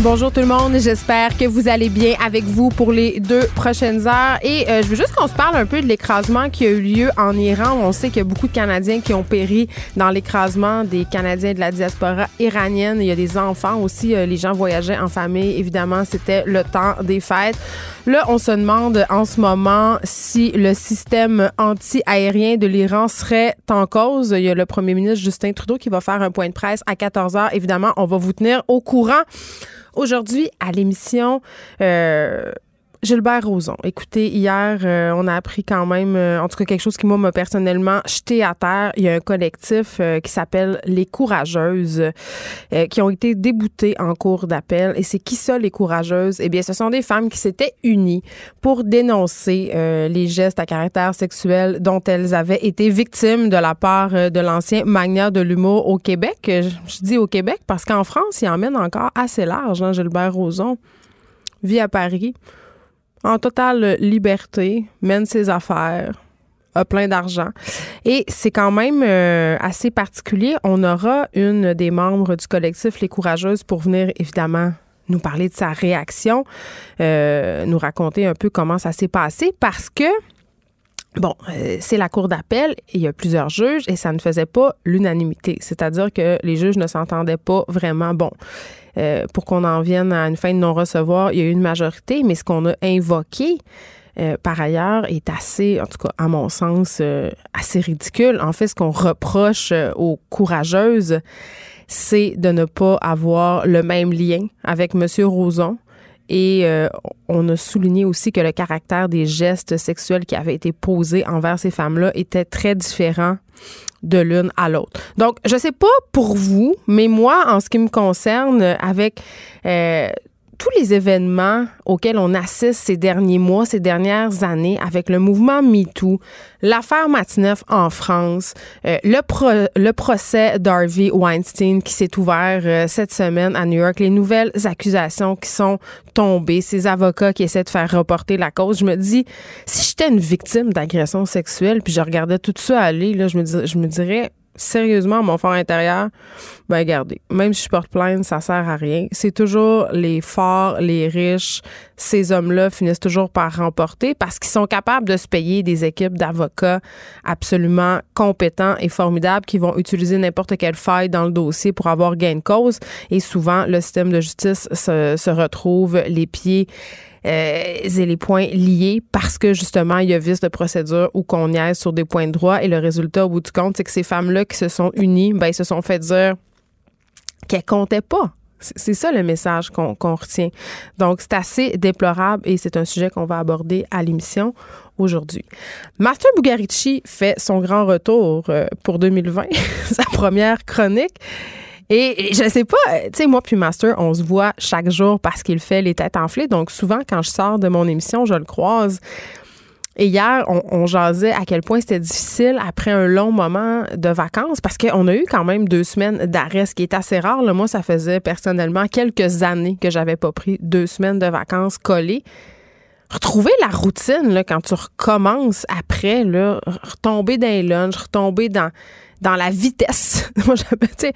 Bonjour tout le monde, j'espère que vous allez bien avec vous pour les deux prochaines heures. Et euh, je veux juste qu'on se parle un peu de l'écrasement qui a eu lieu en Iran. On sait qu'il y a beaucoup de Canadiens qui ont péri dans l'écrasement des Canadiens de la diaspora iranienne. Il y a des enfants aussi. Euh, les gens voyageaient en famille. Évidemment, c'était le temps des fêtes. Là, on se demande en ce moment si le système anti-aérien de l'Iran serait en cause. Il y a le premier ministre Justin Trudeau qui va faire un point de presse à 14 heures. Évidemment, on va vous tenir au courant. Aujourd'hui, à l'émission, euh, Gilbert Rozon. Écoutez, hier, euh, on a appris quand même, euh, en tout cas, quelque chose qui, moi, m'a personnellement jeté à terre. Il y a un collectif euh, qui s'appelle Les Courageuses qui ont été déboutées en cours d'appel. Et c'est qui ça, les Courageuses? Eh bien, ce sont des femmes qui s'étaient unies pour dénoncer les gestes à caractère sexuel dont elles avaient été victimes de la part de l'ancien magnat de l'humour au Québec. Je, dis au Québec parce qu'en France, il emmène encore assez large, hein, Gilbert Rozon. Vit à Paris en totale liberté, mène ses affaires, a plein d'argent. Et c'est quand même euh, assez particulier. On aura une des membres du collectif Les Courageuses pour venir évidemment nous parler de sa réaction, euh, nous raconter un peu comment ça s'est passé parce que Bon, euh, c'est la cour d'appel, il y a plusieurs juges et ça ne faisait pas l'unanimité, c'est-à-dire que les juges ne s'entendaient pas vraiment. Bon, euh, pour qu'on en vienne à une fin de non-recevoir, il y a eu une majorité, mais ce qu'on a invoqué, euh, par ailleurs, est assez, en tout cas, à mon sens, euh, assez ridicule. En fait, ce qu'on reproche aux courageuses, c'est de ne pas avoir le même lien avec M. Roson. Et on a souligné aussi que le caractère des gestes sexuels qui avaient été posés envers ces femmes-là était très différent de l'une à l'autre. Donc, je sais pas pour vous, mais moi, en ce qui me concerne, avec euh, tous les événements auxquels on assiste ces derniers mois, ces dernières années, avec le mouvement MeToo, l'affaire Matineuf en France, euh, le, procès d'Harvey Weinstein qui s'est ouvert euh, cette semaine à New York, les nouvelles accusations qui sont tombées, ces avocats qui essaient de faire reporter la cause, je me dis, si j'étais une victime d'agression sexuelle, puis je regardais tout ça aller, là, je me, je me dirais, sérieusement, mon fort intérieur, ben regardez, même si je porte plainte, ça sert à rien. C'est toujours les forts, les riches, ces hommes-là finissent toujours par remporter parce qu'ils sont capables de se payer des équipes d'avocats absolument compétents et formidables qui vont utiliser n'importe quelle faille dans le dossier pour avoir gain de cause. Et souvent, le système de justice se, se retrouve les pieds et les points liés parce que justement, il y a vice de procédure ou qu'on niaise sur des points de droit. Et le résultat, au bout du compte, c'est que ces femmes-là qui se sont unies, ben, ils se sont fait dire qu'elles comptaient pas. C'est ça le message qu'on retient. Donc, c'est assez déplorable et c'est un sujet qu'on va aborder à l'émission aujourd'hui. Master Bugarici fait son grand retour euh, pour 2020, sa première chronique. Et je sais pas, euh, tu sais, moi puis Master, on se voit chaque jour parce qu'il fait les têtes enflées. Donc souvent, quand je sors de mon émission, je le croise. Et hier, on, jasait à quel point c'était difficile après un long moment de vacances parce qu'on a eu quand même deux semaines d'arrêt, ce qui est assez rare. moi, ça faisait personnellement quelques années que j'avais pas pris deux semaines de vacances collées. Retrouver la routine là, quand tu recommences après, là, retomber dans les lunchs, retomber dans, dans la vitesse. moi, sais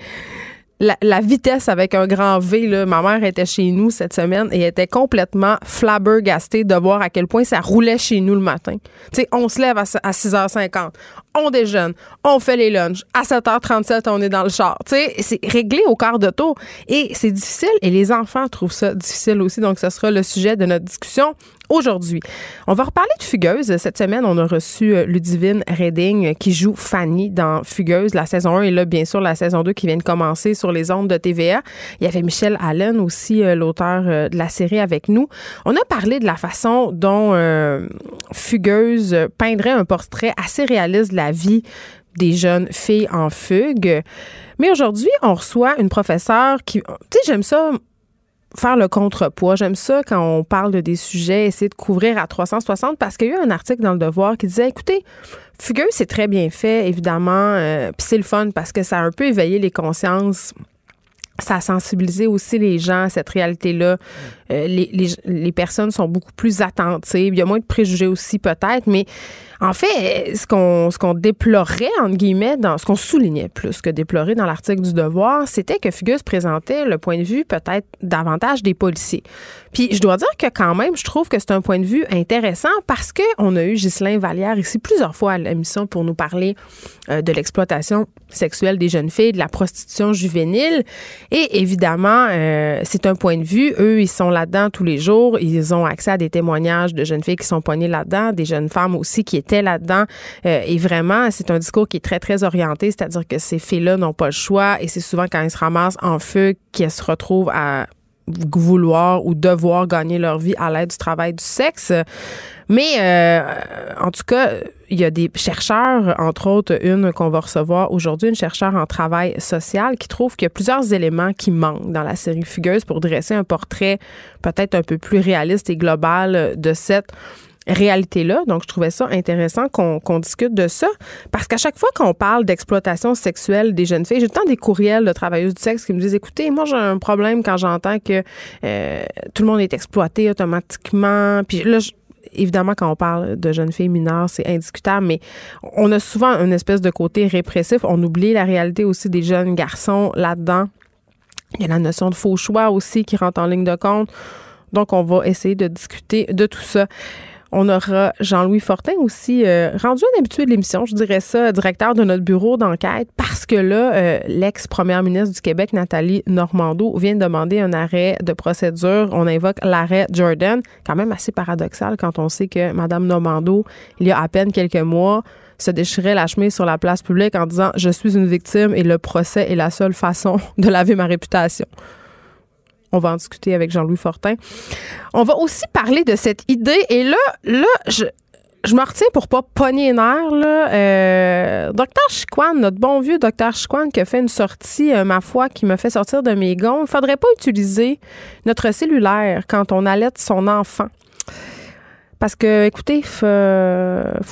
la, vitesse avec un grand V, là, ma mère était chez nous cette semaine et était complètement flabbergastée de voir à quel point ça roulait chez nous le matin. Tu sais, on se lève à, 6h50, on déjeune, on fait les lunchs. À 7h37, on est dans le char. Tu sais, c'est réglé au quart de tour. Et c'est difficile et les enfants trouvent ça difficile aussi. Donc, ce sera le sujet de notre discussion aujourd'hui. On va reparler de Fugueuse. Cette semaine, on a reçu euh, Ludivine Redding qui joue Fanny dans Fugueuse. La saison 1 et là, bien sûr, la saison 2 qui vient de commencer sur les ondes de TVA. Il y avait Michel Allen aussi, euh, l'auteur euh, de la série avec nous. On a parlé de la façon dont Fugueuse peindrait un portrait assez réaliste de la vie des jeunes filles en fugue. Mais aujourd'hui, on reçoit une professeure qui, tu sais, j'aime ça faire le contrepoids. J'aime ça quand on parle de des sujets, essayer de couvrir à 360 parce qu'il y a eu un article dans le Devoir qui disait, écoutez, Fugueux, c'est très bien fait, évidemment, euh, puis c'est le fun parce que ça a un peu éveillé les consciences ça a sensibilisé aussi les gens à cette réalité-là. Euh, les, les, les, personnes sont beaucoup plus attentives. Il y a moins de préjugés aussi, peut-être, mais en fait, ce qu'on déplorait, entre guillemets, dans ce qu'on soulignait plus que déplorer dans l'article du Devoir, c'était que Fugus présentait le point de vue peut-être davantage des policiers. Puis je dois dire que quand même, je trouve que c'est un point de vue intéressant parce qu'on a eu Ghislain Vallière ici plusieurs fois à l'émission pour nous parler euh, de l'exploitation sexuelle des jeunes filles, de la prostitution juvénile. Et évidemment, euh, c'est un point de vue. Eux, ils sont là-dedans tous les jours. Ils ont accès à des témoignages de jeunes filles qui sont poignées là-dedans, des jeunes femmes aussi qui étaient là-dedans. Euh, et vraiment, c'est un discours qui est très, très orienté, c'est-à-dire que ces filles-là n'ont pas le choix et c'est souvent quand elles se ramassent en feu qu'elles se retrouvent à vouloir ou devoir gagner leur vie à l'aide du travail du sexe. Mais euh, en tout cas, il y a des chercheurs, entre autres une qu'on va recevoir aujourd'hui, une chercheure en travail social qui trouve qu'il y a plusieurs éléments qui manquent dans la série Fugueuse pour dresser un portrait peut-être un peu plus réaliste et global de cette réalité-là. Donc, je trouvais ça intéressant qu'on discute de ça. Parce qu'à chaque fois qu'on parle d'exploitation sexuelle des jeunes filles, j'ai tant des courriels de travailleuses du sexe qui me disent écoutez, moi, j'ai un problème quand j'entends que euh, tout le monde est exploité automatiquement. Puis là, évidemment, quand on parle de jeunes filles mineures, c'est indiscutable, mais on a souvent une espèce de côté répressif. On oublie la réalité aussi des jeunes garçons là-dedans. Il y a la notion de faux choix aussi qui rentre en ligne de compte. Donc, on va essayer de discuter de tout ça. On aura Jean-Louis Fortin aussi, euh, rendu un habitué de l'émission, je dirais ça, directeur de notre bureau d'enquête, parce que là, euh, l'ex-première ministre du Québec, Nathalie Normando, vient de demander un arrêt de procédure. On invoque l'arrêt Jordan, quand même assez paradoxal quand on sait que Mme Normando, il y a à peine quelques mois, se déchirait la chemise sur la place publique en disant Je suis une victime et le procès est la seule façon de laver ma réputation. On va en discuter avec Jean-Louis Fortin. On va aussi parler de cette idée. Et là, là, je, je me retiens pour pas pogner les nerfs. Là. Euh, docteur Chiquan, notre bon vieux docteur Chiquan qui a fait une sortie, euh, ma foi, qui me fait sortir de mes gonds. Il faudrait pas utiliser notre cellulaire quand on allait son enfant. Parce que, écoutez, il faut,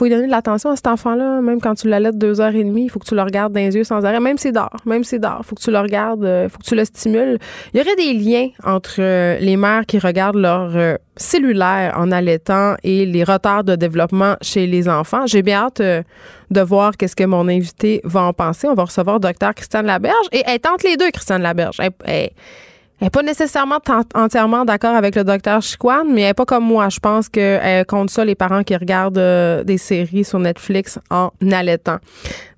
lui donner de l'attention à cet enfant-là, même quand tu l'allaites deux heures et demie, il faut que tu le regardes dans les yeux sans arrêt, même c'est d'or, même c'est d'or, il faut que tu le regardes, il euh, faut que tu le stimules. Il y aurait des liens entre euh, les mères qui regardent leur euh, cellulaire en allaitant et les retards de développement chez les enfants. J'ai bien hâte de voir qu'est-ce que mon invité va en penser. On va recevoir docteur Christiane Laberge et elle tente les deux, Christiane Laberge. N'est pas nécessairement entièrement d'accord avec le docteur Chiquan, mais elle n'est pas comme moi. Je pense qu'elle compte ça les parents qui regardent euh, des séries sur Netflix en allaitant.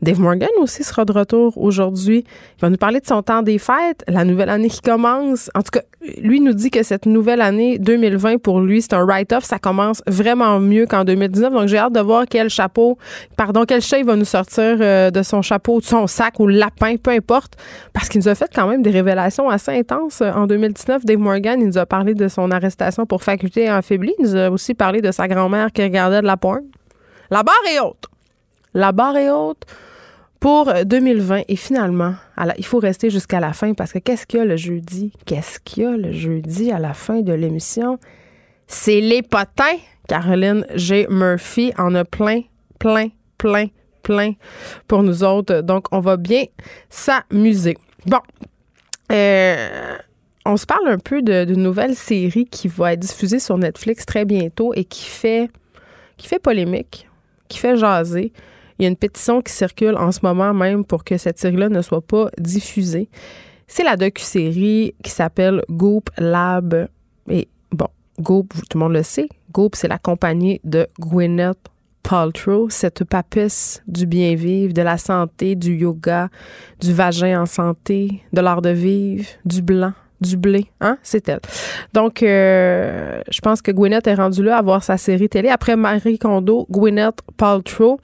Dave Morgan aussi sera de retour aujourd'hui. Il va nous parler de son temps des fêtes, la nouvelle année qui commence. En tout cas, lui nous dit que cette nouvelle année 2020 pour lui, c'est un write-off. Ça commence vraiment mieux qu'en 2019. Donc, j'ai hâte de voir quel chapeau, pardon, quel chat il va nous sortir euh, de son chapeau, de son sac ou lapin, peu importe, parce qu'il nous a fait quand même des révélations assez intenses euh, en 2019. Dave Morgan, il nous a parlé de son arrestation pour faculté affaiblie. Il nous a aussi parlé de sa grand-mère qui regardait de la porn. La barre est haute. La barre est haute pour 2020. Et finalement, il faut rester jusqu'à la fin parce que qu'est-ce qu'il y a le jeudi? Qu'est-ce qu'il y a le jeudi à la fin de l'émission? C'est les potins. Caroline G. Murphy en a plein, plein, plein, plein pour nous autres. Donc, on va bien s'amuser. Bon. Euh, on se parle un peu d'une nouvelle série qui va être diffusée sur Netflix très bientôt et qui fait, qui fait polémique, qui fait jaser. Il y a une pétition qui circule en ce moment même pour que cette série-là ne soit pas diffusée. C'est la docu-série qui s'appelle Goop Lab. Et bon, Goop, tout le monde le sait, Goop, c'est la compagnie de Gwyneth Paltrow, cette papesse du bien vivre, de la santé, du yoga, du vagin en santé, de l'art de vivre, du blanc, du blé, hein? C'est elle. Donc, euh, je pense que Gwyneth est rendue là à voir sa série télé. Après Marie Kondo, Gwyneth Paltrow.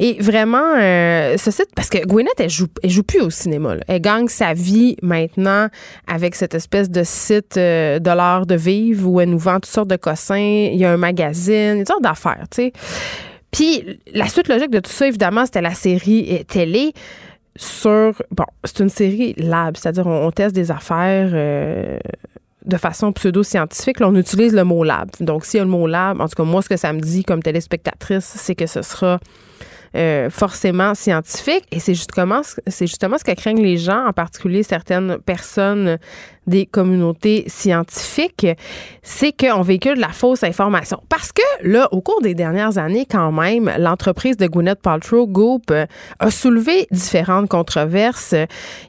Et vraiment, euh, ce site, parce que Gwyneth, elle joue, joue plus au cinéma. Elle gagne sa vie maintenant avec cette espèce de site euh, de l'art de vivre où elle nous vend toutes sortes de cossins. Il y a un magazine, une sorte d'affaires, tu sais. Puis, la suite logique de tout ça, évidemment, c'était la série télé sur. Bon, c'est une série lab, c'est-à-dire on, teste des affaires. Euh, de façon pseudo-scientifique, on utilise le mot lab. Donc, s'il y a le mot lab, en tout cas, moi, ce que ça me dit comme téléspectatrice, c'est que ce sera euh, forcément scientifique. Et c'est justement, c'est justement ce que craignent les gens, en particulier certaines personnes des communautés scientifiques, c'est qu'on véhicule de la fausse information. Parce que, là, au cours des dernières années, quand même, l'entreprise de Gwyneth Paltrow, Goop, euh, a soulevé différentes controverses.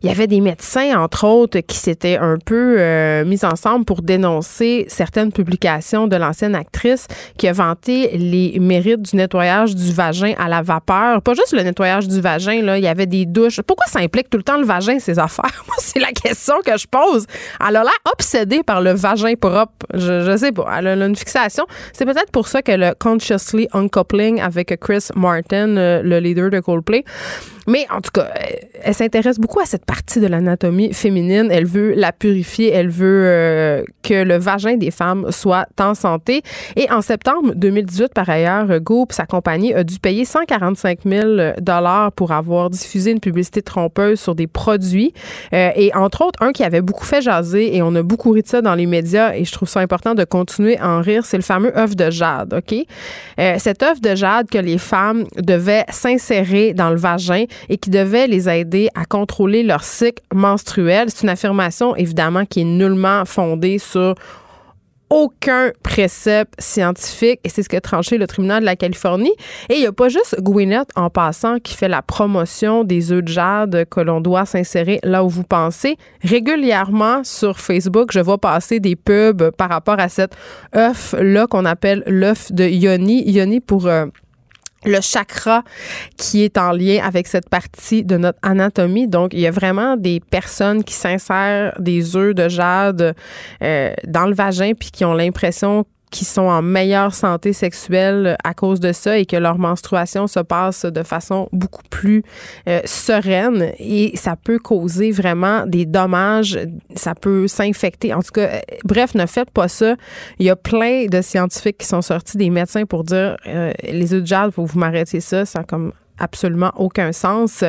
Il y avait des médecins, entre autres, qui s'étaient un peu euh, mis ensemble pour dénoncer certaines publications de l'ancienne actrice qui a vanté les mérites du nettoyage du vagin à la vapeur. Pas juste le nettoyage du vagin, là, il y avait des douches. Pourquoi ça implique tout le temps le vagin, ces affaires? Moi, c'est la question que je pose. Elle a l'air obsédée par le vagin propre. Je, sais pas. Elle a une fixation. C'est peut-être pour ça que le Consciously Uncoupling avec Chris Martin, euh, le leader de Coldplay, mais en tout cas, elle s'intéresse beaucoup à cette partie de l'anatomie féminine. Elle veut la purifier. Elle veut euh, que le vagin des femmes soit en santé. Et en septembre 2018, par ailleurs, Goop, sa compagnie, a dû payer 145 000 dollars pour avoir diffusé une publicité trompeuse sur des produits. Euh, et entre autres, un qui avait beaucoup fait jaser et on a beaucoup ri de ça dans les médias et je trouve ça important de continuer à en rire, c'est le fameux œuf de jade, OK? Euh, cet œuf de jade que les femmes devaient s'insérer dans le vagin et qui devait les aider à contrôler leur cycle menstruel. C'est une affirmation, évidemment, qui est nullement fondée sur aucun précepte scientifique et c'est ce que tranché le tribunal de la Californie. Et il n'y a pas juste Gwyneth en passant qui fait la promotion des œufs de jade que l'on doit s'insérer là où vous pensez. Régulièrement sur Facebook, je vois passer des pubs par rapport à cet œuf-là qu'on appelle l'œuf de Yoni. Yoni pour... Euh, le chakra qui est en lien avec cette partie de notre anatomie. Donc, il y a vraiment des personnes qui s'insèrent des œufs de jade euh, dans le vagin puis qui ont l'impression qui sont en meilleure santé sexuelle à cause de ça et que leur menstruation se passe de façon beaucoup plus euh, sereine et ça peut causer vraiment des dommages, ça peut s'infecter. En tout cas, euh, bref, ne faites pas ça. Il y a plein de scientifiques qui sont sortis, des médecins pour dire euh, les œufs de jade, faut vous m'arrêtiez ça, ça comme absolument aucun sens.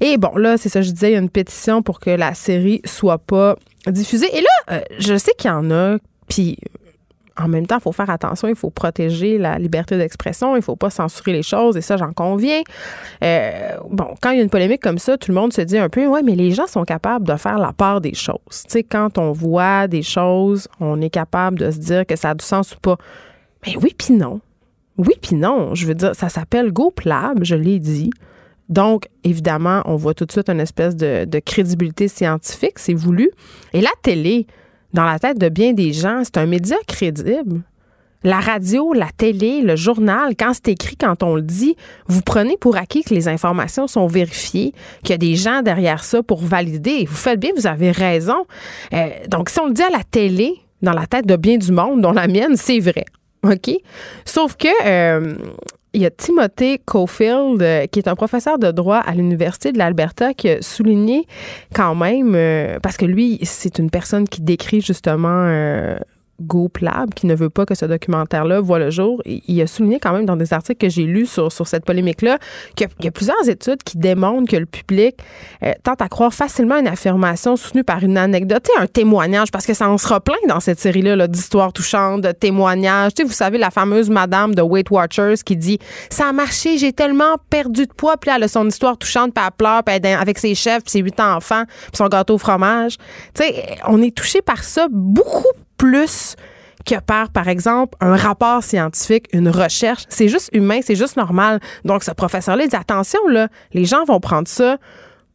Et bon, là, c'est ça, je disais, il y a une pétition pour que la série soit pas diffusée. Et là, je sais qu'il y en a, puis en même temps, il faut faire attention, il faut protéger la liberté d'expression, il faut pas censurer les choses, et ça, j'en conviens. Euh, bon, quand il y a une polémique comme ça, tout le monde se dit un peu, ouais, mais les gens sont capables de faire la part des choses. Tu sais, quand on voit des choses, on est capable de se dire que ça a du sens ou pas. Mais oui, puis non. Oui, puis non. Je veux dire, ça s'appelle GoPlab, je l'ai dit. Donc, évidemment, on voit tout de suite une espèce de crédibilité scientifique, c'est voulu. Et la télé, dans la tête de bien des gens, c'est un média crédible. La radio, la télé, le journal, quand c'est écrit, quand on le dit, vous prenez pour acquis que les informations sont vérifiées, qu'il y a des gens derrière ça pour valider. Vous faites bien, vous avez raison. Euh, donc, si on le dit à la télé, dans la tête de bien du monde, dont la mienne, c'est vrai. OK? Sauf que euh, il y a Timothée Cofield, euh, qui est un professeur de droit à l'Université de l'Alberta, qui a souligné quand même, euh, parce que lui, c'est une personne qui décrit justement euh, GoPlab, qui ne veut pas que ce documentaire-là voit le jour. Il a souligné quand même dans des articles que j'ai lus sur, cette polémique-là qu'il y a plusieurs études qui démontrent que le public euh, tente à croire facilement une affirmation soutenue par une anecdote, un témoignage, parce que ça en sera plein dans cette série-là d'histoires touchantes, de témoignages. vous savez, la fameuse madame de Weight Watchers qui dit « Ça a marché, j'ai tellement perdu de poids. » Puis elle a son histoire touchante, puis elle pleure, puis avec ses chefs, puis ses huit enfants, puis son gâteau au fromage. Sais, on est touché par ça beaucoup plus que par, par exemple, un rapport scientifique, une recherche. C'est juste humain, c'est juste normal. Donc, ce professeur-là dit attention, là, les gens vont prendre ça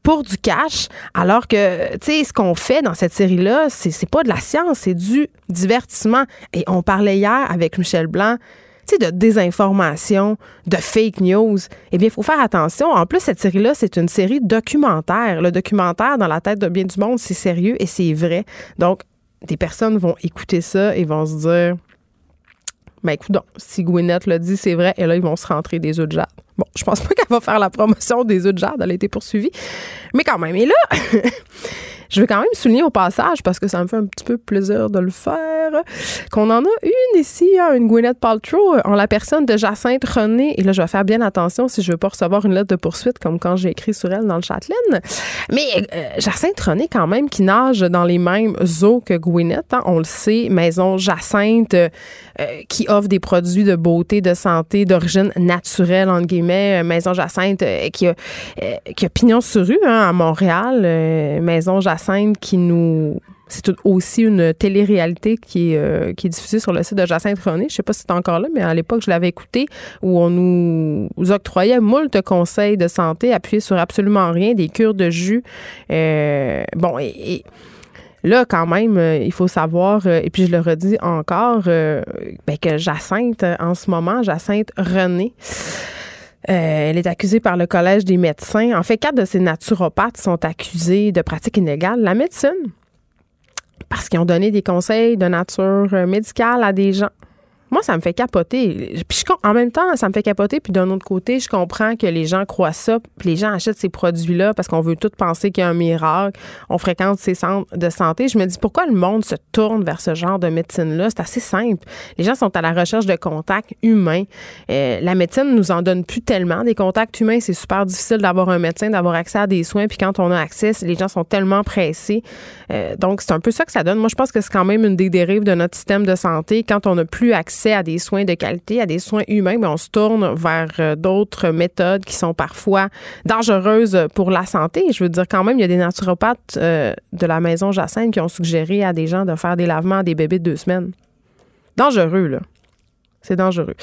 pour du cash, alors que, tu sais, ce qu'on fait dans cette série-là, c'est, pas de la science, c'est du divertissement. Et on parlait hier avec Michel Blanc, tu sais, de désinformation, de fake news. Eh bien, il faut faire attention. En plus, cette série-là, c'est une série documentaire. Le documentaire, dans la tête de bien du monde, c'est sérieux et c'est vrai. Donc, des personnes vont écouter ça et vont se dire ben écoute, si Gwyneth l'a dit, c'est vrai, et là, ils vont se rentrer des œufs de jade. Bon, je pense pas qu'elle va faire la promotion des œufs de jade, elle a été poursuivie. Mais quand même, et là, je veux quand même souligner au passage, parce que ça me fait un petit peu plaisir de le faire, qu'on en a une ici, hein, une Gwyneth Paltrow, en la personne de Jacinthe René. Et là, je vais faire bien attention si je veux pas recevoir une lettre de poursuite comme quand j'ai écrit sur elle dans le Châtelaine. Mais Jacinthe René, quand même, qui nage dans les mêmes eaux que Gwyneth, hein, on le sait, Maison Jacinthe, qui offre des produits de beauté, de santé, d'origine naturelle, entre guillemets. Maison Jacinthe, qui, a, qui a pignon sur rue hein, à Montréal. Maison Jacinthe qui nous c'est aussi une télé-réalité qui est, euh, qui est diffusée sur le site de Jacinthe René. Je sais pas si c'est encore là, mais à l'époque, je l'avais écouté, où on nous octroyait moult conseils de santé appuyés sur absolument rien, des cures de jus. Euh, bon, et, là, quand même, euh, il faut savoir, et puis je le redis encore, ben, que Jacinthe, en ce moment, Jacinthe René, elle est accusée par le Collège des médecins. En fait, quatre de ces naturopathes sont accusés de pratiques inégales. La médecine, parce qu'ils ont donné des conseils de nature euh, médicale à des gens moi, ça me fait capoter. Puis en même temps, ça me fait capoter. Puis d'un autre côté, je comprends que les gens croient ça. Puis les gens achètent ces produits-là parce qu'on veut tout penser qu'il y a un miracle. On fréquente ces centres de santé. Je me dis pourquoi le monde se tourne vers ce genre de médecine-là? C'est assez simple. Les gens sont à la recherche de contacts humains. Euh, la médecine nous en donne plus tellement. Des contacts humains, c'est super difficile d'avoir un médecin, d'avoir accès à des soins. Puis quand on a accès, les gens sont tellement pressés. Euh, donc, c'est un peu ça que ça donne. Moi, je pense que c'est quand même une des dérives de notre système de santé. Quand on n'a plus accès à des soins de qualité, à des soins humains, mais on se tourne vers euh, d'autres méthodes qui sont parfois dangereuses pour la santé. Je veux dire, quand même, il y a des naturopathes euh, de la maison Jacinthe qui ont suggéré à des gens de faire des lavements à des bébés de deux semaines. Dangereux, là. C'est dangereux.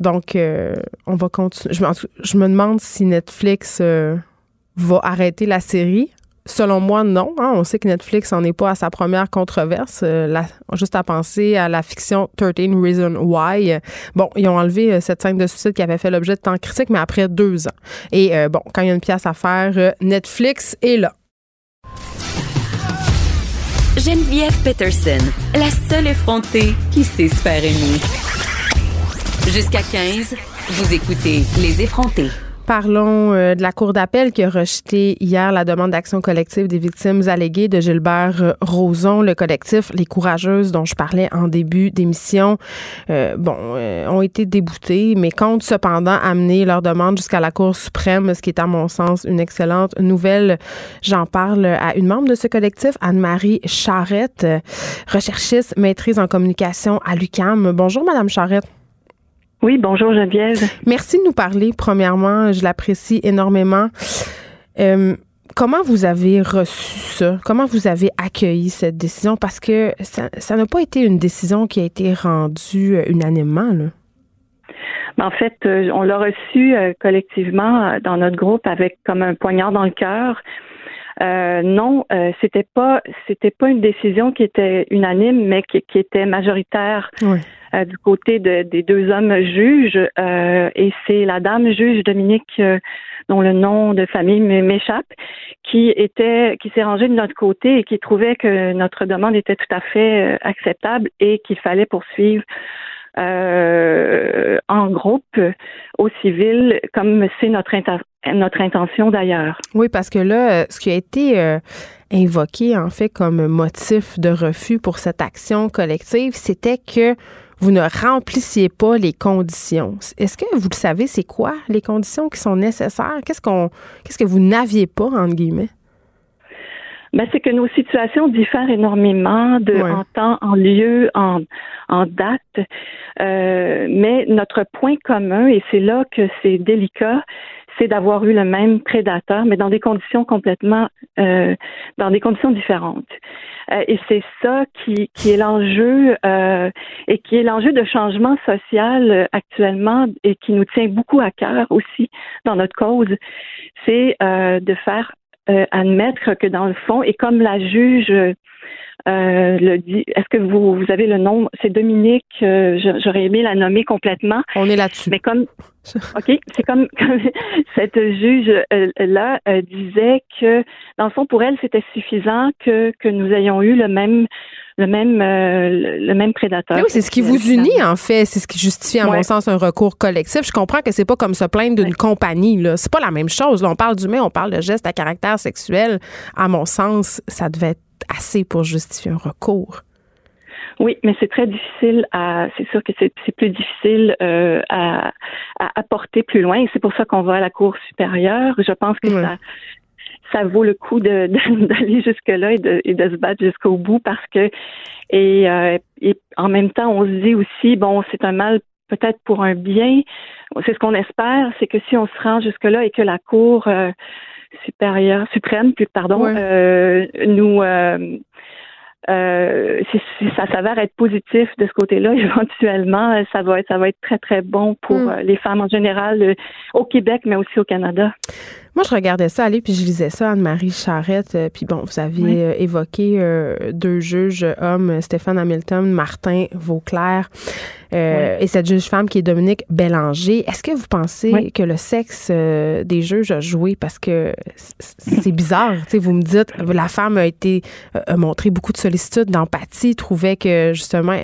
Donc, euh, on va continuer. Je, me demande si Netflix va arrêter la série Selon moi, non. Hein. On sait que Netflix n'en est pas à sa première controverse. Euh, juste à penser à la fiction 13 Reasons Why. Bon, ils ont enlevé euh, cette scène de suicide qui avait fait l'objet de tant critique, mais après deux ans. Et euh, bon, quand il y a une pièce à faire, Netflix est là. Geneviève Peterson, la seule effrontée qui sait se faire aimer. Jusqu'à 15, vous écoutez Les effrontés. Parlons euh, de la Cour d'appel qui a rejeté hier la demande d'action collective des victimes alléguées de Gilbert euh, Rozon. Le collectif Les Courageuses dont je parlais en début d'émission, euh, bon, ont été déboutés, mais comptent cependant amener leur demande jusqu'à la Cour suprême, ce qui est à mon sens une excellente nouvelle. J'en parle à une membre de ce collectif, Anne-Marie Charrette, recherchiste, maîtrise en communication à l'UCAM. Bonjour, Madame Charrette. Oui, bonjour Geneviève. Merci de nous parler. Premièrement, je l'apprécie énormément. Euh, comment vous avez reçu ça? Comment vous avez accueilli cette décision? Parce que ça n'a pas été une décision qui a été rendue euh, unanimement. Là. Ben, en fait, euh, on l'a reçu collectivement dans notre groupe avec comme un poignard dans le cœur. non, c'était pas c'était pas une décision qui était unanime, mais qui, qui était majoritaire. Oui. Euh, du côté de, des deux hommes juges euh, et c'est la dame juge Dominique euh, dont le nom de famille m'échappe qui était qui s'est rangée de notre côté et qui trouvait que notre demande était tout à fait acceptable et qu'il fallait poursuivre en groupe au civil, comme c'est notre, notre intention d'ailleurs. Oui, parce que là, ce qui a été invoqué en fait comme motif de refus pour cette action collective, c'était que vous ne remplissiez pas les conditions. Est-ce que vous le savez, c'est quoi les conditions qui sont nécessaires? Qu'est-ce qu'on qu'est-ce que vous n'aviez pas, entre guillemets? Ben, c'est que nos situations diffèrent énormément de en temps, en lieu, en, en date. Euh, mais notre point commun, et c'est là que c'est délicat, c'est d'avoir eu le même prédateur, mais dans des conditions complètement, euh, dans des conditions différentes. Euh, et c'est ça qui, qui est l'enjeu euh, et qui est l'enjeu de changement social euh, actuellement et qui nous tient beaucoup à cœur aussi dans notre cause, c'est euh, de faire admettre que dans le fond, et comme la juge euh, le dit. Est-ce que vous, vous avez le nom? C'est Dominique. Euh, j'aurais aimé la nommer complètement. On est là-dessus. Mais comme, OK, c'est comme, cette juge-là euh, disait que, dans le fond, pour elle, c'était suffisant que, que nous ayons eu le même le même le même prédateur. Oui, c'est ce qui vous unit en fait, c'est ce qui justifie à mon sens un recours collectif. Je comprends que c'est pas comme se plaindre d'une compagnie là, c'est pas la même chose. Là, on parle d'humain, on parle de gestes à caractère sexuel. À mon sens, ça devait être assez pour justifier un recours. Oui, mais c'est très difficile à. C'est sûr que c'est plus difficile euh, à, à apporter plus loin. Et c'est pour ça qu'on va à la Cour supérieure. Je pense que ça ça vaut le coup de, d'aller jusque là et de, et de se battre jusqu'au bout parce que et, euh, et en même temps on se dit aussi bon c'est un mal peut-être pour un bien c'est ce qu'on espère c'est que si on se rend jusque là et que la cour euh, supérieure suprême pardon euh, nous euh, si, ça s'avère être positif de ce côté-là, éventuellement, ça va être, ça va être très, très bon pour hmm. les femmes en général au Québec, mais aussi au Canada. Moi, je regardais ça aller, puis je lisais ça, Anne-Marie Charrette. Euh, puis bon, vous aviez euh, évoqué euh, deux juges hommes, Stéphane Hamilton, Martin Vauclair, et cette juge femme qui est Dominique Bélanger. Est-ce que vous pensez que le sexe des juges a joué? Parce que c'est bizarre. Vous me dites, la femme a été, a montré beaucoup de sollicitude, d'empathie, trouvait que justement,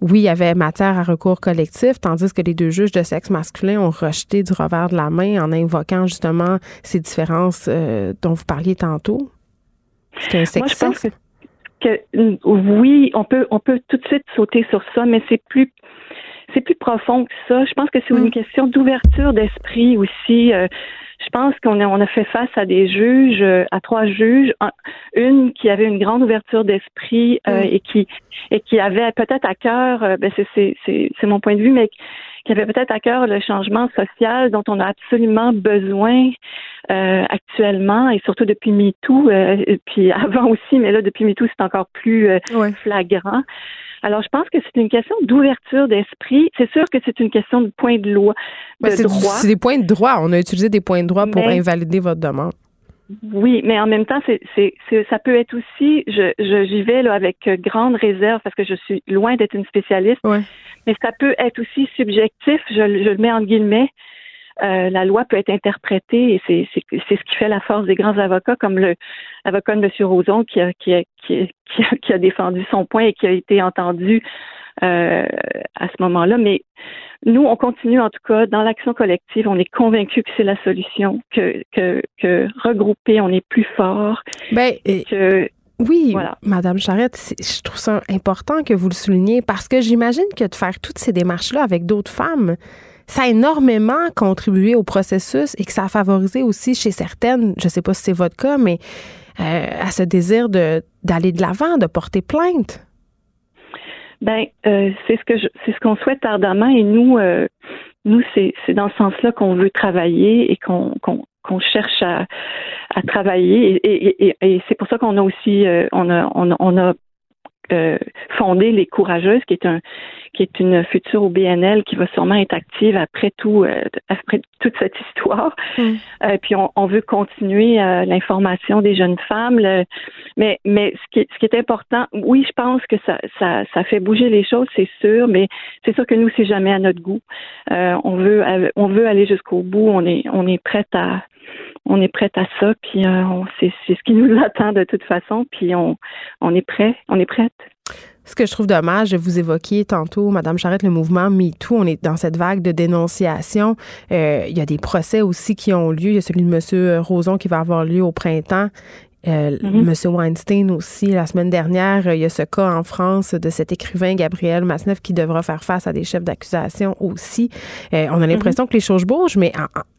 oui, il y avait matière à recours collectif, tandis que les deux juges de sexe masculin ont rejeté du revers de la main en invoquant justement ces différences euh, dont vous parliez tantôt. C'est un sexisme. Que, que, oui, on peut on peut tout de suite sauter sur ça, mais c'est plus c'est plus profond que ça. Je pense que c'est une mm. question d'ouverture d'esprit aussi. Euh, je pense qu'on a, on a fait face à des juges, euh, à trois juges, une qui avait une grande ouverture d'esprit euh, mm. et qui et qui avait peut-être à cœur, euh, ben c'est, c'est, c'est, mon point de vue, mais qui avait peut-être à cœur le changement social dont on a absolument besoin actuellement et surtout depuis MeToo, et puis avant aussi, mais là depuis MeToo c'est encore plus flagrant. Alors, je pense que c'est une question d'ouverture d'esprit. C'est sûr que c'est une question de point de loi, de c'est droit. C'est des points de droit. On a utilisé des points de droit pour invalider votre demande. Oui, mais en même temps, c'est, c'est, ça peut être aussi, je, j'y vais là avec grande réserve parce que je suis loin d'être une spécialiste, mais ça peut être aussi subjectif, je, je le mets en guillemets, euh, la loi peut être interprétée et c'est, ce qui fait la force des grands avocats, comme le avocat de M. Roson qui a, qui, a, qui, a, qui a défendu son point et qui a été entendu euh, à ce moment-là. Mais nous, on continue en tout cas dans l'action collective. On est convaincus que c'est la solution, que, que, que regrouper, on est plus fort. Ben, que, oui, voilà. Madame Charrette, je trouve ça important que vous le souligniez parce que j'imagine que de faire toutes ces démarches-là avec d'autres femmes, ça a énormément contribué au processus et que ça a favorisé aussi chez certaines, je ne sais pas si c'est votre cas, mais euh, à ce désir de d'aller de l'avant, de porter plainte. Ben, euh, c'est ce que c'est ce qu'on souhaite ardemment et nous, euh, nous c'est dans ce sens-là qu'on veut travailler et qu'on qu'on cherche à, à travailler et, et, c'est pour ça qu'on a aussi on a, on a euh, fonder les courageuses, qui est un qui est une future au BNL qui va sûrement être active après tout euh, après toute cette histoire. Mm. Euh, puis on, on, veut continuer l'information des jeunes femmes. mais mais ce qui, est, ce qui est important, oui, je pense que ça, ça, ça fait bouger les choses, c'est sûr, mais c'est sûr que nous, c'est jamais à notre goût. on veut on veut aller jusqu'au bout. On est on est prête à on est prête à ça, puis euh, c'est, ce qui nous attend de toute façon, puis on, on est prêt, on est prête. Ce que je trouve dommage, vous évoquiez tantôt, Madame Charrette, le mouvement MeToo. On est dans cette vague de dénonciation. Euh, il y a des procès aussi qui ont lieu. Il y a celui de M. Roson qui va avoir lieu au printemps. Euh. Monsieur Weinstein aussi, la semaine dernière, il y a ce cas en France de cet écrivain Gabriel Masneff qui devra faire face à des chefs d'accusation aussi. Euh, on a mhm. l'impression que les choses bougent, mais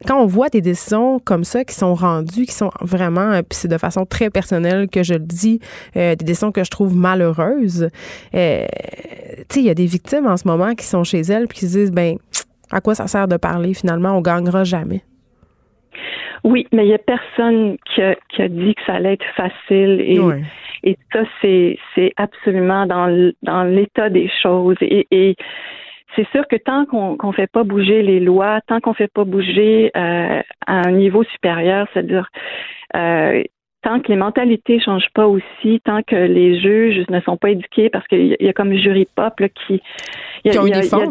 quand on voit des décisions comme ça qui sont rendues, qui sont vraiment, euh, puis c'est de façon très personnelle que je le dis, des décisions que je trouve malheureuses. tu sais, il y a des victimes en ce moment qui sont chez elles puis qui se disent, ben, à quoi ça sert de parler finalement? On gagnera jamais. Oui, mais il n'y a personne qui a, qui a, dit que ça allait être facile et, et ça, c'est, c'est absolument dans, dans l'état des choses. Et, et c'est sûr que tant qu'on ne fait pas bouger les lois, tant qu'on ne fait pas bouger euh, à un niveau supérieur, c'est-à-dire euh, tant que les mentalités changent pas aussi, tant que les juges ne sont pas éduqués, parce qu'il y, a comme jury pop là, qui, il y a, des choses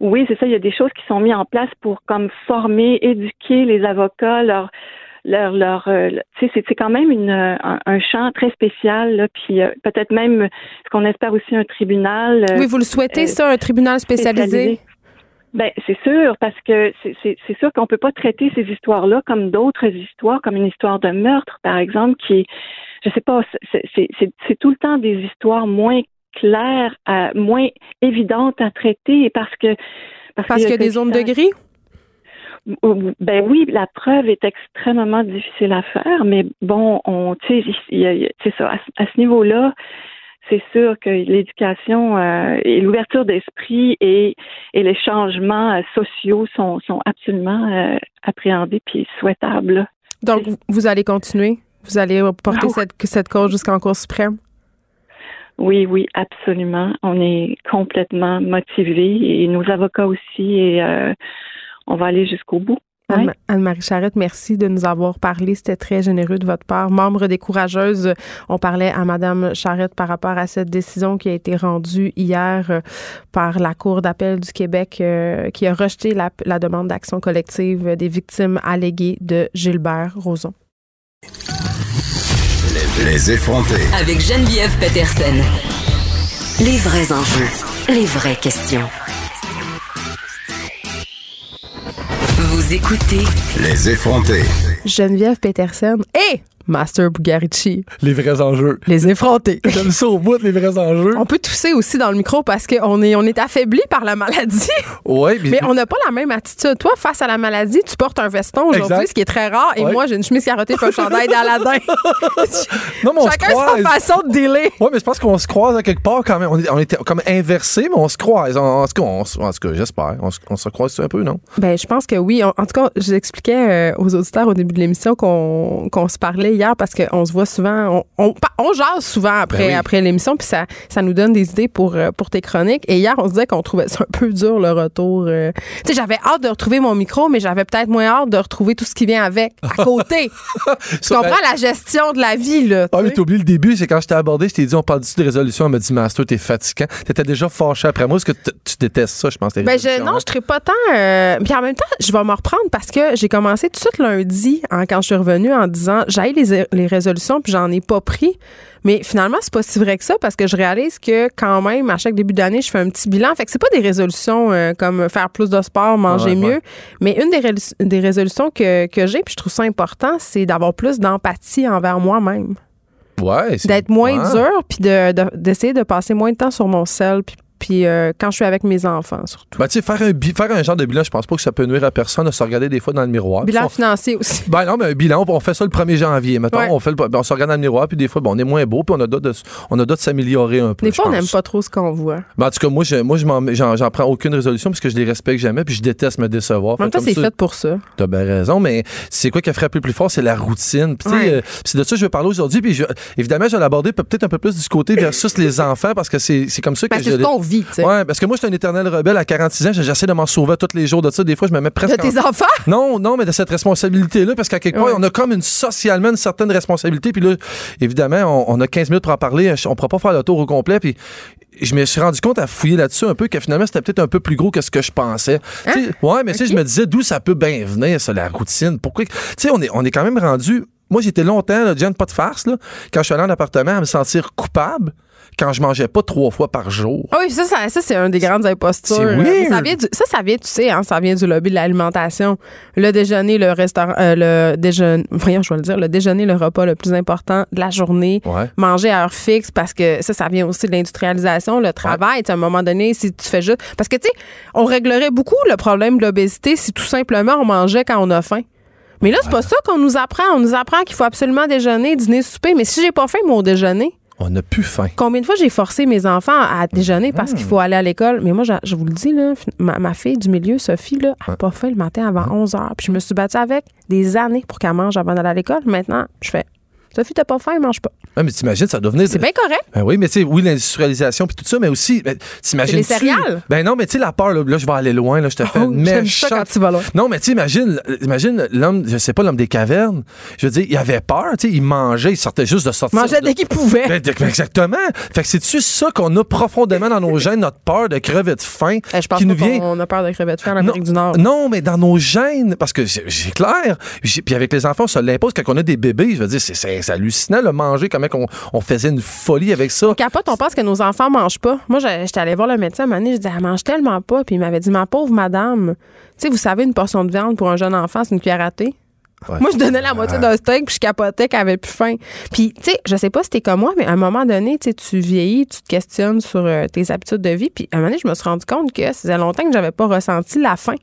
oui, c'est ça. Il y a des choses qui sont mises en place pour comme former, éduquer les avocats, leur leur leur euh, c'est quand même une un, champ très spécial là, puis euh, peut-être même ce qu'on espère aussi un tribunal euh, oui vous le souhaitez ça un tribunal spécialisé, Ben, c'est sûr, parce que c'est sûr qu'on peut pas traiter ces histoires-là comme d'autres histoires, comme une histoire de meurtre, par exemple, qui, je sais pas, c'est tout le temps des histoires moins claires, moins évidentes à traiter parce que parce, parce qu'il y a des zones de gris? Ben oui, la preuve est extrêmement difficile à faire, mais bon, on, tu sais, c'est ça. À, ce niveau-là, c'est sûr que l'éducation euh, et l'ouverture d'esprit et, et, les changements euh, sociaux sont, sont absolument euh, appréhendés puis souhaitables. Donc, vous allez continuer? Vous allez porter cette, cette cause jusqu'en Cour suprême? Oui, oui, absolument. On est complètement motivés et nos avocats aussi et on va aller jusqu'au bout. Anne-Marie Charrette, merci de nous avoir parlé. C'était très généreux de votre part. Membre des Courageuses, on parlait à Madame Charrette par rapport à cette décision qui a été rendue hier euh, par la Cour d'appel du Québec euh, qui a rejeté la, demande d'action collective des victimes alléguées de Gilbert Rozon. Les effrontés. Avec Geneviève Peterson. Les vrais enjeux, les vraies questions. Vous écoutez Les effrontés. Geneviève Peterson et Master Bugarici. Les vrais enjeux. Les effrontés. J'aime ça au bout, les vrais enjeux. On peut tousser aussi dans le micro parce qu'on est, on est affaibli par la maladie. Oui. Mais, on n'a pas la même attitude. Toi, face à la maladie, tu portes un veston aujourd'hui, ce qui est très rare, et moi, j'ai une chemise carottée et un chandail d'Aladin. non, mais on Chacun sa façon de dealer. Oui, mais je pense qu'on se croise à quelque part quand même. On, était comme inversés, mais on se croise. En, tout cas, j'espère. On, se croise un peu, non? Ben, je pense que oui. En, tout cas, j'expliquais euh, aux auditeurs au début de l'émission qu'on se parlait hier parce qu'on se voit souvent, on, on, jase souvent après, ben après l'émission, puis ça, ça nous donne des idées pour, euh, pour tes chroniques. Et hier, on se disait qu'on trouvait ça un peu dur, le retour. Euh. Tu sais, j'avais hâte de retrouver mon micro, mais j'avais peut-être moins hâte de retrouver tout ce qui vient avec, à côté. tu comprends la gestion de la vie, là. Ah, mais t'as oublié le début, c'est quand je t'ai abordé, je t'ai dit, on parle de résolution, elle m'a dit, Master, t'es fatigant. T'étais déjà fâché après moi, est-ce que tu détestes ça, je pense, ben je, Non, je ne pas tant. Euh, puis en même temps, je vais me reprendre parce que j'ai commencé tout de suite lundi, hein, quand je suis revenue, en disant, j'aille les, les résolutions, puis j'en ai pas pris. Mais finalement, c'est pas si vrai que ça parce que je réalise que quand même, à chaque début d'année, je fais un petit bilan. Fait que c'est pas des résolutions euh, comme faire plus de sport, manger mieux. Mais une des, des résolutions que, que j'ai, puis je trouve ça important, c'est d'avoir plus d'empathie envers moi-même. Ouais, D'être moins dur, puis d'essayer de, de, passer moins de temps sur mon sel, puis puis euh, quand je suis avec mes enfants, surtout. Ben, tu sais, faire un, faire un genre de bilan, je pense pas que ça peut nuire à personne de se regarder des fois dans le miroir. Bilan financier aussi. Ben non, mais un bilan, on fait ça le 1er janvier. Mettons, on, fait ben, on se regarde dans le miroir, puis des fois, bon, on est moins beau, puis on a d'autres de, s'améliorer un peu. Des fois, on n'aime pas trop ce qu'on voit. Ben, en tout cas, moi, je, moi j'en, prends aucune résolution parce que je les respecte jamais, puis je déteste me décevoir. En même temps, c'est fait pour ça. T'as bien raison, mais c'est quoi qui a frappé le plus fort? C'est la routine. Puis, euh, c'est de ça que je veux parler aujourd'hui. Puis, évidemment, je vais l'aborder peut-être un peu plus du côté versus les enfants parce que c'est, comme ça que ben, je. Vie, tu sais. Ouais, parce que moi, je suis un éternel rebelle à 46 ans. J'essaie de m'en sauver tous les jours de ça. Des fois, je me mets presque. De tes enfants? Non, non, mais de cette responsabilité-là, parce qu'à quelque part, on a comme une socialement une certaine responsabilité. Puis là, évidemment, on, a 15 minutes pour en parler. On ne pourra pas faire le tour au complet. Puis je me suis rendu compte à fouiller là-dessus un peu que finalement c'était peut-être un peu plus gros que ce que je pensais. Hein? Ouais, mais sais, je me disais d'où ça peut bien venir, ça, la routine? Pourquoi Tu sais, on est, on est quand même rendu. Moi, j'étais longtemps, là, pas de farce, là, quand je suis allé en appartement, à me sentir coupable quand je mangeais pas trois fois par jour. Ah oui, ça, ça, c'est un des grandes impostures. Ça vient, ça, ça vient, tu sais, hein, ça vient du lobby de l'alimentation. Le déjeuner, le restaurant, euh, le déjeuner, voyons, je vais le dire, le déjeuner, le repas le plus important de la journée. Manger à heure fixe parce que ça, ça vient aussi de l'industrialisation, le travail. À un moment donné, si tu fais juste. Parce que, tu sais, on réglerait beaucoup le problème de l'obésité si tout simplement on mangeait quand on a faim. Mais là, c'est pas ça qu'on nous apprend. On nous apprend qu'il faut absolument déjeuner, dîner, souper. Mais si j'ai pas faim, mon déjeuner, on n'a plus faim. Combien de fois j'ai forcé mes enfants à déjeuner parce qu'il hmm. faut aller à l'école? Mais moi, je, vous le dis, là, ma, fille du milieu, Sophie, là, n'a pas faim le matin avant 11 h. Puis je me suis battue avec des années pour qu'elle mange avant d'aller à l'école. Maintenant, je fais Sophie, t'as pas faim, mange pas. Ah, mais t'imagines, ça doit venir. C'est bien correct. Ben oui, mais tu sais, oui, l'industrialisation puis tout ça, mais aussi, ben, t'imagines. Les céréales. Ben non, mais tu sais, la peur, là, je vais aller loin, là, je te fais oh, ça quand tu vas loin. Non, mais tu imagines, imagine l'homme, je sais pas, l'homme des cavernes. Je veux dire, il avait peur, tu sais, il mangeait, il sortait juste de sortir. Mangeait dès qu'il pouvait. Ben, exactement. Fait que c'est-tu ça qu'on a profondément dans nos gènes, notre peur de crever de faim? Eh, je pense qui nous vient... qu'on a peur de crever de faim en Amérique du Nord. Non, mais dans nos gènes, parce que c'est clair. Puis avec les enfants, ça l'impose quand on a des bébés. Je veux dire, c'est hallucinant, le manger, comment on, on, faisait une folie avec ça. capote, on pense que nos enfants mangent pas. Moi, j'étais allée voir le médecin à un moment donné, je disais, elle mange tellement pas. Puis il m'avait dit, ma pauvre madame, tu sais, vous savez, une portion de viande pour un jeune enfant, c'est une cuillère à thé. Moi, je donnais la moitié d'un steak puis je capotais qu'elle avait plus faim. Puis, tu sais, je sais pas si t'es comme moi, mais à un moment donné, tu tu vieillis, tu te questionnes sur euh, tes habitudes de vie. Puis, à un moment donné, je me suis rendu compte que ça faisait longtemps que j'avais pas ressenti la faim.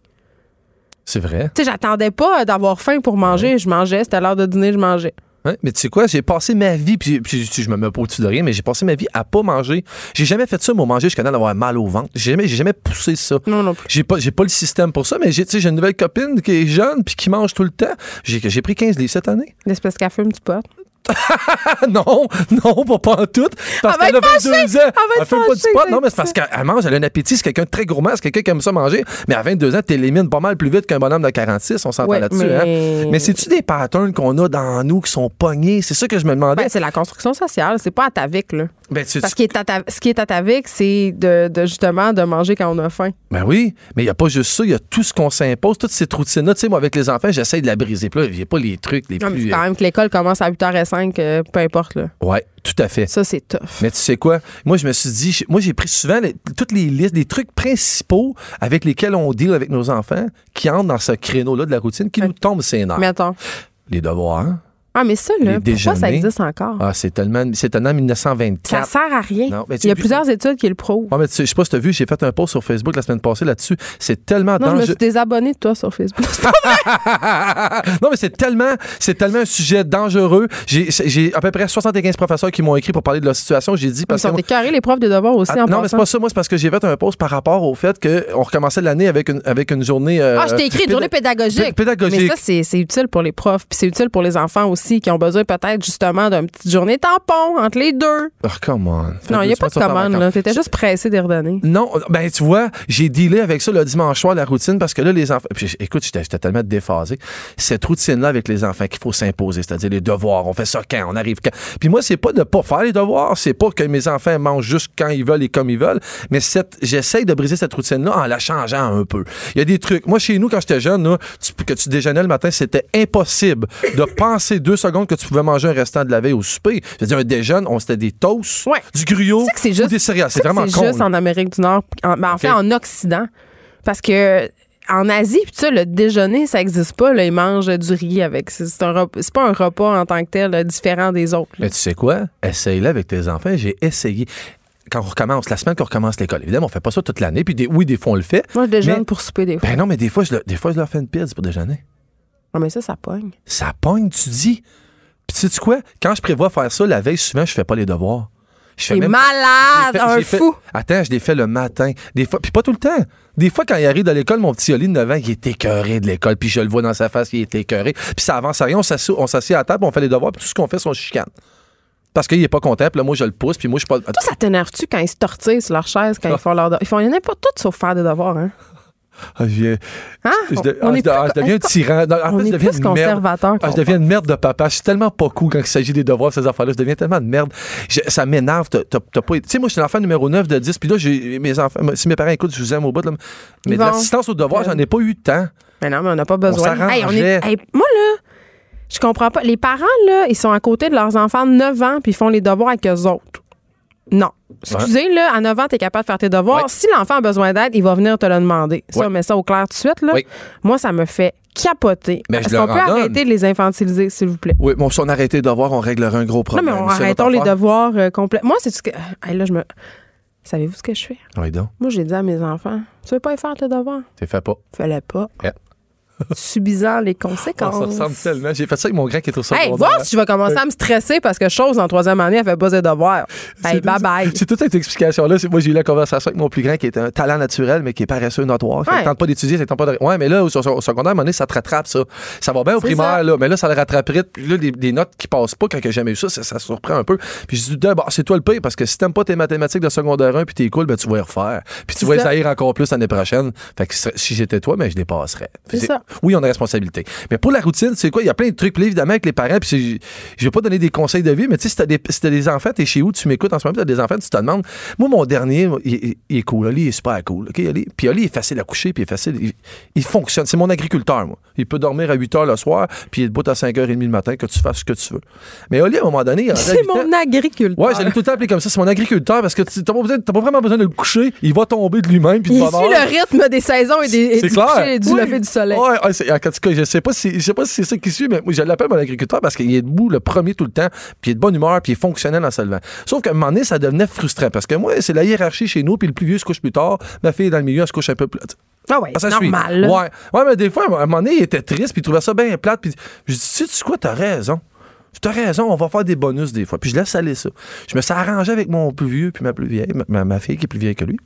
C'est vrai. Tu sais, j'attendais pas d'avoir faim pour manger. Je mangeais, c'était l'heure de dîner, je mangeais. Ouais, mais tu sais quoi, j'ai passé ma vie, puis, puis je me mets pas au-dessus de rien, mais j'ai passé ma vie à pas manger. J'ai jamais fait ça, moi, manger jusqu'à d'avoir mal au ventre. J'ai jamais, jamais poussé ça. Non, non plus. J'ai pas, j'ai pas le système pour ça, mais j'ai, tu une nouvelle copine qui est jeune, puis qui mange tout le temps. J'ai, j'ai pris 15 livres cette année. L'espèce qu'elle fume du pot. non, non, pas, en tout. Parce Elle qu'elle a va être 22 ans. Elle Elle fait pas du sport. Non, mais c'est parce qu'elle mange, elle a un appétit. C'est quelqu'un de très gourmand. C'est quelqu'un qui aime ça manger. Mais à 22 ans, t'élimines pas mal plus vite qu'un bonhomme de 46. On s'entend Ouais, là-dessus. mais- Hein? Mais c'est-tu des patterns qu'on a dans nous qui sont pognés? C'est ça que je me demandais. Ben, c'est la construction sociale. C'est pas atavique, là. Ben, tu- Parce que ce qui est atavique, c'est de, de, justement de manger quand on a faim. Ben oui, mais il n'y a pas juste ça, il y a tout ce qu'on s'impose, toute cette routine-là. Tu sais, moi, avec les enfants, j'essaie de la briser. Puis là, il n'y a pas les trucs les Non, plus. quand même que l'école commence à 8h05, euh, peu importe, là. Ouais, tout à fait. Ça, c'est tough. Mais tu sais quoi? Moi, je me suis dit, moi, j'ai pris souvent les- toutes les listes, les trucs principaux avec lesquels on deal avec nos enfants qui entrent dans ce créneau-là de la routine qui nous tombent ses nerfs. Mettons. Les devoirs. Ah, mais ça, là, pourquoi ça existe encore? Ah, c'est tellement, c'est ça 1924. sert à rien. Non, mais tu- Il y a plusieurs études qui le prouvent. Ouais, mais tu sais, je sais pas si tu as vu, j'ai fait un post sur Facebook la semaine passée là-dessus. C'est tellement Non, je me dangereux. suis désabonnée de toi sur Facebook. non, mais c'est tellement, c'est tellement un sujet dangereux. J'ai, à peu près 75 professeurs qui m'ont écrit pour parler de leur situation. J'ai dit Ils parce que sont écœurés, les profs de devoirs aussi, Ah, en non, mais c'est pas ça. Moi, c'est parce que j'ai fait un post par rapport au fait qu'on recommençait l'année avec une, avec une journée. euh, Ah, je t'ai écrit une journée pédagogique. Pé- pédagogique. Mais ça, c'est c'est utile pour les profs. Puis c'est utile pour les enfants aussi qui ont besoin peut-être justement d'une petite journée tampon entre les deux. Oh, come on. Non, il n'y a pas de commande, là. T'étais juste pressé d'y redonner. Non, ben tu vois, j'ai dealé avec ça le dimanche soir, la routine, parce que là, les enfants. Puis, écoute, j'étais j'étais tellement déphasé. Cette routine-là avec les enfants qu'il faut s'imposer, c'est-à-dire les devoirs, on fait ça quand, on arrive quand? Puis moi, c'est pas de pas faire les devoirs, c'est pas que mes enfants mangent juste quand ils veulent et comme ils veulent, mais cette, j'essaye de briser cette routine-là en la changeant un peu. Il y a des trucs. Moi, chez nous, quand j'étais jeune, là, tu- que tu déjeunais le matin, c'était impossible de penser deux secondes que tu pouvais manger un restant de la veille au souper. Je veux dire, un déjeuner, on c'était des toasts, Ouais. du que c'est juste- des céréales. C'est vraiment con. juste là. en Amérique du Nord, en, ben, en fait en Occident. Parce que en Asie, puis ça, le déjeuner, ça n'existe pas. Là, ils mangent du riz avec. C'est pas un repas en tant que tel là, différent des autres. là. Mais tu sais quoi? Essaye-le avec tes enfants. J'ai essayé. Quand on recommence, la semaine qu'on recommence l'école, évidemment, on fait pas ça toute l'année. Puis des, oui, des fois, on le fait. Moi, je déjeune Mais- pour souper des fois. Ben non, mais des fois, je, des fois, je leur fais une pizza pour déjeuner. Ah, mais ça, ça pogne. Ça pogne, tu dis? Puis tu sais quoi? Quand je prévois faire ça, la veille, souvent, je fais pas les devoirs. Je même- malade, fait- un fait- fou. Attends, je les fais le matin. Des fois, puis pas tout le temps. Des fois, quand il arrive de l'école, mon petit Oli de 9 ans, il est écœuré de l'école, puis je le vois dans sa face, il est écœuré. Puis ça avance à rien, on s'assied à la table, on fait les devoirs, puis tout ce qu'on fait, c'est on chicane. Parce qu'il est pas content, puis là, moi, je le pousse, puis moi, je suis pas. Toi, ça t'énerve-tu quand ils se tortillent sur leur chaise, quand ils font leur. Ils font, il y en a pas sauf faire des devoirs, hein? Ah, je Hein? je On ah, je- ah, deviens un tyran. Non, en On fait, je deviens plus une merde. conservateur? Ah, je qu'on deviens une merde de papa. Je suis tellement pas cool quand il s'agit des devoirs, ces affaires-là. Je deviens tellement de merde. Ça m'énerve. Tu sais, moi, je suis l'enfant numéro 9 de 10. Puis là, j'ai mes enfants. Si mes parents écoutent, je vous aime au bout. Là, mais de l'assistance aux devoirs, j'en ai pas eu tant. Mais non, mais on n'a pas besoin. s'arrangeait. on est, hey, moi, là, je comprends pas. Les parents, là, ils sont à côté de leurs enfants de 9 ans puis ils font les devoirs avec eux autres. Non. Excusez, là, à 9 ans, tu es capable de faire tes devoirs. Ouais. Si l'enfant a besoin d'aide, il va venir te le demander. Ça, Ouais. mets ça au clair tout de suite, là. Oui. Moi, ça me fait capoter. Mais Est-ce qu'on peut donne. arrêter de les infantiliser, s'il vous plaît? Oui, bon, si on arrêtait les devoirs, on réglerait un gros Non, problème. mais on arrêtons les devoirs euh, complets. Moi, c'est ce que. Hey, là, je me. Savez-vous ce que je fais? Oui, donc, Moi, j'ai dit à mes enfants, tu veux pas y faire tes devoirs? t'es fait pas. Fallait pas. Subisant les Oh, conséquences. ça ressemble tellement. J'ai fait ça avec mon grand qui est au Hey, secondaire. voir si je vais commencer à me stresser parce que chose en troisième année, elle fait pas ses devoirs. Hey, bye bye. C'est toute cette explication-là. Moi, j'ai eu la conversation avec mon plus grand qui est un talent naturel, mais qui est paresseux notoire. Ouais. tente pas d'étudier, ça tente pas de. Ouais, mais là, au, secondaire, à un moment donné, ça te rattrape, ça. Ça va bien au primaire, ça. là. Mais là, ça le rattraperait. Puis là, des, des notes qui passent pas quand j'ai jamais eu ça, ça, ça surprend un peu. Puis je dis, d'abord, c'est toi le pire, parce que si t'aimes pas tes mathématiques de secondaire 1 puis t'es cool, ben, tu vas y refaire. Puis tu vas haïr encore plus l'année prochaine. Fait que si j'étais toi, ben, je les passerais. C'est ça. Oui, on a responsabilité. Mais pour la routine, c'est quoi? Il y a plein de trucs. Puis là, évidemment, avec les parents, puis je vais pas donner des conseils de vie, mais tu sais, si t'as des, si t'as des enfants, t'es chez où, tu m'écoutes en ce moment, t'as des enfants, tu te demandes. Moi, mon dernier, il, il- il est cool. Oli, il est super cool. OK, Oli? Puis Oli est facile à coucher, puis il est facile. Il, il fonctionne. C'est mon agriculteur, moi. Il peut dormir à 8 h le soir, puis il est debout à 5h30 le matin, que tu fasses ce que tu veux. Mais Oli, à un moment donné, il C'est 8 ans. mon agriculteur. Ouais, j'allais tout le temps appeler comme ça. C'est mon agriculteur parce que tu t'as pas, pas vraiment besoin de le coucher. Il va tomber de lui-même. Puis Il suit le rythme des saisons et, des, et du clair. coucher et du Oui. lever du soleil. Ouais, Ouais, en tout cas, je sais pas si, je sais pas si c'est ça qui suit, mais moi, je l'appelle mon agriculteur parce qu'il est debout le premier tout le temps, puis il est de bonne humeur, puis il est fonctionnel en se levant. Sauf qu'à un moment donné, ça devenait frustrant parce que moi, c'est la hiérarchie chez nous, puis le plus vieux se couche plus tard, ma fille est dans le milieu, elle se couche un peu plus. Ah ouais, Ah, ça c'est suit. normal. Ouais. ouais, mais des fois, à un moment donné, il était triste, puis il trouvait ça bien plate, puis je dis, tu sais quoi, t'as raison. T'as raison, on va faire des bonus des fois. Puis je laisse aller ça. Je me suis arrangé avec mon plus vieux puis ma plus vieille, ma, ma fille qui est plus vieille que lui.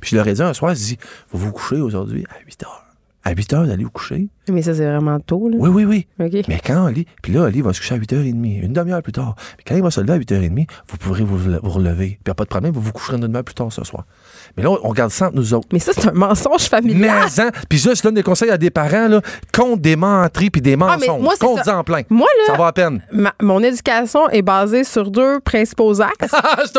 Puis je leur ai dit un soir, je dis, vous vous couchez aujourd'hui à 8 heures. À 8 heures d'aller vous coucher. Mais ça, c'est vraiment tôt, là. Oui, oui, oui. Mais quand Ali, puis là, Ali va se coucher à 8h30, une demi-heure plus tard. Puis quand il va se lever à 8h30, vous pourrez vous, vous relever. Puis il n'y a pas de problème, vous vous coucherez une demi-heure plus tard ce soir. Mais là, on garde ça entre nous autres. Mais ça, c'est un mensonge familial. Mais, hein, puis ça, je donne des conseils à des parents, là, contre des menteries puis des Ah, mensonges. moi, c'est contre ça. en plein. Moi, là, Ça va à peine. ma- mon éducation est basée sur deux principaux axes Ah, je te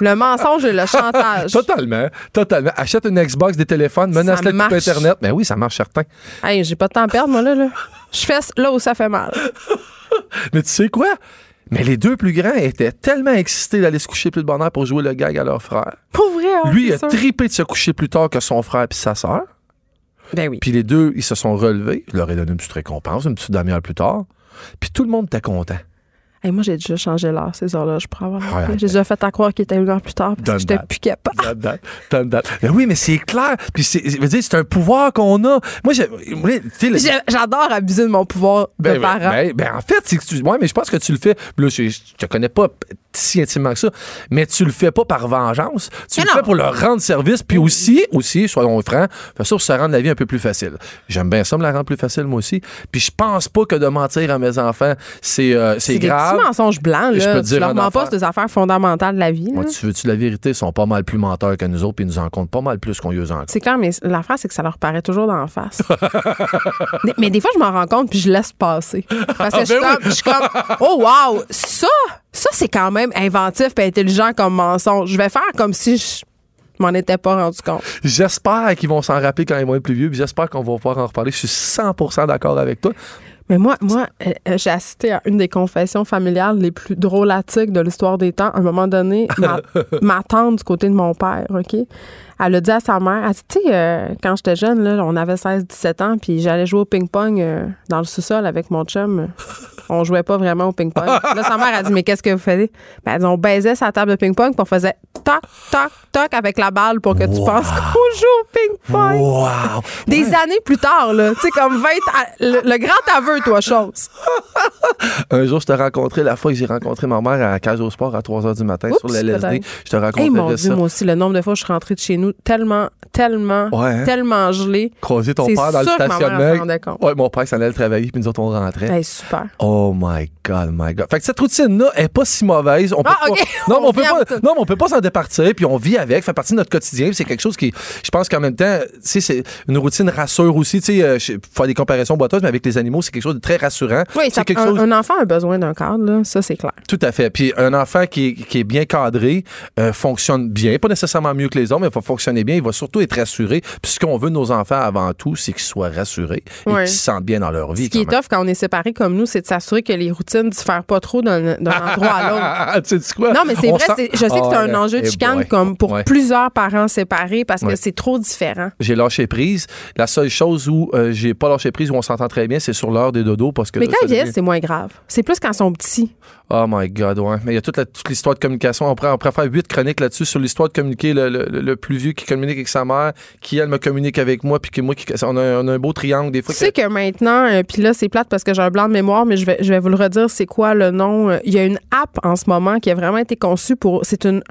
le mensonge et le chantage. Totalement, totalement. Achète une Xbox, des téléphones, menace la marche. Internet. Mais oui, ça marche certain. Hey, j'ai pas de temps à perdre, moi, là. là. Je fais là où ça fait mal. Mais tu sais quoi? Mais les deux plus grands étaient tellement excités d'aller se coucher plus de bonne heure pour jouer le gag à leur frère. Pour vrai, hein, Lui, il a sûr. tripé de se coucher plus tard que son frère puis sa sœur. Ben oui. Puis les deux, ils se sont relevés. Je leur ai donné une petite récompense, une petite demi-heure plus tard. Puis tout le monde était content. Hey, moi, j'ai déjà changé l'heure, ces heures-là, je pourrais avoir. J'ai déjà fait à croire qu'il était une heure plus tard parce que j'étais plus capable. Date, date, date, date. Mais oui, mais c'est clair. Puis c'est, un pouvoir qu'on a. Moi, J'adore abuser de mon pouvoir Ben, de ben, parent. ben, ben, en fait, c'est que tu, ouais, mais je pense que tu le fais. Là, je, je te connais pas si intimement que ça, mais tu le fais pas par vengeance. Tu Mais le non. fais pour leur rendre service, puis aussi, aussi, soyons francs, faire ça pour se rendre la vie un peu plus facile. J'aime bien ça me la rendre plus facile moi aussi. Puis je pense pas que de mentir à mes enfants, c'est, euh, c'est c'est des grave. mensonges blancs, Je là. peux te dire leur mens pas des affaires fondamentales de la vie. Moi, tu veux-tu la vérité? Ils sont pas mal plus menteurs que nous autres, puis ils nous en comptent pas mal plus qu'on y en compte. C'est clair, mais l'affaire, c'est que ça leur paraît toujours d'en face. mais, mais des fois, je m'en rends compte puis je laisse passer. Parce que je, suis ben oui. comme, je suis comme, oh wow, ça, ça c'est quand même inventif et intelligent comme mensonge. Je vais faire comme si je m'en étais pas rendu compte. J'espère qu'ils vont s'en rappeler quand ils vont être plus vieux, puis j'espère qu'on va pouvoir en reparler. Je suis 100% d'accord avec toi. Mais moi, moi euh, euh, j'ai assisté à une des confessions familiales les plus drôlatiques de l'histoire des temps. À un moment donné, ma, ma tante du côté de mon père, OK? Elle a dit à sa mère, elle dit, tu sais, euh, quand j'étais jeune, là, on avait 16-17 ans, puis j'allais jouer au ping-pong euh, dans le sous-sol avec mon chum. On jouait pas vraiment au ping-pong. là, sa mère a dit, mais qu'est-ce que vous faites? Ben, elle dit, on baisait sa table de ping-pong, puis on faisait toc, toc, toc avec la balle pour que tu penses qu'on joue au ping-pong. Wow! Des années plus tard, là. Tu sais, comme 20 à- le, le grand aveu, toi, chose. Un jour, je t'ai rencontré, la fois que j'ai rencontré ma mère à au Sport à 3 h du matin Oups, sur le LSD. Je te racontais Hey, mon ça. Dieu, moi aussi, le nombre de fois que je suis rentrée de chez nous tellement, tellement, Ouais, hein? tellement gelé. Croiser ton père dans le stationnement. Ouais, mon père s'en allait travailler, puis nous autres, on rentrait. Hey, super. Oh my God, my God. Fait que cette routine-là est pas si mauvaise. On peut Ah, pas-. Non, mais on On peut pas, non, mais on peut pas s'en départir, puis on vit avec, fait partie de notre quotidien. C'est quelque chose qui, je pense qu'en même temps, c'est une routine rassure aussi. Tu sais, euh, faire des comparaisons boiteuses, mais avec les animaux, c'est quelque chose de très rassurant. Oui, c'est ça- quelque un, chose. un enfant a besoin d'un cadre, là. Ça, c'est clair. Tout à fait. Puis un enfant qui est, qui est bien cadré euh, fonctionne bien, pas nécessairement mieux que les autres, mais fonctionner bien. Il va surtout être rassuré. Puis ce qu'on veut nos enfants avant tout, c'est qu'ils soient rassurés et Ouais. qu'ils se sentent bien dans leur vie. Ce qui est tough quand on est séparés comme nous, c'est de s'assurer que les routines diffèrent pas trop d'un endroit à l'autre. Tu sais quoi? Non, mais c'est vrai, sent- je sais que c'est Ah, un enjeu de Eh chicane comme pour Ouais. plusieurs parents séparés parce que c'est trop différent. J'ai lâché prise. La seule chose où euh, j'ai pas lâché prise, où on s'entend très bien, c'est sur l'heure des dodos. Parce que Mais là, quand ils c'est moins grave. C'est plus quand ils sont petits. Oh my God, ouais. Mais il y a toute, la- toute l'histoire de communication. On pourrait, on faire huit chroniques là-dessus sur l'histoire de communiquer le, le- le plus vieux qui communique avec sa mère, qui elle me communique avec moi, puis que moi, qui, on, a, un- beau triangle des Tu fois. sais que maintenant, euh, puis là, c'est plate parce que j'ai un blanc de mémoire, mais je vais, je vais vous le redire, c'est quoi le nom? Euh, Il y a une app en ce moment qui a vraiment été conçue pour. C'est une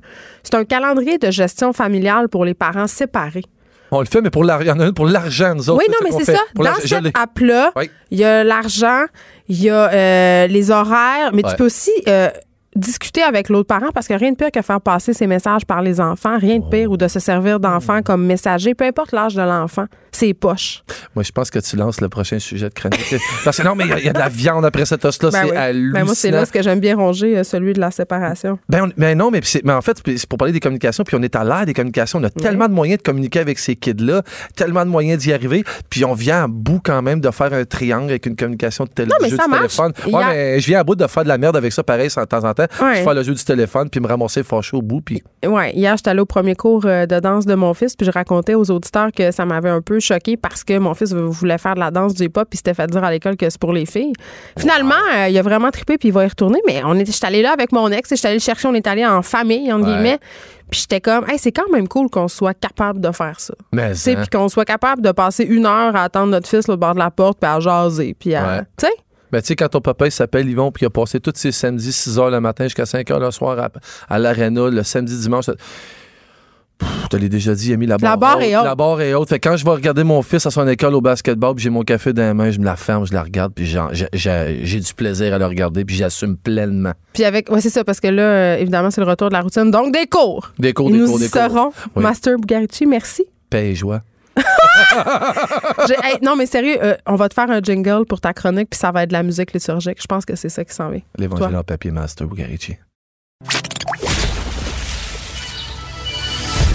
c'est un calendrier de gestion familiale pour les parents séparés. On le fait, mais pour l'argent. Il y en a une pour l'argent, nous autres. oui, non, mais c'est ça. Pour Dans l'ai. app-là, Oui. il y a l'argent, il y a euh, les horaires, mais Ouais. tu peux aussi euh, discuter avec l'autre parent parce que rien de pire que faire passer ses messages par les enfants, rien de pire, ou de se servir d'enfants comme messager, peu importe l'âge de l'enfant, c'est poche. Moi, je pense que tu lances le prochain sujet de chronique. Parce que non, mais il y a- il y, a de la viande après cet os-là. Ben c'est oui. hallucinant. Ben moi, c'est là ce que j'aime bien ronger, euh, celui de la séparation. Ben, on- ben non, mais, c'est- mais en fait, c'est pour parler des communications, puis on est à l'ère des communications. On a tellement de moyens de communiquer avec ces kids-là, tellement de moyens d'y arriver, puis on vient à bout quand même de faire un triangle avec une communication de tel Non, mais jeu ça du marche. téléphone. Ouais, a- mais je viens à bout de faire de la merde avec ça, pareil, de temps en temps. Ouais. Je fais le jeu du téléphone, puis me ramasser fâché au bout, puis Ouais, hier, j'étais allée au premier cours euh, de danse de mon fils, puis je racontais aux auditeurs que ça m'avait un peu choquée parce que mon fils voulait faire de la danse du hip-hop puis s'était fait dire à l'école que c'est pour les filles. Finalement, euh, il a vraiment trippé puis il va y retourner. Mais on était, j'étais allée là avec mon ex, j'étais allée le chercher, on est allé en famille, entre guillemets. Puis j'étais comme, hey, c'est quand même cool qu'on soit capable de faire ça. Mais Tu sais, hein? puis qu'on soit capable de passer une heure à attendre notre fils là, au bord de la porte puis à jaser. Puis à. Ouais. Tu sais? Ben, tu sais, quand ton papa, il s'appelle Yvon, puis il a passé tous ses samedis, 6 h le matin jusqu'à 5 h le soir à, à l'aréna, le samedi, dimanche. Je te l'ai déjà dit, il a mis la barre, La barre est haute. La barre est haute. Fait que quand je vais regarder mon fils à son école au basketball, puis j'ai mon café dans les mains, je me la ferme, je la regarde, puis j'ai- du plaisir à le regarder, puis j'assume pleinement. Puis avec. Ouais, c'est ça, parce que là, euh, évidemment, c'est le retour de la routine. Donc, des cours. Des cours, Et des nous cours, des cours. serons. Oui. Master Bugarici, merci. Paix et joie. Hey, non, mais sérieux, euh, on va te faire un jingle pour ta chronique, puis ça va être de la musique liturgique. Je pense que c'est ça qui s'en vient. L'évangile en papier master Bugarici.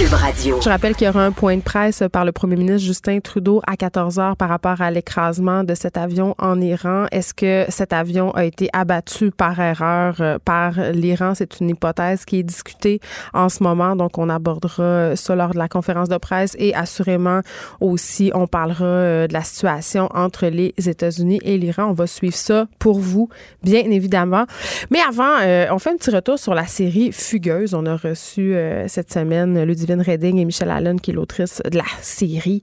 Je rappelle qu'il y aura un point de presse par le premier ministre Justin Trudeau à 14 heures par rapport à l'écrasement de cet avion en Iran. Est-ce que cet avion a été abattu par erreur euh, par l'Iran? C'est une hypothèse qui est discutée en ce moment. Donc, on abordera ça lors de la conférence de presse et assurément aussi, on parlera euh, de la situation entre les États-Unis et l'Iran. On va suivre ça pour vous, bien évidemment. Mais avant, euh, on fait un petit retour sur la série Fugueuse. On a reçu cette semaine Redding et Michelle Allen, qui est l'autrice de la série.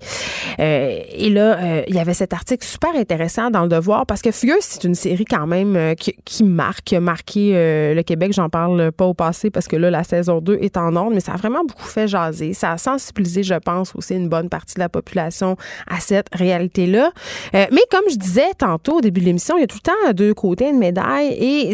Euh, et là, euh, il y avait cet article super intéressant dans Le Devoir parce que Fugueuse, c'est une série quand même euh, qui, marque, qui a marqué le Québec. J'en parle pas au passé parce que là, la saison 2 est en ordre, mais ça a vraiment beaucoup fait jaser. Ça a sensibilisé, je pense, aussi une bonne partie de la population à cette réalité-là. Mais comme je disais tantôt au début de l'émission, il y a tout le temps deux côtés de médaille et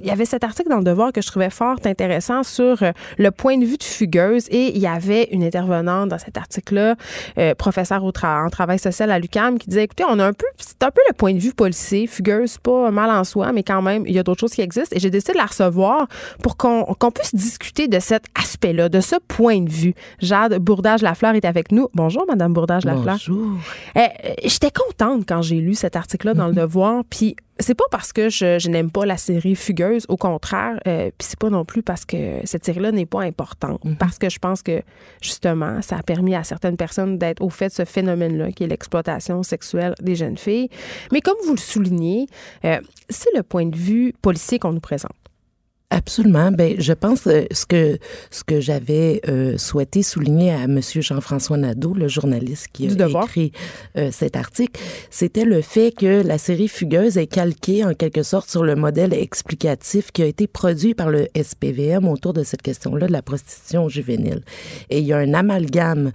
il y avait cet article dans le Devoir que je trouvais fort intéressant sur euh, le point de vue de Fugueuse et il y avait une intervenante dans cet article-là, euh, professeure au tra- en travail social à l'UCAM, qui disait écoutez, on a un peu, c'est un peu le point de vue policier. Fugueuse, pas mal en soi, mais quand même, il y a d'autres choses qui existent et j'ai décidé de la recevoir pour qu'on puisse discuter de cet aspect-là, de ce point de vue. Jade Bourdage-Lafleur est avec nous. Bonjour, Madame Bourdage-Lafleur. Bonjour. Euh, euh, J'étais contente quand j'ai lu cet article-là dans le Devoir, puis c'est pas parce que je, je n'aime pas la série Fugueuse, au contraire, euh, puis c'est pas non plus parce que cette série-là n'est pas importante, parce que je pense que justement, ça a permis à certaines personnes d'être au fait de ce phénomène-là, qui est l'exploitation sexuelle des jeunes filles. Mais comme vous le soulignez, euh, c'est le point de vue policier qu'on nous présente. Absolument. Ben, je pense euh, ce que ce que j'avais euh, souhaité souligner à Monsieur Jean-François Nadeau, le journaliste qui a écrit euh, cet article, c'était le fait que la série Fugueuse est calquée en quelque sorte sur le modèle explicatif qui a été produit par le SPVM autour de cette question-là de la prostitution juvénile. Et il y a un amalgame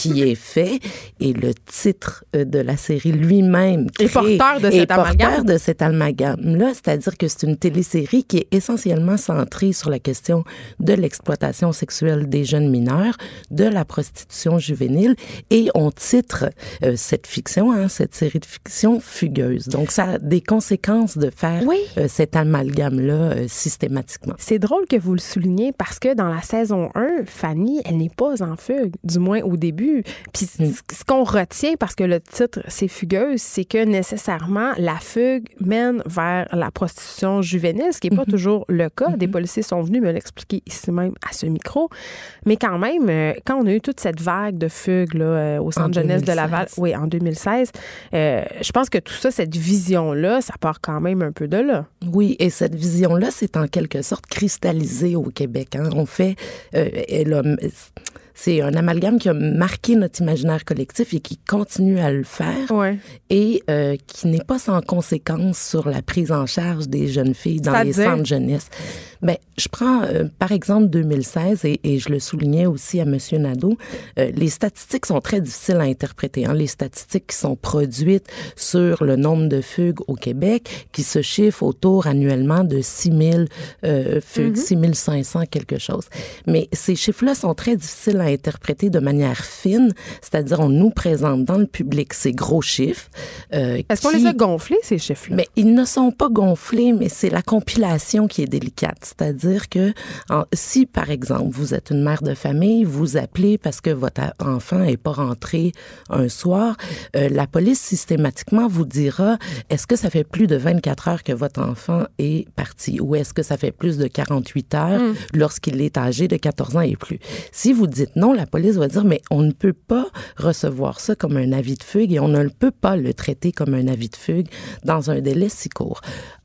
qui est fait et le titre euh, de la série lui-même Est porteur de cet amalgame. de cet amalgame-là, c'est-à-dire que c'est une télésérie qui est essentiellement centrée sur la question de l'exploitation sexuelle des jeunes mineurs, de la prostitution juvénile, et on titre euh, cette fiction, hein, cette série de fiction fugueuse. Donc, ça a des conséquences de faire Oui. euh, cet amalgame-là euh, systématiquement. C'est drôle que vous le souligniez parce que dans la saison 1, Fanny, elle n'est pas en fugue, du moins au début. Puis Mm. ce qu'on retient, parce que le titre, c'est fugueuse, c'est que nécessairement, la fugue mène vers la prostitution juvénile, ce qui n'est pas toujours le cas. Des policiers sont venus me l'expliquer ici même à ce micro. Mais quand même, euh, quand on a eu toute cette vague de fugue là, euh, au centre En jeunesse de 2016. Laval, oui, en 2016, euh, je pense que tout ça, cette vision-là, ça part quand même un peu de là. Oui, et cette vision-là, c'est en quelque sorte cristallisé au Québec. hein. On fait, euh, elle a- c'est un amalgame qui a marqué notre imaginaire collectif et qui continue à le faire Ouais. et euh, qui n'est pas sans conséquence sur la prise en charge des jeunes filles dans les C'est-à-dire? centres jeunesse. Ben, je prends euh, par exemple 2016 et, et je le soulignais aussi à Monsieur Nadeau. euh, les statistiques sont très difficiles à interpréter. Hein. Les statistiques qui sont produites sur le nombre de fugues au Québec, qui se chiffrent autour annuellement de 6 000 euh, fugues, 6 500 quelque chose. Mais ces chiffres-là sont très difficiles à interpréter de manière fine, c'est-à-dire on nous présente dans le public ces gros chiffres. euh, Est-ce qu'on les a gonflés, ces chiffres-là? mais ils ne sont pas gonflés, mais c'est la compilation qui est délicate. C'est-à-dire que si, par exemple, vous êtes une mère de famille, vous appelez parce que votre enfant n'est pas rentré un soir, euh, la police systématiquement vous dira est-ce que ça fait plus de 24 heures que votre enfant est parti? Ou est-ce que ça fait plus de 48 heures mm. lorsqu'il est âgé de 14 ans et plus? Si vous dites non, la police va dire mais on ne peut pas recevoir ça comme un avis de fugue et on ne peut pas le traiter comme un avis de fugue dans un délai si court.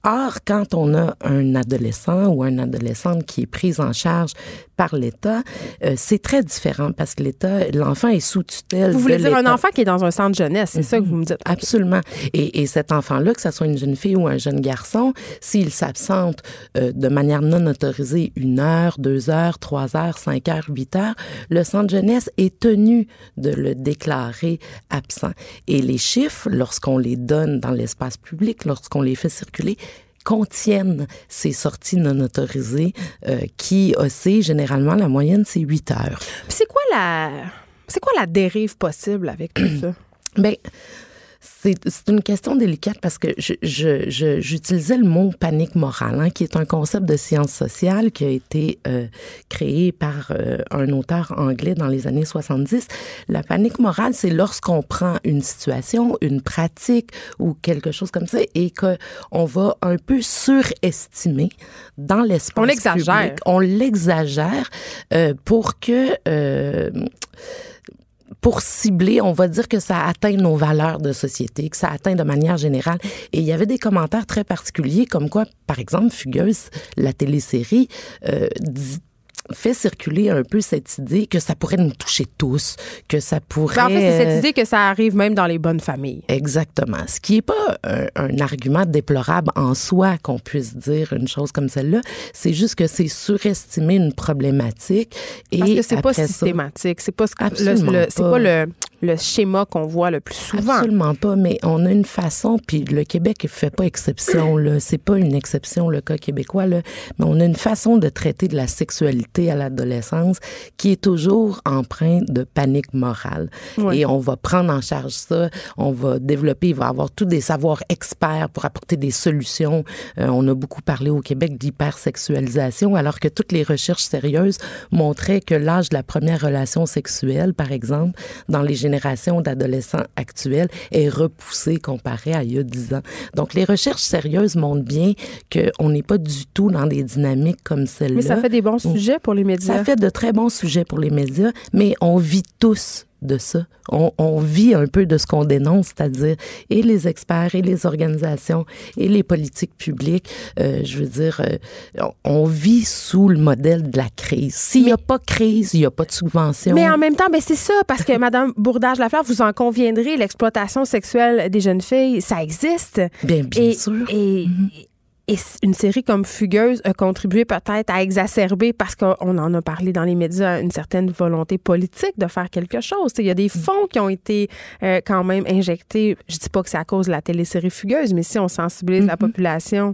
Or, quand on a un adolescent ou une adolescente qui est prise en charge par l'État, euh, c'est très différent parce que l'État, l'enfant est sous tutelle. Vous voulez dire un enfant qui est dans un centre jeunesse, c'est ça que vous me dites? Absolument. Et, et cet enfant-là, que ce soit une jeune fille ou un jeune garçon, s'il s'absente euh, de manière non autorisée une heure, deux heures, trois heures, cinq heures, huit heures, le centre jeunesse est tenu de le déclarer absent. Et les chiffres, lorsqu'on les donne dans l'espace public, lorsqu'on les fait circuler, contiennent ces sorties non autorisées euh, qui oscillent généralement, la moyenne, c'est 8 heures. C'est quoi la... C'est quoi la dérive possible avec tout ça? Bien, c'est une question délicate parce que j'utilisais je, le mot panique morale, hein, qui est un concept de science sociale qui a été euh, créé par euh, un auteur anglais dans les années 70. La panique morale, c'est lorsqu'on prend une situation, une pratique ou quelque chose comme ça et qu'on va un peu surestimer dans l'espace On l'exagère. On l'exagère euh, pour que pour cibler, on va dire que ça atteint nos valeurs de société, que ça atteint de manière générale. Et il y avait des commentaires très particuliers, comme quoi, par exemple, Fugueuse, la télésérie, euh, fait circuler un peu cette idée que ça pourrait nous toucher tous, que ça pourrait... Ben, en fait, c'est cette idée que ça arrive même dans les bonnes familles. Exactement. Ce qui n'est pas un, argument déplorable en soi qu'on puisse dire une chose comme celle-là, c'est juste que c'est surestimer une problématique. Et Parce que c'est pas systématique. C'est pas, ce le, c'est pas le, le schéma qu'on voit le plus souvent. Absolument pas, mais on a une façon, puis le Québec ne fait pas exception, là. C'est pas une exception, le cas québécois, là, mais on a une façon de traiter de la sexualité à l'adolescence qui est toujours empreinte de panique morale. Et on va prendre en charge ça, on va développer, il va avoir tous des savoirs experts pour apporter des solutions. Euh, on a beaucoup parlé au Québec d'hypersexualisation, alors que toutes les recherches sérieuses montraient que l'âge de la première relation sexuelle, par exemple, dans les générations d'adolescents actuels, est repoussé comparé à il y a 10 ans. Donc, les recherches sérieuses montrent bien qu'on n'est pas du tout dans des dynamiques comme celle-là. Mais ça fait des bons sujets pour les médias. Ça fait de très bons sujets pour les médias, mais on vit tous de ça. On, vit un peu de ce qu'on dénonce, c'est-à-dire et les experts et les organisations et les politiques publiques. Euh, je veux dire, euh, on vit sous le modèle de la crise. S'il n'y a pas crise, il n'y a pas de subvention. Mais en même temps, ben c'est ça, parce que Madame Bourdage-Lafleur, vous en conviendrez, l'exploitation sexuelle des jeunes filles, ça existe. Bien, bien sûr. Et, mm-hmm. Et une série comme Fugueuse a contribué peut-être à exacerber, parce qu'on en a parlé dans les médias, une certaine volonté politique de faire quelque chose. Il y a des fonds qui ont été euh, quand même injectés. Je dis pas que c'est à cause de la télésérie Fugueuse, mais si on sensibilise la mm-hmm.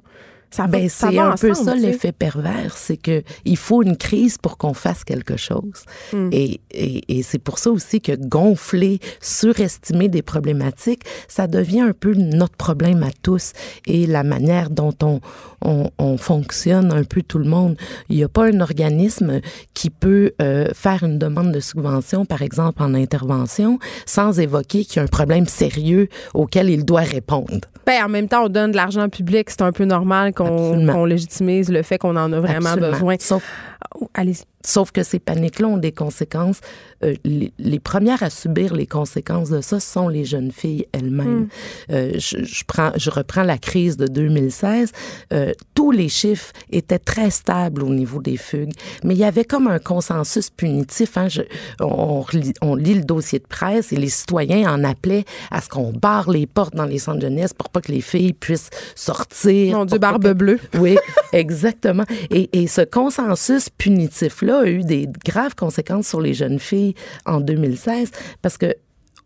Population ben, c'est un peu ça l'effet pervers, c'est que il faut une crise pour qu'on fasse quelque chose. Hmm. Et, et, et c'est pour ça aussi que gonfler, surestimer des problématiques, ça devient un peu notre problème à tous et la manière dont on, on, on fonctionne un peu tout le monde. Il n'y a pas un organisme qui peut euh, faire une demande de subvention, par exemple en intervention, sans évoquer qu'il y a un problème sérieux auquel il doit répondre. Ben, en même temps, on donne de l'argent public, c'est un peu normal qu'on légitimise le fait qu'on en a vraiment besoin. Sauf, oh, allez-y. Sauf que ces paniques-là ont des conséquences. Euh, les, premières à subir les conséquences de ça sont les jeunes filles elles-mêmes. Hmm. Euh, je, je, prends, je reprends la crise de 2016. Euh, tous les chiffres étaient très stables au niveau des fugues, mais il y avait comme un consensus punitif. Hein. Je, on, on, lit le dossier de presse et les citoyens en appelaient à ce qu'on barre les portes dans les centres de jeunesse pour pas que les filles puissent sortir. Mon Dieu, barbe bleue. Oui, exactement. Et, et ce consensus punitif-là a eu des graves conséquences sur les jeunes filles en 2016 parce que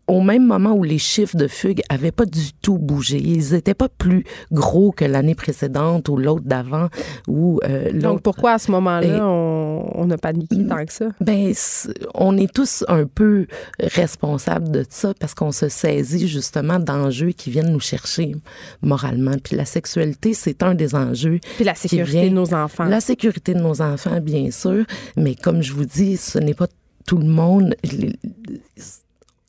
au même moment où les chiffres de fugue avaient pas du tout bougé. Ils étaient pas plus gros que l'année précédente ou l'autre d'avant ou euh, Donc pourquoi à ce moment-là on n'a pas paniqué tant que ça? Ben on est tous un peu responsables de ça parce qu'on se saisit justement d'enjeux qui viennent nous chercher moralement. Puis la sexualité, c'est un des enjeux. Puis la sécurité de nos enfants. La sécurité de nos enfants, bien sûr, mais comme je vous dis, ce n'est pas tout le monde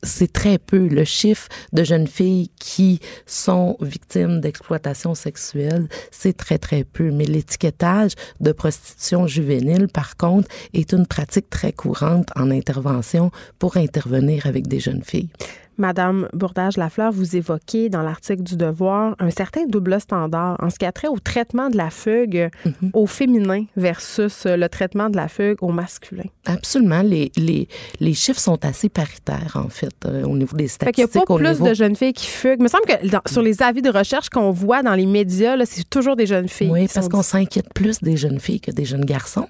c'est très peu le chiffre de jeunes filles qui sont victimes d'exploitation sexuelle, c'est très très peu. Mais l'étiquetage de prostitution juvénile, par contre, est une pratique très courante en intervention pour intervenir avec des jeunes filles. Madame Bourdage-Lafleur, vous évoquez dans l'article du Devoir un certain double standard en ce qui a trait au traitement de la fugue mhm. au féminin versus le traitement de la fugue au masculin. Absolument. Les, les, les chiffres sont assez paritaires, en fait, euh, au niveau des statistiques. Il n'y a pas plus de jeunes filles qui fuguent. Il me semble que sur les avis de recherche qu'on voit dans les médias, c'est toujours des jeunes filles. Oui, parce qu'on s'inquiète plus des jeunes filles que des jeunes garçons.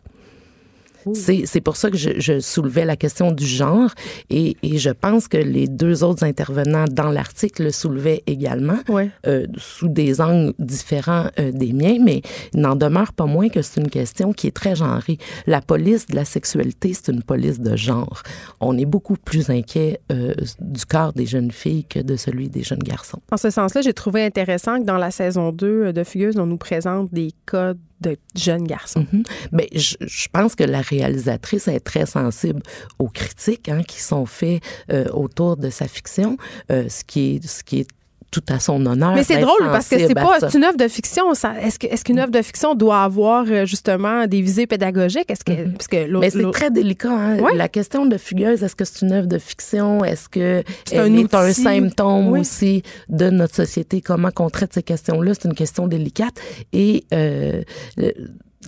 C'est pour ça que je, je, soulevais la question du genre et, et, je pense que les deux autres intervenants dans l'article le soulevaient également euh, sous des angles différents euh, des miens, mais il n'en demeure pas moins que c'est une question qui est très genrée. La police de la sexualité, c'est une police de genre. On est beaucoup plus inquiet euh, du corps des jeunes filles que de celui des jeunes garçons. En ce sens-là, j'ai trouvé intéressant que dans la saison 2 de Fugueuse, on nous présente des cas de jeunes garçons. Ben, je, pense que la réalisatrice est très sensible aux critiques hein, qui sont faites euh, autour de sa fiction, euh, ce qui est ce qui est tout à son honneur. Mais c'est drôle parce que c'est pas une œuvre de fiction. Est-ce que est-ce qu'une œuvre de fiction doit avoir euh, justement des visées pédagogiques? Est-ce que mm-hmm. parce que Mais c'est très délicat. Hein? La question de fugueuse, est-ce que c'est une œuvre de fiction? Est-ce que c'est un, est un symptôme aussi de notre société? Comment on traite ces questions-là? C'est une question délicate et euh,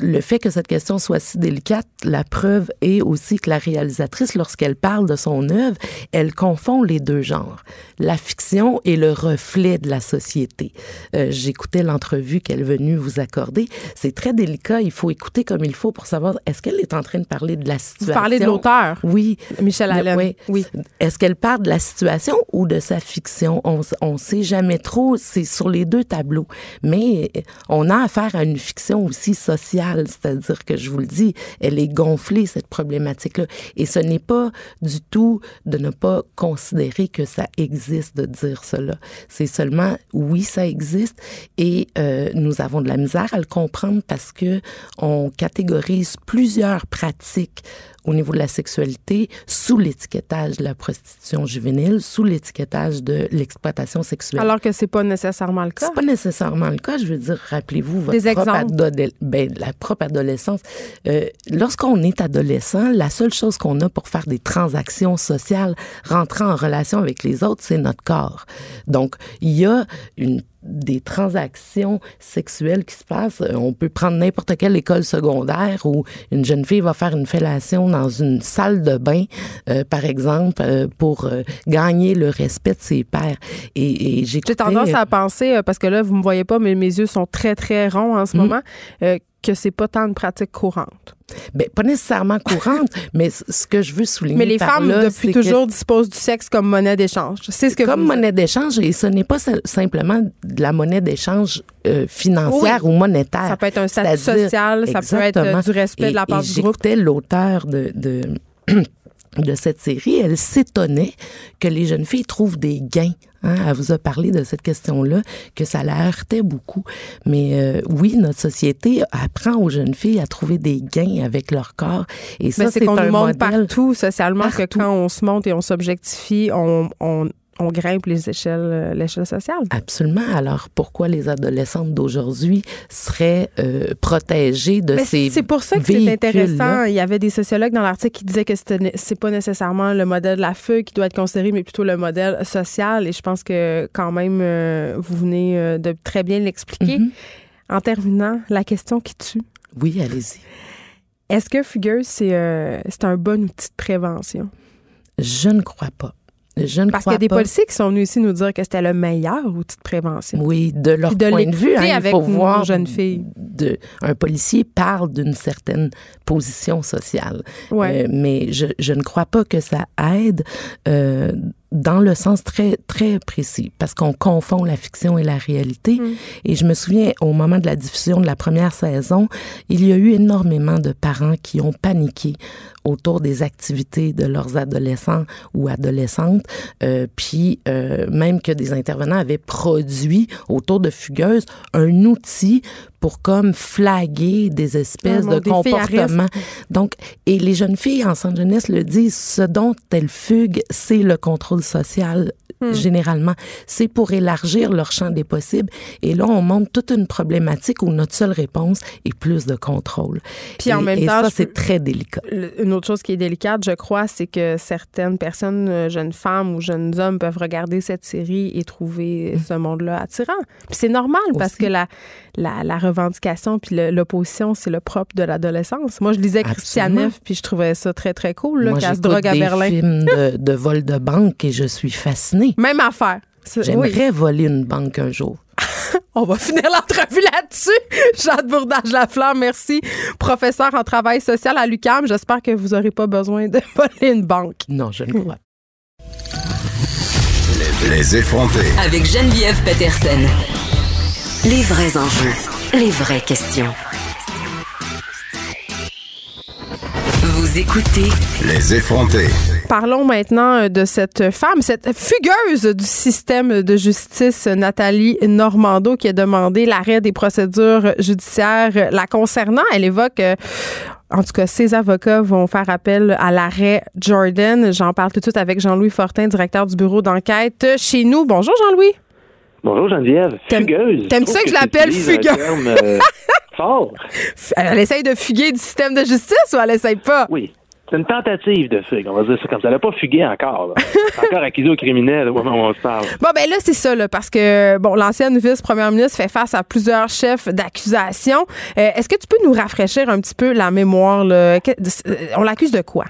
le fait que cette question soit si délicate, la preuve est aussi que la réalisatrice, lorsqu'elle parle de son œuvre, elle confond les deux genres. La fiction est le reflet de la société. Euh, J'écoutais l'entrevue qu'elle est venue vous accorder. C'est très délicat. Il faut écouter comme il faut pour savoir est-ce qu'elle est en train de parler de la situation? Vous parlez de l'auteur. Oui. Michel Allen. Oui. oui. Est-ce qu'elle parle de la situation ou de sa fiction? On ne sait jamais trop. C'est sur les deux tableaux. Mais on a affaire à une fiction aussi sociale c'est-à-dire que je vous le dis, elle est gonflée, cette problématique-là. Et ce n'est pas du tout de ne pas considérer que ça existe de dire cela. C'est seulement, oui, ça existe et euh, nous avons de la misère à le comprendre parce que on catégorise plusieurs pratiques au niveau de la sexualité sous l'étiquetage de la prostitution juvénile, sous l'étiquetage de l'exploitation sexuelle. Alors que c'est pas nécessairement le cas. C'est pas nécessairement le cas. Je veux dire, rappelez-vous votre Des propre ben, la propre adolescence. Euh, lorsqu'on est adolescent, la seule chose qu'on a pour faire des transactions sociales, rentrer en relation avec les autres, c'est notre corps. Donc, il y a une des transactions sexuelles qui se passent. Euh, on peut prendre n'importe quelle école secondaire où une jeune fille va faire une fellation dans une salle de bain, euh, par exemple, euh, pour gagner le respect de ses pairs. Et, j'ai tendance à penser, parce que là, vous me voyez pas, mais mes yeux sont très, très ronds en ce mm. moment, que c'est pas tant une pratique courante. Bien, pas nécessairement courante, mais ce que je veux souligner. Mais les femmes, depuis toujours, disposent du sexe comme monnaie d'échange. C'est ce que Comme monnaie d'échange, et ce n'est pas simplement de la monnaie d'échange euh, financière ou monétaire. Ça peut être un statut social, ça peut être euh, du respect de la part du groupe. J'écoutais l'auteur de, de de cette série, elle s'étonnait que les jeunes filles trouvent des gains. Hein, elle vous a parlé de cette question-là, que ça la heurtait beaucoup. Mais euh, oui, notre société apprend aux jeunes filles à trouver des gains avec leur corps. Et ça, c'est qu'on nous montre partout socialement que quand on se monte et on s'objectifie, on, on, on grimpe les échelles, euh, l'échelle sociale. Absolument. Alors, pourquoi les adolescentes d'aujourd'hui seraient euh, protégées de ces C'est pour ça que c'est intéressant. Il y avait des sociologues dans l'article qui disaient que c'est pas nécessairement le modèle de la feu qui doit être considéré, mais plutôt le modèle social. Et je pense que quand même, euh, vous venez de très bien l'expliquer. Mm-hmm. En terminant, la question qui tue. Oui, allez-y. Est-ce que Fugueuse, c'est un bon outil de prévention? Je ne crois pas. Parce qu'il y a des policiers qui sont venus ici nous dire que c'était le meilleur outil de prévention. Oui, de leur point de vue, hein, il faut voir jeune fille. De, un policier parle d'une certaine position sociale, ouais. Euh, mais je, je, ne crois pas que ça aide. Euh, dans le sens très très précis parce qu'on confond la fiction et la réalité mm. et je me souviens au moment de la diffusion de la première saison il y a eu énormément de parents qui ont paniqué autour des activités de leurs adolescents ou adolescentes, euh, puis euh, même que des intervenants avaient produit autour de Fugueuse un outil pour comme flaguer des espèces de comportements. Donc, et les jeunes filles en centre jeunesse le disent, ce dont elles fuguent, c'est le contrôle social Hmm. généralement. C'est pour élargir leur champ des possibles. Et là, on montre toute une problématique où notre seule réponse est plus de contrôle. Puis en même et temps, ça, c'est très délicat. Une autre chose qui est délicate, je crois, c'est que certaines personnes, euh, jeunes femmes ou jeunes hommes, peuvent regarder cette série et trouver hmm. ce monde-là attirant. Puis c'est normal parce que la, la, revendication puis l'opposition, c'est le propre de l'adolescence. Moi, je lisais Christiane Neff, puis je trouvais ça très, très cool, qu'elle se drogue à Berlin. films de, de vol de banque et je suis fascinée. Même affaire. J'aimerais voler une banque un jour. On va finir l'entrevue là-dessus. Jade Bourdage-Lafleur, merci. Professeur en travail social à l'UCAM. J'espère que vous n'aurez pas besoin de voler une banque. Non, je ne crois pas. Les effronter. Avec Geneviève Peterson. Les vrais enjeux. Les vraies questions. Vous écoutez. Les effronter. Parlons maintenant euh, de cette femme, cette fugueuse du système de justice, Nathalie Normando, qui a demandé l'arrêt des procédures judiciaires la concernant. Elle évoque euh, en tout cas, ses avocats vont faire appel à l'arrêt Jordan. J'en parle tout de suite avec Jean-Louis Fortin, directeur du bureau d'enquête chez nous. Bonjour Jean-Louis. Bonjour Geneviève. Fugueuse. T'aimes ça que je l'appelle fugueuse? Euh, fort. Elle essaye de fuguer du système de justice ou elle essaye pas? Oui. C'est une tentative de fugue, on va dire ça comme ça. Elle n'a pas fugué encore. encore accusée au criminel au moment où on se parle. Bon, ben là, c'est ça, là, parce que bon, l'ancienne vice-première ministre fait face à plusieurs chefs d'accusation. Euh, est-ce que tu peux nous rafraîchir un petit peu la mémoire? Là? Euh, on l'accuse de quoi?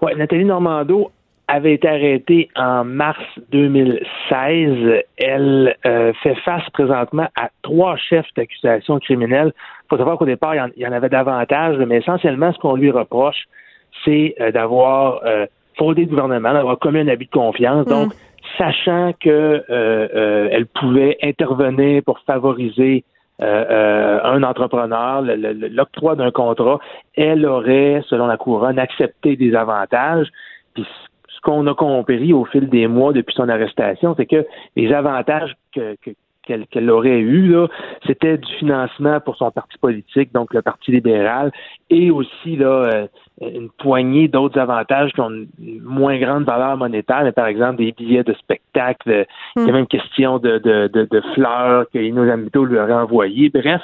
Oui, Nathalie Normando avait été arrêtée en mars 2016. Elle euh, fait face présentement à trois chefs d'accusation criminelle. Il faut savoir qu'au départ, il y, en, avait davantage, mais essentiellement, ce qu'on lui reproche, c'est euh, d'avoir euh, fraudé le gouvernement, d'avoir commis un abus de confiance. Donc, mm. sachant que elle pouvait intervenir pour favoriser un entrepreneur, l'octroi d'un contrat, elle aurait, selon la couronne, accepté des avantages. Puis qu'on a compris au fil des mois depuis son arrestation, c'est que les avantages que, qu'elle aurait eu, là, c'était du financement pour son parti politique, donc le Parti libéral, et aussi là, euh, une poignée d'autres avantages qui ont une moins grande valeur monétaire, par exemple des billets de spectacle, il y a hmm. même question de, de, de, fleurs que Inno Amito lui aurait envoyées. Bref,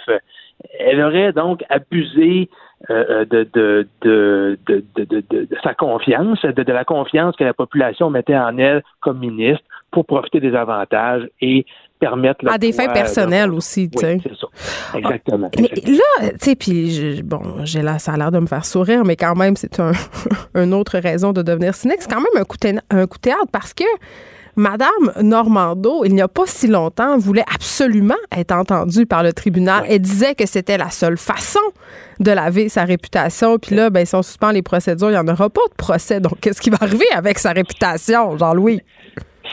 elle aurait donc abusé euh, de, de, de, de, sa confiance, de, la confiance que la population mettait en elle comme ministre pour profiter des avantages et permettre... À des fins personnelles aussi, tu sais. c'est ça. Exactement. Mais là, tu sais, puis bon, j'ai là, ça a l'air de me faire sourire, mais quand même, c'est un, une autre raison de devenir cynique. C'est quand même un coup, un coup de théâtre parce que Madame Normando, il n'y a pas si longtemps, voulait absolument être entendue par le tribunal. Elle disait que c'était la seule façon de laver sa réputation. Puis là, ben, si on suspend les procédures, il n'y en aura pas de procès. Donc, qu'est-ce qui va arriver avec sa réputation, Jean-Louis?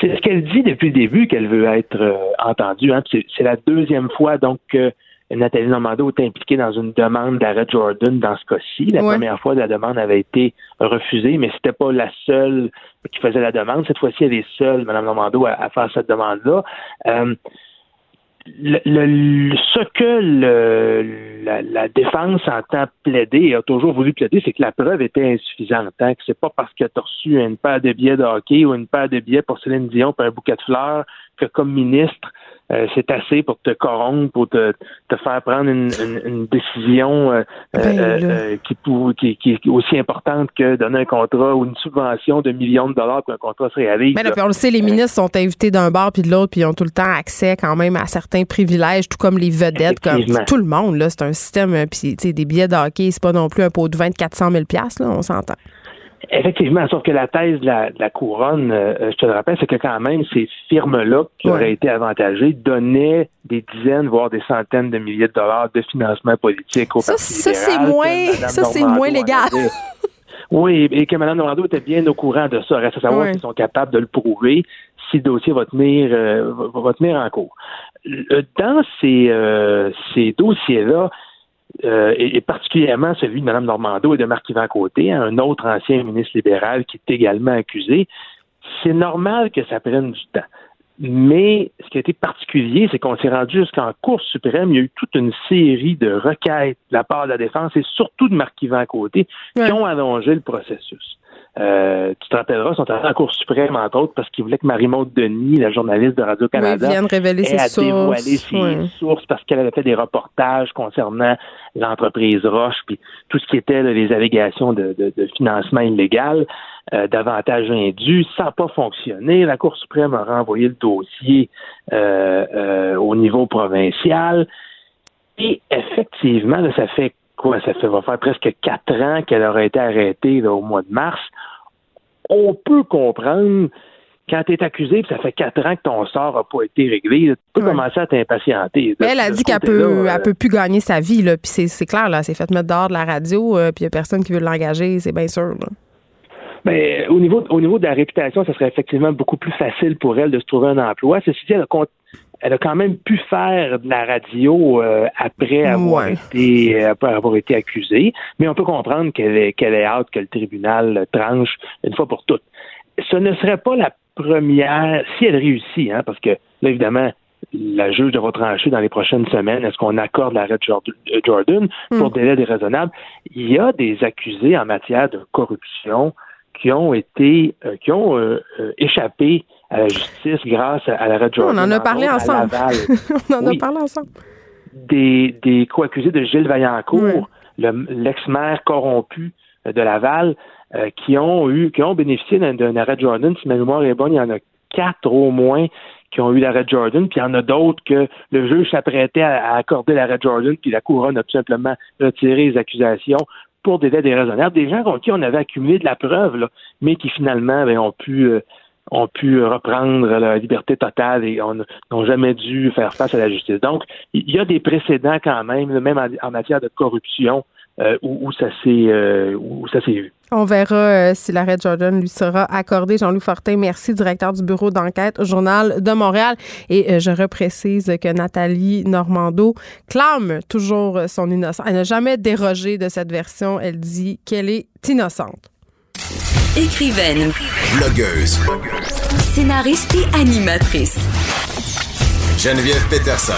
C'est ce qu'elle dit depuis le début qu'elle veut être euh, entendue. Hein. C'est la deuxième fois donc que Nathalie Normando est impliquée dans une demande d'arrêt Jordan dans ce cas-ci. La première fois, la demande avait été refusée, mais c'était pas la seule qui faisait la demande. Cette fois-ci, elle est seule, Mme Normando, à, faire cette demande-là. Euh, le, ce que le, la, défense entend plaider et a toujours voulu plaider, c'est que la preuve était insuffisante. Hein, que c'est pas parce que tu as reçu une paire de billets de hockey ou une paire de billets pour Céline Dion pour un bouquet de fleurs que comme ministre, euh, c'est assez pour te corrompre, pour te, te faire prendre une, une, décision euh, ben, euh, qui, qui, qui, est aussi importante que donner un contrat ou une subvention de millions de dollars pour un contrat se réalise. Là, puis on le sait, les ministres sont invités d'un bord puis de l'autre, puis ils ont tout le temps accès quand même à certains privilèges, tout comme les vedettes, comme tout le monde. Là, c'est un système, puis des billets de hockey, c'est pas non plus un pot de 20 400 000 là, on s'entend. Effectivement, sauf que la thèse de la, couronne, euh, je te le rappelle, c'est que quand même ces firmes-là qui auraient été avantagées donnaient des dizaines, voire des centaines de milliers de dollars de financement politique au ça, ça c'est moins, ça c'est moins légal. Oui, et que Mme Normando était bien au courant de ça. Reste à savoir s'ils sont capables de le prouver si le dossier va tenir, euh, va, tenir en cours. Dans ces, euh, ces dossiers-là, euh, et, particulièrement celui de Mme Normando et de Marc-Yvan Côté, un autre ancien ministre libéral qui est également accusé, c'est normal que ça prenne du temps. Mais ce qui a été particulier, c'est qu'on s'est rendu jusqu'en Cour suprême. Il y a eu toute une série de requêtes de la part de la défense et surtout de Marc-Yvan Côté qui ont allongé le processus. Euh, tu te rappelleras, sont allés en Cour suprême, entre autres, parce qu'ils voulaient que Marie-Maude Denis, la journaliste de Radio-Canada, oui, vienne révéler ses sources. dévoiler ses sources parce qu'elle avait fait des reportages concernant l'entreprise Roche, puis tout ce qui était les allégations de, financement illégal, euh, d'avantages indus. Ça n'a pas fonctionné. La Cour suprême a renvoyé le dossier euh, euh, au niveau provincial. Et effectivement, ça fait quoi, ça va faire presque quatre ans qu'elle aurait été arrêtée au mois de mars. On peut comprendre quand tu es accusé, ça fait quatre ans que ton sort n'a pas été réglé, tu peux commencer à t'impatienter. Mais elle a dit qu'elle peut, elle peut plus gagner sa vie, là, puis c'est clair, là, c'est fait mettre dehors de la radio, euh, puis il n'y a personne qui veut l'engager, c'est bien sûr. Mais au niveau, au niveau de la réputation, ça serait effectivement beaucoup plus facile pour elle de se trouver un emploi. Ceci dit, elle a, elle a quand même pu faire de la radio euh, après avoir été après avoir été accusée, mais on peut comprendre qu'elle est qu'elle est hâte que le tribunal tranche une fois pour toutes. Ce ne serait pas la première si elle réussit, hein, parce que là évidemment la juge devra trancher dans les prochaines semaines est-ce qu'on accorde l'arrêt de Jordan pour hmm. délai déraisonnable? Il y a des accusés en matière de corruption qui ont été euh, qui ont euh, échappé à la justice grâce à, la radio. On en a parlé ensemble. on en a parlé ensemble. Des, des co-accusés de Gilles Vaillancourt, l'ex-maire corrompu euh, de Laval, euh, qui ont eu, qui ont bénéficié d'un arrêt Jordan. Si ma mémoire est bonne, il y en a quatre au moins qui ont eu l'arrêt Jordan, puis il y en a d'autres que le juge s'apprêtait à, accorder l'arrêt Jordan, puis la couronne a tout simplement retiré les accusations pour des délais déraisonnables. Des gens contre qui on avait accumulé de la preuve, là, mais qui finalement ben, ont pu euh, ont pu reprendre la liberté totale et n'ont jamais dû faire face à la justice. Donc, il y a des précédents quand même, même en, matière de corruption, euh, où, ça s'est euh. On verra euh, si l'arrêt Jordan lui sera accordé. Jean-Louis Fortin, merci, directeur du bureau d'enquête au Journal de Montréal. Et je reprécise que Nathalie Normando clame toujours son innocence. Elle n'a jamais dérogé de cette version. Elle dit qu'elle est innocente. Écrivaine. Blogueuse. Scénariste et animatrice. Geneviève Peterson.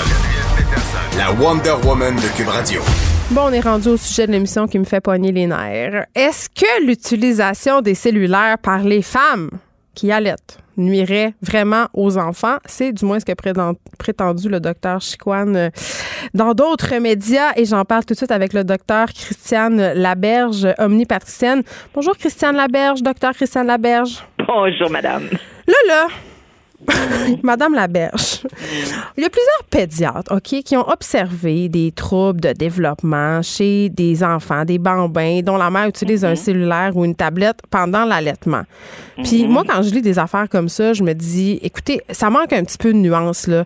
La Wonder Woman de Cube Radio. Bon, on est rendu au sujet de l'émission qui me fait poigner les nerfs. Est-ce que l'utilisation des cellulaires par les femmes qui allaitent? Nuirait vraiment aux enfants. C'est du moins ce que prétendu le docteur Chiquan euh, dans d'autres médias. Et j'en parle tout de suite avec le docteur Christiane Laberge, omnipatricienne. Bonjour Christiane Laberge, docteur Christiane Laberge. Bonjour madame. Là, là, Madame Laberge, il y a plusieurs pédiatres, OK, qui ont observé des troubles de développement chez des enfants, des bambins dont la mère utilise un mhm. cellulaire ou une tablette pendant l'allaitement. Puis mhm. moi, quand je lis des affaires comme ça, je me dis, écoutez, ça manque un petit peu de nuance, là.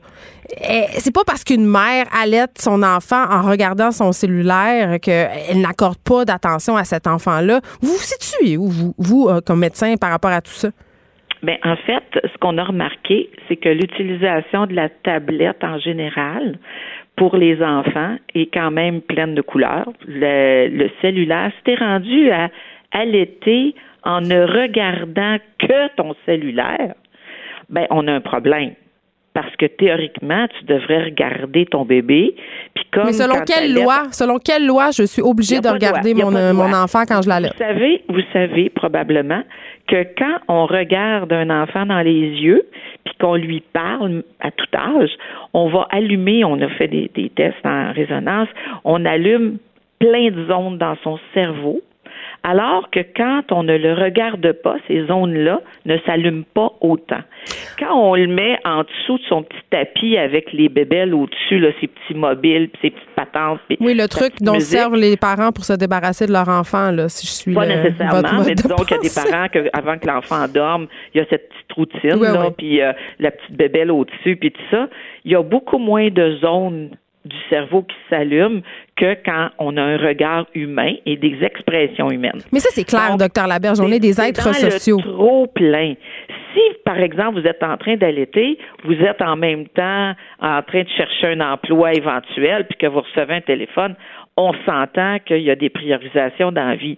Eh, c'est pas parce qu'une mère allaite son enfant en regardant son cellulaire qu'elle n'accorde pas d'attention à cet enfant-là. Vous vous situez où, vous, vous euh, comme médecin, par rapport à tout ça? Bien, en fait, ce qu'on a remarqué, c'est que l'utilisation de la tablette en général pour les enfants est quand même pleine de couleurs. Le, cellulaire, si rendu à allaiter en ne regardant que ton cellulaire, ben on a un problème parce que théoriquement, tu devrais regarder ton bébé. Puis comme Mais selon quelle loi, selon quelle loi je suis obligée de regarder mon, mon enfant quand je l'allais? Vous savez, vous savez probablement que quand on regarde un enfant dans les yeux, puis qu'on lui parle à tout âge, on va allumer, on a fait des, tests en résonance, on allume plein de zones dans son cerveau alors que quand on ne le regarde pas, ces zones-là ne s'allument pas autant. Quand on le met en dessous de son petit tapis avec les bébelles au-dessus, là, ses petits mobiles, ses petites patentes. Oui, le truc dont servent les parents pour se débarrasser de leur enfant, là, si je suis Pas nécessairement, mais disons qu'il y a des parents que, avant que l'enfant dorme, il y a cette petite routine, là, puis euh, la petite bébelle au-dessus, puis tout ça. Il y a beaucoup moins de zones du cerveau qui s'allume que quand on a un regard humain et des expressions humaines. Mais ça, c'est clair, docteur Laberge. On est des êtres sociaux. trop plein. Si, par exemple, vous êtes en train d'allaiter, vous êtes en même temps en train de chercher un emploi éventuel, puis que vous recevez un téléphone, on s'entend qu'il y a des priorisations dans la vie.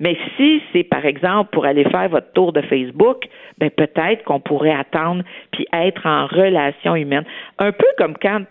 Mais si c'est, par exemple, pour aller faire votre tour de Facebook, ben peut-être qu'on pourrait attendre puis être en relation humaine. Un peu comme quand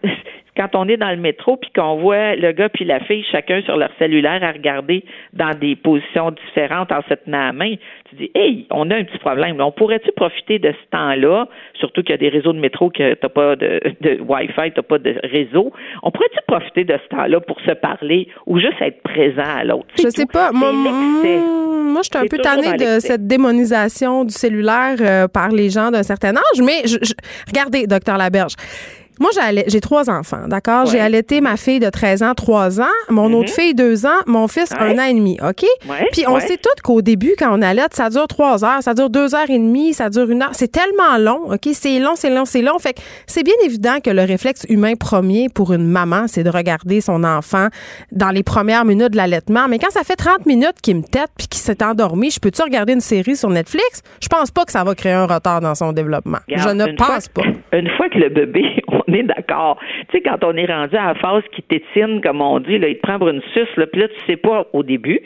quand on est dans le métro puis qu'on voit le gars puis la fille chacun sur leur cellulaire à regarder dans des positions différentes en se tenant à la main, tu dis hey, on a un petit problème. On pourrait-tu profiter de ce temps-là, surtout qu'il y a des réseaux de métro que t'as pas de, de Wi-Fi, t'as pas de réseau. On pourrait-tu profiter de ce temps-là pour se parler ou juste être présent à l'autre? Je sais pas. Moi, moi, je suis un peu tannée de cette démonisation du cellulaire euh, par les gens d'un certain âge, mais regardez, docteur Laberge. Moi, j'ai trois enfants, d'accord? J'ai allaité ma fille de 13 ans, 3 ans, mon autre mhm. fille, 2 ans, mon fils, un an et demi, OK? Puis on sait toutes qu'au début, quand on allaite, ça dure 3 heures, ça dure 2 heures et demie, ça dure une heure. C'est tellement long, OK? C'est long, c'est long, c'est long. Fait que c'est bien évident que le réflexe humain premier pour une maman, c'est de regarder son enfant dans les premières minutes de l'allaitement. Mais quand ça fait 30 minutes qu'il me tête puis qu'il s'est endormi, je peux-tu regarder une série sur Netflix? Je pense pas que ça va créer un retard dans son développement. je ne pense pas. Une fois que le bébé, on est d'accord. Tu sais, quand on est rendu à la phase qui tétine, comme on dit, là, il te prend pour une suce, puis là, tu sais pas au début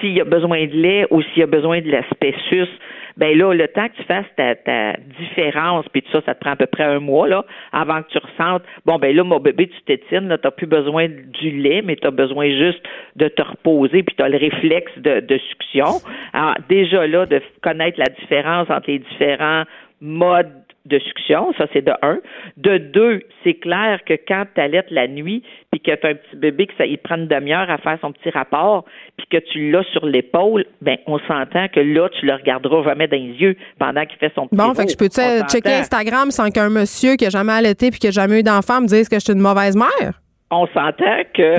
s'il y a besoin de lait ou s'il y a besoin de l'aspect suce ben là, le temps que tu fasses ta, différence, puis tout ça, ça te prend à peu près un mois, là, avant que tu ressentes, bon, ben là, mon bébé, tu tétines, là, t'as plus besoin du lait, mais tu as besoin juste de te reposer, puis tu as le réflexe de, de succion. Alors, déjà là, de connaître la différence entre les différents modes de succion, ça c'est de un. De deux, c'est clair que quand tu allaites la nuit, puis que tu as un petit bébé, que ça il prend une demi-heure à faire son petit rapport, puis que tu l'as sur l'épaule, ben on s'entend que là, tu le regarderas jamais dans les yeux pendant qu'il fait son petit Bon, fait que je peux checker Instagram sans qu'un monsieur qui a jamais allaité puis qui a jamais eu d'enfant me dise que je suis une mauvaise mère? On s'entend que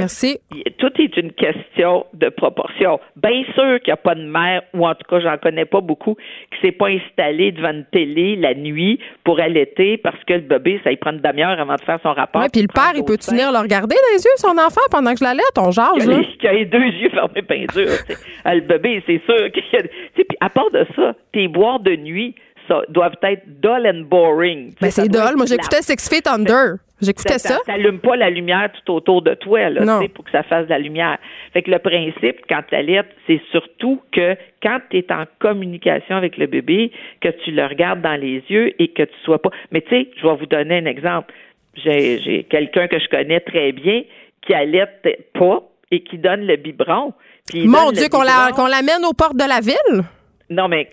tout est une question de proportion. Bien sûr qu'il n'y a pas de mère, ou en tout cas, j'en connais pas beaucoup, qui s'est pas installé devant une télé la nuit pour allaiter parce que le bébé, ça y prend une demi-heure avant de faire son rapport. Oui, puis le père, il peut tenir le regarder dans les yeux, son enfant, pendant que je l'allaite? On jase, là. Il a les deux yeux fermés peinture. Ah, le bébé, c'est sûr qu'il y a... Puis à part de ça, tes boires de nuit, ça, doivent être dull and boring. Ben, c'est dull. Moi, j'écoutais Six Feet Under. J'écoutais ça. Ça n'allume pas la lumière tout autour de toi, là, pour que ça fasse de la lumière. Fait que le principe, quand tu allaites, c'est surtout que quand tu es en communication avec le bébé, que tu le regardes dans les yeux et que tu sois pas. Mais tu sais, je vais vous donner un exemple. J'ai quelqu'un que je connais très bien qui allaite pas et qui donne le biberon. Mon Dieu, qu'on l'amène aux portes de la ville? Non, mais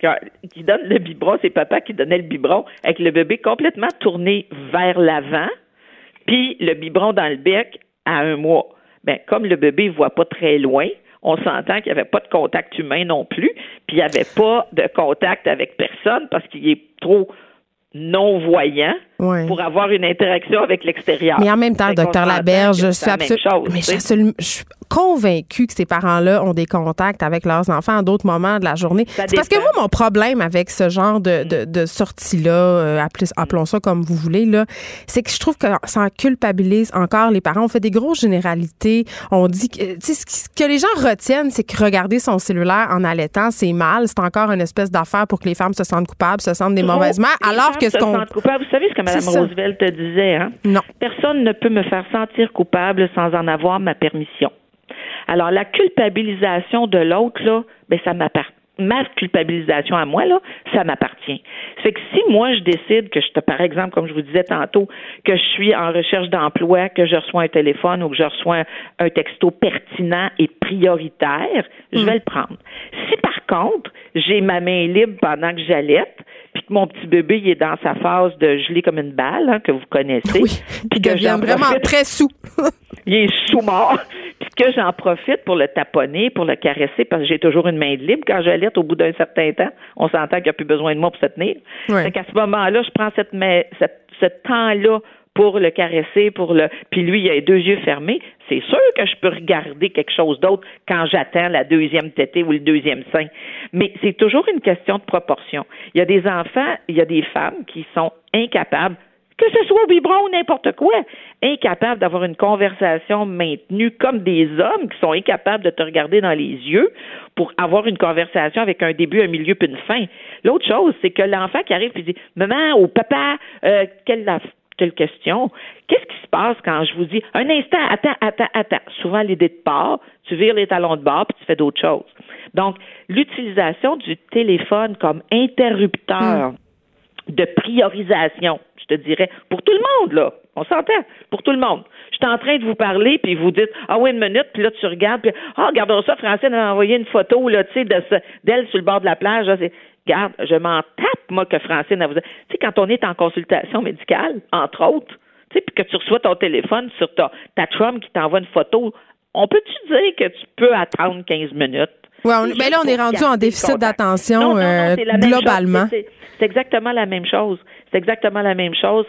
qui donne le biberon, c'est papa qui donnait le biberon avec le bébé complètement tourné vers l'avant puis le biberon dans le bec à un mois. Ben, comme le bébé ne voit pas très loin, on s'entend qu'il n'y avait pas de contact humain non plus, puis il n'y avait pas de contact avec personne parce qu'il est trop non-voyant pour avoir une interaction avec l'extérieur. Mais en même temps, docteur Laberge, je suis absolument, mais je suis convaincue que ces parents-là ont des contacts avec leurs enfants à d'autres moments de la journée. C'est parce que moi, mon problème avec ce genre de, de, de sortie-là, euh, appelons ça comme vous voulez, là, c'est que je trouve que ça en culpabilise encore les parents. On fait des grosses généralités. On dit que, ce que les gens retiennent, c'est que regarder son cellulaire en allaitant, c'est mal. C'est encore une espèce d'affaire pour que les femmes se sentent coupables, se sentent des mauvaises mères, alors que vous savez ce que Mme Roosevelt disait, hein? Non. Personne ne peut me faire sentir coupable sans en avoir ma permission. Alors, la culpabilisation de l'autre, là, ben, ça m'appartient ma culpabilisation à moi, là, ça m'appartient. C'est que si moi, je décide que je te, par exemple, comme je vous disais tantôt, que je suis en recherche d'emploi, que je reçois un téléphone ou que je reçois un, texto pertinent et prioritaire, je hmm. vais le prendre. Si par contre, j'ai ma main libre pendant que j'allaite, mon petit bébé il est dans sa phase de gelé comme une balle, hein, que vous connaissez. Oui, puis que devient vraiment très sous. il est sous-mort. Puis que j'en profite pour le taponner, pour le caresser, parce que j'ai toujours une main libre quand j'allaite au bout d'un certain temps. On s'entend qu'il n'y a plus besoin de moi pour se tenir. Ouais. qu'à ce moment-là, je prends cette, cette ce temps-là pour le caresser, pour le. Puis lui, il a les deux yeux fermés. C'est sûr que je peux regarder quelque chose d'autre quand j'attends la deuxième tétée ou le deuxième sein. Mais c'est toujours une question de proportion. Il y a des enfants, il y a des femmes qui sont incapables que ce soit au biberon ou n'importe quoi, incapable d'avoir une conversation maintenue comme des hommes qui sont incapables de te regarder dans les yeux pour avoir une conversation avec un début, un milieu puis une fin. L'autre chose, c'est que l'enfant qui arrive et dit Maman ou papa, euh, quelle quelle question. Qu'est-ce qui se passe quand je vous dis un instant, attends, attends, attends. Souvent, l'idée de part, tu vires les talons de bord puis tu fais d'autres choses. Donc, l'utilisation du téléphone comme interrupteur hmm. de priorisation, je te dirais, pour tout le monde, là. On s'entend, pour tout le monde. Je suis en train de vous parler, puis vous dites, ah oui, une minute, puis là, tu regardes, puis, ah, regardons ça, Francine a envoyé une photo, là, tu sais, d'elle sur le bord de la plage, là, Regarde, je m'en tape, moi, que Francine a vous. Tu sais, quand on est en consultation médicale, entre autres, tu sais, puis que tu reçois ton téléphone sur ta, ta Trump qui t'envoie une photo, on peut-tu dire que tu peux attendre 15 minutes? Oui, ben là, on est rendu en déficit d'attention euh, globalement. C'est exactement la même chose. C'est exactement la même chose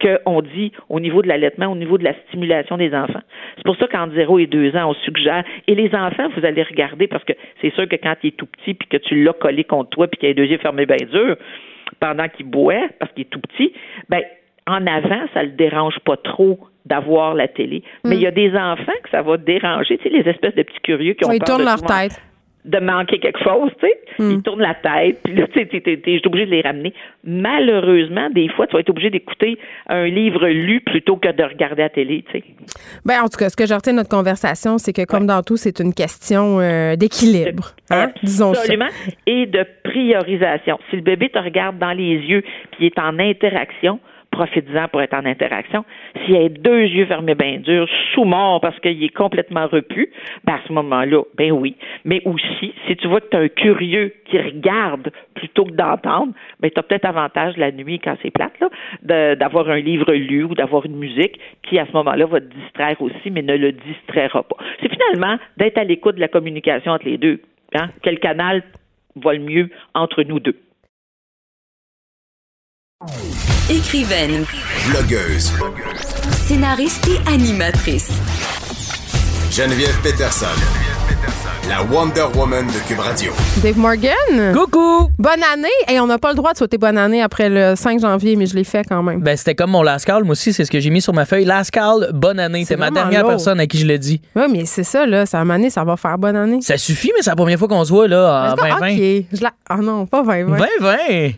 qu'on dit au niveau de l'allaitement, au niveau de la stimulation des enfants. C'est pour ça qu'en 0 et 2 ans, on suggère. Et les enfants, vous allez regarder, parce que c'est sûr que quand il est tout petit, puis que tu l'as collé contre toi, puis qu'il a les deux yeux fermés bien dur, pendant qu'il boit, parce qu'il est tout petit, ben en avant, ça le dérange pas trop d'avoir la télé. Mais il y a des enfants que ça va déranger, tu sais, les espèces de petits curieux qui ont Ils tournent leur tête de manquer quelque chose, tu sais. Hmm. Ils tournent la tête, puis là, tu sais, t'es obligé de les ramener. Malheureusement, des fois, tu vas être obligé d'écouter un livre lu plutôt que de regarder la télé, tu sais. Ben, en tout cas, ce que j'ai retenu de notre conversation, c'est que, comme dans tout, c'est une question euh, d'équilibre, hein, disons Absolument. Et de priorisation. Si le bébé te regarde dans les yeux, puis est en interaction, profites-en pour être en interaction. S'il a deux yeux fermés bien durs, sous mort parce qu'il est complètement repu, ben à ce moment-là, ben oui. Mais aussi, si tu vois que tu as un curieux qui regarde plutôt que d'entendre, ben tu as peut-être avantage la nuit quand c'est plate, là, d'avoir un livre lu ou d'avoir une musique qui, à ce moment-là, va te distraire aussi, mais ne le distraira pas. C'est finalement d'être à l'écoute de la communication entre les deux. Hein? Quel canal va le mieux entre nous deux? Écrivaine. Blogueuse. Scénariste et animatrice. Geneviève Peterson la Wonder Woman de Cube Radio. Dave Morgan. Coucou. Bonne année. Et on n'a pas le droit de souhaiter bonne année après le 5 janvier, mais je l'ai fait quand même. Ben, c'était comme mon last call. Moi aussi, c'est ce que j'ai mis sur ma feuille. Last call, bonne année. C'est ma dernière personne à qui je l'ai dit. Oui, mais c'est ça, là. Ça année, ça va faire bonne année. Ça suffit, mais c'est la première fois qu'on se voit, là, en 2020. OK. Je la... Oh non, pas 2020. 2020.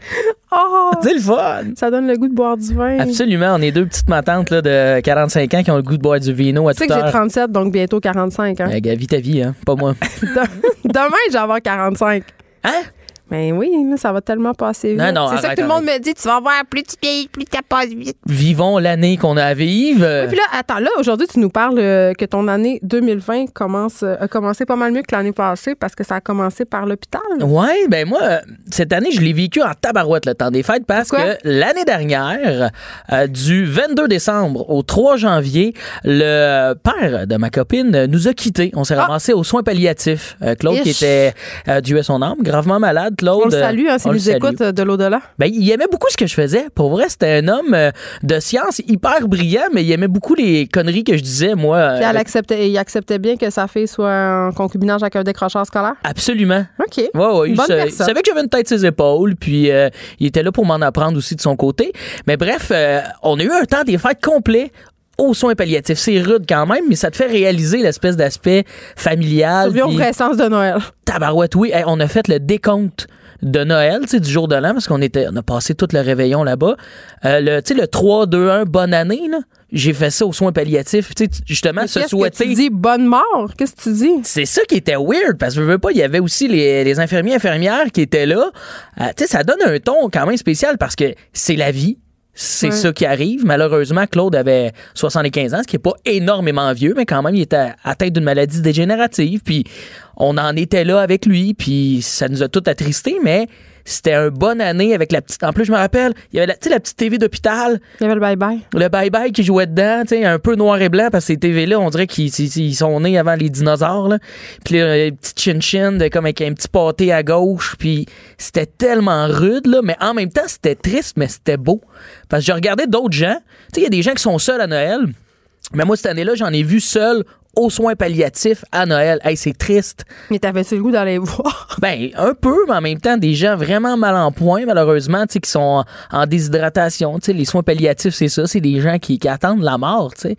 Oh! C'est le fun! Ça donne le goût de boire du vin. Absolument. On est deux petites matantes là, de 45 ans qui ont le goût de boire du vino à Tu sais que j'ai 37, donc bientôt 45. Hein? Eh, vis ta vie, hein? Pas moi. Demain, je vais avoir 45. Hein? Ben oui, ça va tellement passer vite. C'est ça que tout le monde me dit, tu vas voir plus tu vieillis, plus tu passes vite. Vivons l'année qu'on a à vivre. Oui, puis là, attends, là, aujourd'hui, tu nous parles euh, que ton année 2020 commence, euh, a commencé pas mal mieux que l'année passée parce que ça a commencé par l'hôpital. Oui, ben moi, cette année, je l'ai vécu en tabarouette le temps des fêtes parce que l'année dernière, euh, du 22 décembre au 3 janvier, le père de ma copine nous a quittés. On s'est ah! ramassé aux soins palliatifs. Claude qui était, Dieu son âme, gravement malade on le salue, hein, s'il nous écoute euh, de l'au-delà. Ben, il aimait beaucoup ce que je faisais. Pour vrai, c'était un homme euh, de science hyper brillant, mais il aimait beaucoup les conneries que je disais, moi. Puis elle euh, acceptait, il acceptait bien que sa fille soit en concubinage avec un décrocheur scolaire? Absolument. OK. Ouais, ouais, il, savait que j'avais une tête ses épaules, puis il était là pour m'en apprendre aussi de son côté. Mais bref, on a eu un temps des fêtes complet aux soins palliatifs. C'est rude quand même, mais ça te fait réaliser l'espèce d'aspect familial. Tu au vrai sens de Noël. Tabarouette, oui. on a fait le décompte de Noël, tu du jour de l'an, parce qu'on était, on a passé tout le réveillon là-bas. Euh, le, tu sais, le 3, 2, 1, bonne année, là. J'ai fait ça aux soins palliatifs, tu sais, justement, se souhaiter. Qu'est-ce que tu dis? Bonne mort? Qu'est-ce que tu dis? C'est ça qui était weird, parce que je veux pas, il y avait aussi les, les infirmiers infirmières qui étaient là. Euh, tu sais, ça donne un ton quand même spécial parce que c'est la vie c'est ça qui arrive. Malheureusement, Claude avait 75 ans, ce qui n'est pas énormément vieux, mais quand même, il était atteint d'une maladie dégénérative. Puis on en était là avec lui, puis ça nous a tout attristés, mais c'était une bonne année avec la petite. En plus, je me rappelle, il y avait la, la petite TV d'hôpital. Il y avait le bye-bye. Le bye-bye qui jouait dedans, un peu noir et blanc, parce que ces TV-là, on dirait qu'ils sont nés avant les dinosaures. Là. Puis là, les petites chin-chin, comme avec un petit pâté à gauche. Puis c'était tellement rude, là, mais en même temps, c'était triste, mais c'était beau. Parce que je regardais d'autres gens. Tu sais, il y a des gens qui sont seuls à Noël. Mais moi, cette année-là, j'en ai vu seul aux soins palliatifs à Noël. Hey, c'est triste. Mais t'avais-tu le goût d'aller voir? Ben, un peu, mais en même temps, des gens vraiment mal en point, malheureusement, tu sais, qui sont en, déshydratation. Tu sais, les soins palliatifs, c'est ça. C'est des gens qui, qui, attendent la mort, tu sais.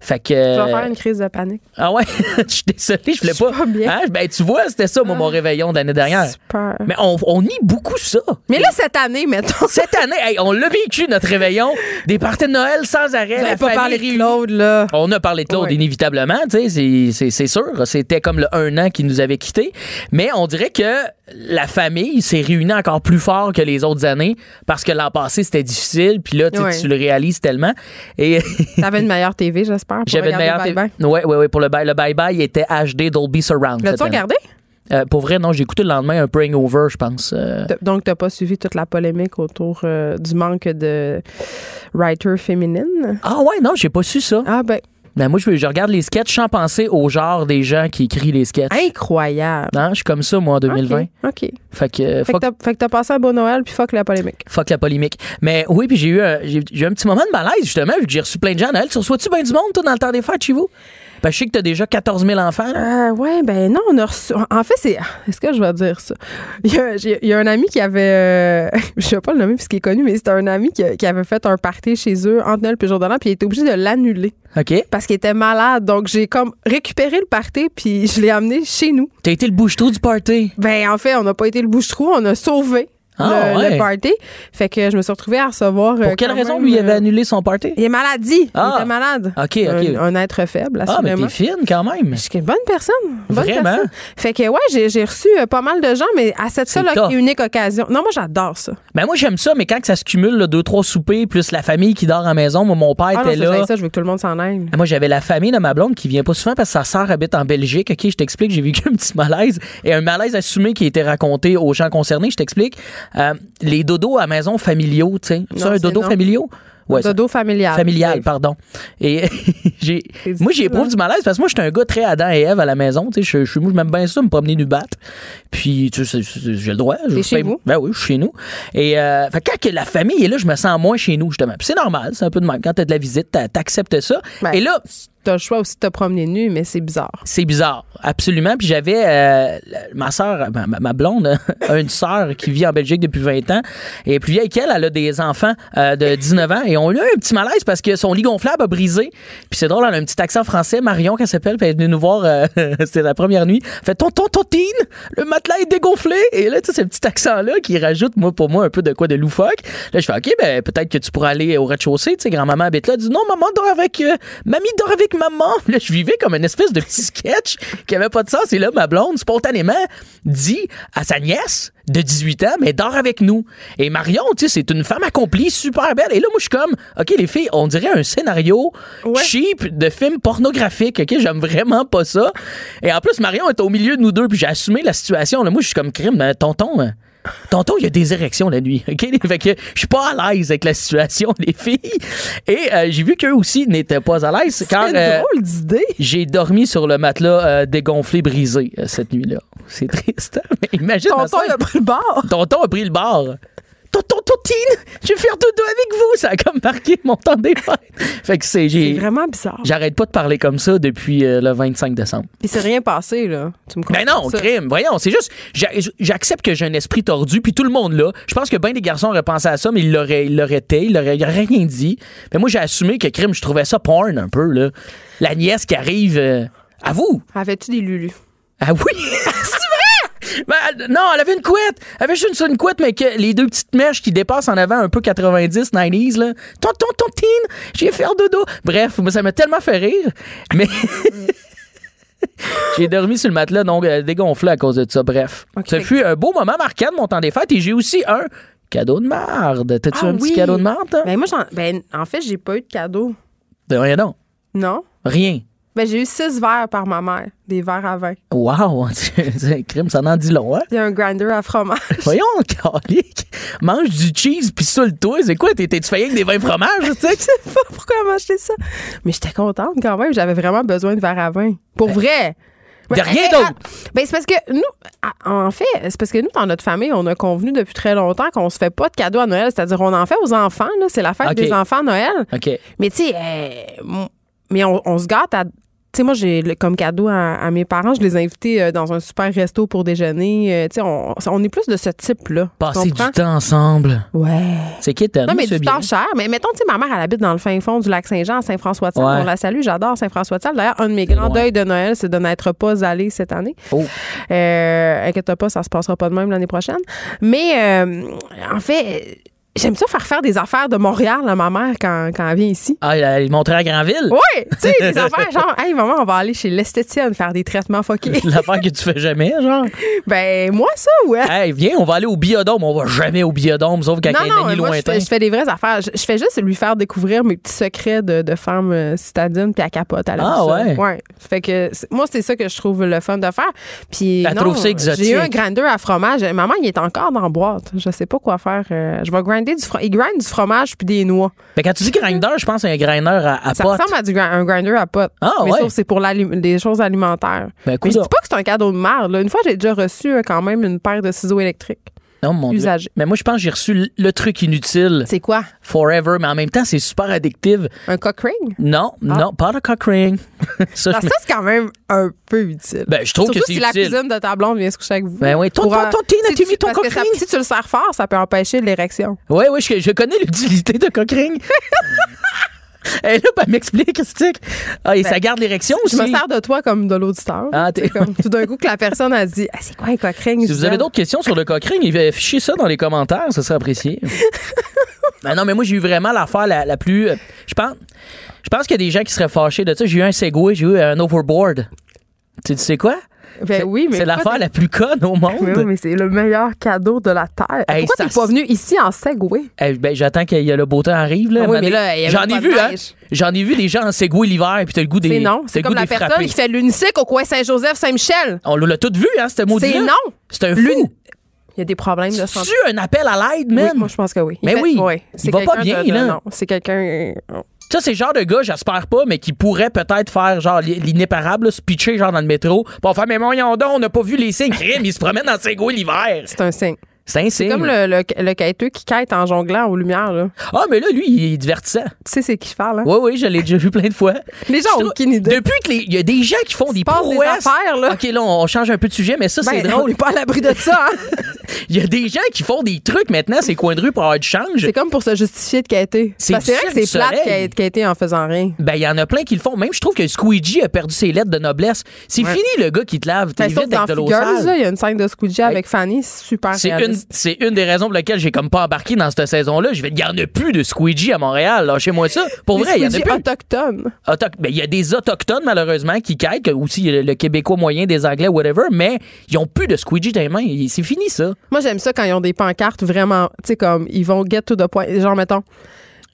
Fait que. Je vais faire une crise de panique. Ah ouais? je suis désolée, je voulais pas. pas bien. Hein? Ben, tu vois, c'était ça, moi, mon réveillon d'année dernière. Super. Mais on, on nie beaucoup ça. Mais là, cette année, mettons. Cette année, hey, on l'a vécu, notre réveillon. Des parties de Noël sans arrêt. Pas famille parlé de. Claude, là. On a parlé de Claude, Ouais. inévitablement, c'est- sûr. C'était comme le un an qui nous avait quittés. Mais on dirait que la famille s'est réunie encore plus fort que les autres années parce que l'an passé, c'était difficile. Puis là, tu sais, Ouais. tu le réalises tellement. Et T'avais une meilleure TV, j'espère. j'avais une meilleure. Bye. Ouais, ouais, ouais. Pour le bye, le bye bye, il était HD Dolby Surround. L'as-tu regardé? Euh, pour vrai, non, j'ai écouté le lendemain un peu Hangover, je pense. Euh, Donc, t'as pas suivi toute la polémique autour euh, du manque de writer féminine? Ah ouais, non, j'ai pas su ça. Ah, ben, Ben, moi, je, je regarde les sketchs sans penser au genre des gens qui écrivent les sketchs. incroyable. Non, je suis comme ça, moi, en 2020. OK. Fait que, Fait que fuck, fait que t'as passé un beau Noël, puis fuck la polémique. fuck la polémique. Mais oui, puis j'ai eu, un- j'ai eu un petit moment de malaise, justement, vu que j'ai reçu plein de gens à Noël. Tu reçois-tu bien du monde, toi, dans le temps des fêtes chez vous? Ben, je sais que t'as déjà 14 000 enfants. Euh, ouais, ben non, on a reçu. En fait, c'est. Est-ce que je vais dire ça? Il y a, il y a un ami qui avait. euh, je vais pas le nommer puisqu'il est connu, mais c'était un ami qui, qui avait fait un party chez eux entre Noël et jour de l'an, puis il était obligé de l'annuler OK? parce qu'il était malade. Donc, j'ai comme récupéré le party, puis je l'ai amené chez nous. T'as été le bouche-trou du party? Ben, en fait, on n'a pas été le bouche-trou, on a sauvé Ah, le, ouais. le party. Fait que je me suis retrouvée à recevoir. euh, Pour quelle quand raison, même, lui, il avait euh, annulé son party? Il est maladie. Ah. Il était malade. OK, OK. Un, un être faible, Ah, mais t'es fine quand même. Je suis une bonne personne. bonne Vraiment? personne. Fait que, ouais, j'ai, reçu euh, pas mal de gens, mais à cette seule unique occasion. Non, moi, j'adore ça. Ben, moi, j'aime ça, mais quand ça se cumule, là, deux, trois soupers, plus la famille qui dort à la maison, moi, mon père Ah non, était ça, là. ça, je veux que tout le monde s'en aille. Ah, Moi, j'avais la famille de ma blonde qui vient pas souvent parce que sa sœur habite en Belgique. OK, je t'explique, j'ai vécu un petit malaise et un malaise assumé qui a été raconté aux gens concernés. Je t'explique. Euh, les dodos à maison familiaux, tu sais. C'est un dodo non. familiaux? Ouais, Dodo familial. familial, pardon. Et j'ai, moi, j'ai éprouvé hein? du malaise parce que moi, j'étais un gars très Adam et Ève à la maison. Tu sais, je, je, moi, je m'aime bien ça, me promener du bat. Puis, tu sais, j'ai le droit. Je chez vous? Ben oui, je suis chez nous. Et euh, fait quand la famille est là, je me sens moins chez nous, justement. Puis c'est normal, c'est un peu de même. Quand t'as de la visite, t'a- t'acceptes ça. Ben, et là, T'as le choix aussi de te promener nu, mais c'est bizarre. c'est bizarre, absolument. Puis j'avais euh, ma soeur, ma, blonde, une sœur qui vit en Belgique depuis 20 ans. Et plus vieille qu'elle, elle a des enfants euh, de 19 ans. Et on a eu un petit malaise parce que son lit gonflable a brisé. Puis c'est drôle, elle a un petit accent français. Marion, qu'elle s'appelle, puis elle est venue nous voir, euh, c'était la première nuit. Fait Tonton, tontine, le matelas est dégonflé. Et là, tu sais, ce petit accent-là qui rajoute, moi, pour moi, un peu de quoi de loufoque. Là, je fais OK, ben peut-être que tu pourras aller au rez-de-chaussée. Tu sais, grand-maman habite là. Elle dit Non, maman dort avec. euh, mamie dort avec maman. Là, je vivais comme une espèce de petit sketch qui avait pas de sens. Et là, ma blonde, spontanément, dit à sa nièce de 18 ans, mais dort avec nous. Et Marion, tu sais, c'est une femme accomplie, super belle. Et là, moi, je suis comme, OK, les filles, on dirait un scénario Ouais. cheap de film pornographique. OK, j'aime vraiment pas ça. Et en plus, Marion est au milieu de nous deux, puis j'ai assumé la situation. Là, moi, je suis comme crime, euh, tonton. Tonton, il y a des érections la nuit. OK? Fait que je suis pas à l'aise avec la situation, les filles. Et euh, j'ai vu qu'eux aussi n'étaient pas à l'aise. C'est euh, drôle d'idée. j'ai dormi sur le matelas euh, dégonflé, brisé cette nuit-là. C'est triste. hein? Mais imagine. Tonton, il a pris le bar. Tonton a pris le bar. Tonton, tontine, je vais faire dodo avec vous. Ça a comme marqué mon temps des fêtes. Fait que c'est. C'est vraiment bizarre. J'arrête pas de parler comme ça depuis euh, le 25 décembre. Puis c'est rien passé, là. Tu me Ben non, ça. crime. Voyons, c'est juste, j'a- j'accepte que j'ai un esprit tordu, puis tout le monde là. Je pense que bien des garçons auraient pensé à ça, mais ils l'auraient, été, ils l'auraient, rien dit. Mais moi, j'ai assumé que crime, je trouvais ça porn un peu, là. La nièce qui arrive, euh, à vous. Avais-tu des lulus? Ah oui! Ben, non, elle avait une couette. Elle avait juste une, couette, mais que les deux petites mèches qui dépassent en avant un peu 90, 90s, là. Tonton, tontine, j'ai fait dodo. Bref, moi, ça m'a tellement fait rire. Mais. j'ai dormi sur le matelas, donc euh, dégonflé à cause de ça. Bref. Ok. Ça fut un beau moment marquant de mon temps des fêtes et j'ai aussi un cadeau de marde. T'as-tu Ah un petit cadeau de marde, toi? Ben moi, j'en- ben, en fait, j'ai pas eu de cadeau. Ben, rien donc. Non? Rien. Ben, j'ai eu six verres par ma mère, des verres à vin. Wow! crime, ça en dit long, hein? Il y a un grinder à fromage. Voyons, calique. Mange du cheese puis saoule-toi. C'est quoi? T'es- T'es-tu fait avec des vins fromages, tu sais? Je sais pas pourquoi elle m'a acheté ça. Mais j'étais contente quand même. J'avais vraiment besoin de verres à vin. Pour vrai. De Ben, rien eh, d'autre. ah, Ben, c'est parce que nous, en fait, c'est parce que nous, dans notre famille, on a convenu depuis très longtemps qu'on se fait pas de cadeaux à Noël. C'est-à-dire, on en fait aux enfants, là. C'est la fête des enfants à Noël. OK. Mais tu sais, euh, mais on, on se gâte à sais, moi, j'ai comme cadeau à, à mes parents, je les ai invités euh, dans un super resto pour déjeuner. Euh, tu sais, on, on est plus de ce type-là. Tu Passer du temps ensemble. Ouais. C'est kitten. Non, mais du bien. temps cher. Mais mettons, tu sais, ma mère, elle habite dans le fin fond du lac Saint-Jean, à Saint-François-de-Sales. Ouais. On la salue, j'adore Saint-François-de-Sales. D'ailleurs, un de mes grands loin. deuils de Noël, c'est de n'être pas allé cette année. Oh. Euh, inquiète pas, ça se passera pas de même l'année prochaine. Mais euh, en fait, j'aime ça faire faire des affaires de Montréal à ma mère quand, quand elle vient ici. Ah, il montrait à Granville? Oui, tu sais, des affaires genre, hey, maman, on va aller chez l'esthétienne faire des traitements fuckés. L'affaire que tu fais jamais, genre? ben, moi, ça, ouais. Hey, viens, on va aller au biodôme. On va jamais au biodôme, sauf quand Non, il y a non, moi, je lointain. fais, je fais des vraies affaires. Je, je fais juste lui faire découvrir mes petits secrets de, de femme euh, citadine, puis elle capote. Elle aime Ah, ça. ouais? Ouais. Fait que moi, c'est ça que je trouve le fun de faire. Puis Elle non, trouve ça exotique. J'ai eu un grinder à fromage. Maman, il est encore dans la boîte. Je sais pas quoi faire. Euh, je vais grinder du. Il grind du fromage puis des noix. Que quand tu dis grinder, je pense à un grinder à, à Ça ressemble à du, un grinder à pote. Ah, mais ouais. sauf c'est pour des choses alimentaires. Ben, mais je dis pas que c'est un cadeau de merde. là. Une fois, j'ai déjà reçu euh, quand même une paire de ciseaux électriques. Non, mon Dieu. Usagé. Mais moi, je pense que j'ai reçu le- truc inutile. C'est quoi? Forever, mais en même temps, c'est super addictif. Un cock ring? Non, non, pas de cock ring. ça, Ah, je ça, c'est quand même un peu utile. Ben, je trouve Surtout que c'est si la utile. cuisine de ta blonde vient se coucher avec vous. Ben oui. Euh, toi, Tina, si mis ton cock ring? Si tu le sers fort, ça peut empêcher l'érection. Oui, oui, je, je connais l'utilité de cock ring. Elle est là, pour m'expliquer, Christique. Ah, et ça garde l'érection aussi. Ben, Je me sers de toi comme de l'auditeur. Ah, t'es- comme tout d'un coup que la personne a dit ah, c'est quoi un cock ring? Si vous avez d'autres questions sur le cock ring, fichez ça dans les commentaires, ça serait apprécié. ben non, mais moi, j'ai eu vraiment l'affaire la, la plus. euh, Je pense, je pense qu'il y a des gens qui seraient fâchés de ça. J'ai eu un Segway, j'ai eu un overboard. Tu sais quoi? Ben oui, mais C'est l'affaire la plus conne au monde. Mais oui, mais c'est le meilleur cadeau de la Terre. Hey, Pourquoi t'es pas venu ici en Segway? Ben, j'attends qu'il y ait le beau temps arrive. Là, Ah oui, mais là, J'en ai vu, hein? J'en ai vu des gens en Segway l'hiver, puis t'as le goût des. C'est non. C'est comme la personne qui fait l'unicycle au coin Saint-Joseph-Saint-Michel. On l'a tout vu, hein, ce maudit C'est non. C'est un fou. Il y a des problèmes de santé. Tu un appel à l'aide, Oui, man? moi, je pense que oui. Mais fait- oui. Il C'est va pas bien, de- de- là. Non, c'est quelqu'un. Ça, c'est le genre de gars, j'espère pas, mais qui pourrait peut-être faire genre l'i- l'inéparable, se pitcher genre dans le métro. Pour faire, mais mon donc, on n'a pas vu les signes. Crime, il se promène dans ses l'hiver. C'est un signe. C'est. Comme le, le, le quêteux qui quête en jonglant aux lumières. Là. Ah, mais là, lui, il est divertissant. Tu sais, c'est qui parle. Hein? Oui, oui, je l'ai déjà vu plein de fois. Les gens ont aucune idée. Depuis que les- il y a des gens qui font des passe des prouesses. affaires, là. OK, là, on change un peu de sujet, mais ça, c'est Ben, On drôle. n'est pas à l'abri de ça. hein? Il y a des gens qui font des trucs maintenant, ces coins de rue pour avoir du change. c'est comme pour se justifier de quêter. C'est vrai que c'est plate quêter en faisant rien. Ben, il y en a plein qui le font. Même, je trouve que Squeegee a perdu ses lettres de noblesse. C'est Ouais. fini, le gars qui te lave. T'es Ben, vite avec de l'eau là, il y a une scène de Squeegee avec Fanny, super une, c'est une des raisons pour lesquelles j'ai comme pas embarqué dans cette saison-là. Je vais il y en a plus de Squeegee à Montréal. Lâchez-moi ça. Pour vrai, il y en a plus. autochtones. Autoc- ben, il y a des autochtones, malheureusement, qui quittent, aussi le, le québécois moyen, des anglais, whatever, mais ils ont plus de Squeegee dans les mains. C'est fini, ça. Moi, j'aime ça quand ils ont des pancartes vraiment, tu sais, comme ils vont get to the point. Genre, mettons,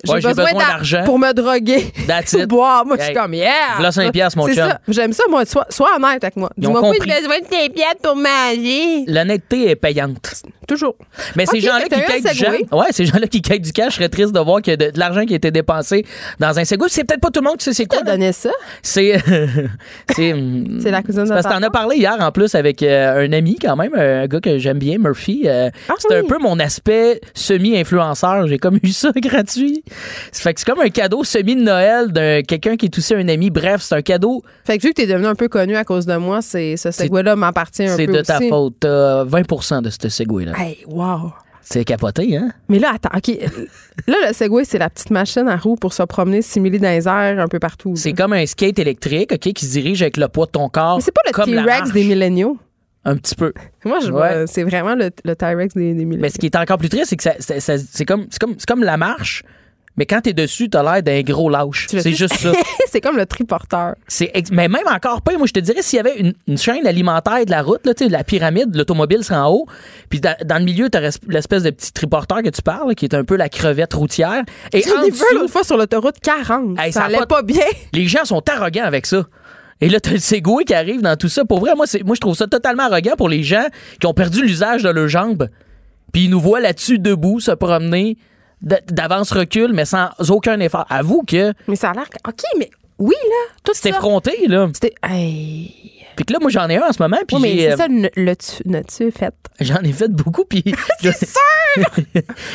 j'ai Ouais, besoin, besoin d'a- d'argent. pour me droguer. Pour boire. Moi, je suis comme, yeah! voilà cinq piastres, mon chum. ça. J'aime ça, moi. Sois, sois honnête avec moi. Dis-moi compris. j'ai besoin de tes pièces pour manger. L'honnêteté est payante. Toujours. Mais ces gens-là qui quittent du gens- ouais, ces gens-là qui quittent du cash, je serais triste de voir que de, de l'argent qui a été dépensé dans un Segway, c'est peut-être pas tout le monde qui sait c'est quoi. T'as donné ça? C'est c'est C'est la cousine de parce que t'en as parlé hier en plus avec euh, un ami quand même, un gars que j'aime bien, Murphy. Euh, Ah c'est un oui. peu mon aspect semi-influenceur. J'ai comme eu ça gratuit. Ça fait que c'est comme un cadeau semi de Noël d'un quelqu'un qui est aussi un ami. Bref, c'est un cadeau. Fait que vu que t'es devenu un peu connu à cause de moi, c'est, ce segway-là m'appartient un peu C'est de ta aussi. faute. T'as 20% de ce Segway-là. Hey, wow. C'est capoté, hein? Mais là, attends, OK. Là, le Segway, c'est la petite machine à roues pour se promener, simuler dans les airs un peu partout. C'est comme un skate électrique, OK, qui se dirige avec le poids de ton corps. Mais c'est pas le T-Rex des milléniaux. Un petit peu. Moi, je Ouais. vois, c'est vraiment le, le T-Rex des, des milléniaux. Mais ce qui est encore plus triste, c'est que ça- ça- ça- c'est comme, comme la marche, mais quand t'es dessus, t'as l'air d'un gros lâche. C'est juste ça. c'est comme le triporteur. C'est ex- mais même encore pas, moi je te dirais s'il y avait une, une chaîne alimentaire de la route, là, la pyramide, l'automobile serait en haut, puis dans, dans le milieu, t'as l'espèce de petit triporteur que tu parles, qui est un peu la crevette routière. Et en dessous, l'autre fois sur l'autoroute 40. Hey, ça ça allait pas- pas bien. les gens sont arrogants avec ça. Et là, t'as le Segway qui arrive dans tout ça. Pour vrai, moi, moi, je trouve ça totalement arrogant pour les gens qui ont perdu l'usage de leurs jambes. Puis ils nous voient là-dessus, debout, se promener, d'avance-recul, mais sans aucun effort. Avoue que Mais ça a l'air. OK, mais oui, là. Tout c'est ça. effronté, là. C'était. Hey. Puis que là, moi, j'en ai un en ce moment. Puis Oui, mais c'est euh, ça, n'as-tu fait? j'en ai fait beaucoup. Puis C'est sûr!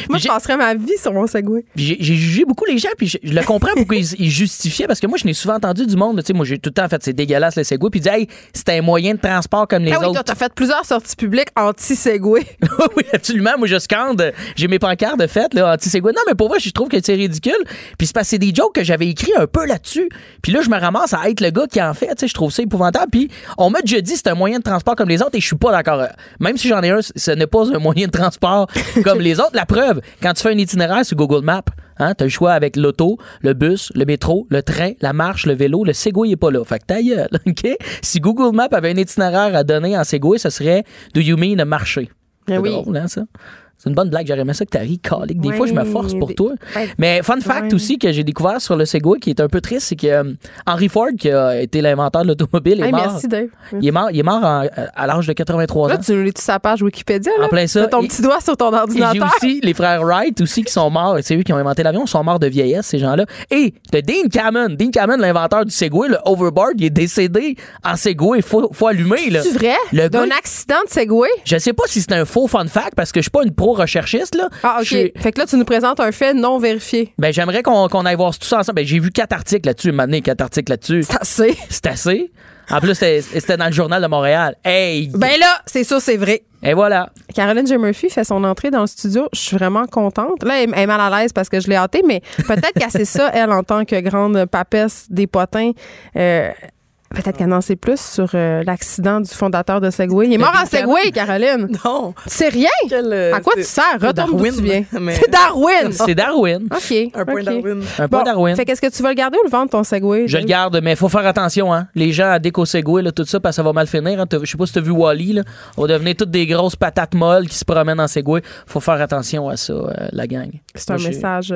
Moi, je passerais ma vie sur mon Segway. Puis j'ai jugé beaucoup les gens, puis je, je le comprends pourquoi ils, ils justifiaient, parce que moi, je n'ai souvent entendu du monde, tu sais, moi, j'ai tout le temps fait, c'est dégueulasse le Segway, puis disaient, hey, c'est un moyen de transport comme les Ah oui, autres. toi, t'as fait plusieurs sorties publiques anti-Segway. oui, absolument. Moi, je scande. J'ai mes pancartes de fête, là, anti-Segway. Non, mais pour vrai, je trouve que c'est ridicule. Puis c'est parce que c'est des jokes que j'avais écrit un peu là-dessus. Puis là, je me ramasse à être le gars qui en fait. Tu sais, je trouve ça épouvantable. Puis on m'a déjà dit c'est un moyen de transport comme les autres et je suis pas d'accord. Même si j'en ai un, ce n'est pas un moyen de transport comme les autres. La preuve, quand tu fais un itinéraire sur Google Maps, hein, t'as le choix avec l'auto, le bus, le métro, le train, la marche, le vélo. Le Segway est pas là. Fait que ta gueule, OK? Si Google Maps avait un itinéraire à donner en Segway, ce serait Do you mean a marché? C'est Ah oui. drôle, hein, ça? C'est une bonne blague. J'aurais aimé ça que tu ris, calique. Des fois, je me force pour toi. Ouais. Mais fun fact Ouais. aussi que j'ai découvert sur le Segway qui est un peu triste, c'est que euh, Henry Ford, qui a été l'inventeur de l'automobile, est Hey, mort. merci, Dave. Il est mort, il est mort en- à l'âge de 83 Là, ans. tu lis sa page Wikipédia, là? En plein ça. T'as ton Et- petit doigt sur ton Et j'ai ordinateur. aussi les frères Wright aussi qui sont morts. C'est eux qui ont inventé l'avion. Ils sont morts de vieillesse, ces gens-là. Et t'as Dean Cameron. Dean Cameron, l'inventeur du Segway, le overboard, il est décédé en Segway. Faut, faut allumer, là. C'est vrai? D'un accident de Segway? Je sais pas si c'est un faux fun fact parce que je suis pas une pro-recherchiste, là. Ah, OK. Fait que là, tu nous présentes un fait non vérifié. Ben, j'aimerais qu'on qu'on aille voir tout ça ensemble. Ben, j'ai vu quatre articles là-dessus, maintenant, quatre articles là-dessus. C'est assez. C'est assez. En plus, c'était dans le journal de Montréal. Hey! Ben là, c'est ça, c'est vrai. Et voilà. Caroline J. Murphy fait son entrée dans le studio. Je suis vraiment contente. Là, elle est mal à l'aise parce que je l'ai hâtée, mais peut-être qu'elle sait ça, elle, en tant que grande papesse des potins. Euh, Peut-être qu'elle en sait plus sur euh, l'accident du fondateur de Segway. Il est mort en Segway, Caroline. Non. C'est rien? Quel, euh, À quoi tu sers? c'est Retourne d'où Darwin, tu viens. mais- C'est Darwin. C'est Darwin. OK. Un point OK. Darwin. Un point Bon, Darwin. Fait qu'est-ce que tu vas le garder ou le vendre, ton Segway? Je le garde, mais il faut faire attention, hein. Les gens à déco Segway, là, tout ça, parce que ça va mal finir. hein. Je sais pas si t'as vu Wally, là. On va devenir toutes des grosses patates molles qui se promènent en Segway. Faut faire attention à ça, euh, la gang. C'est un message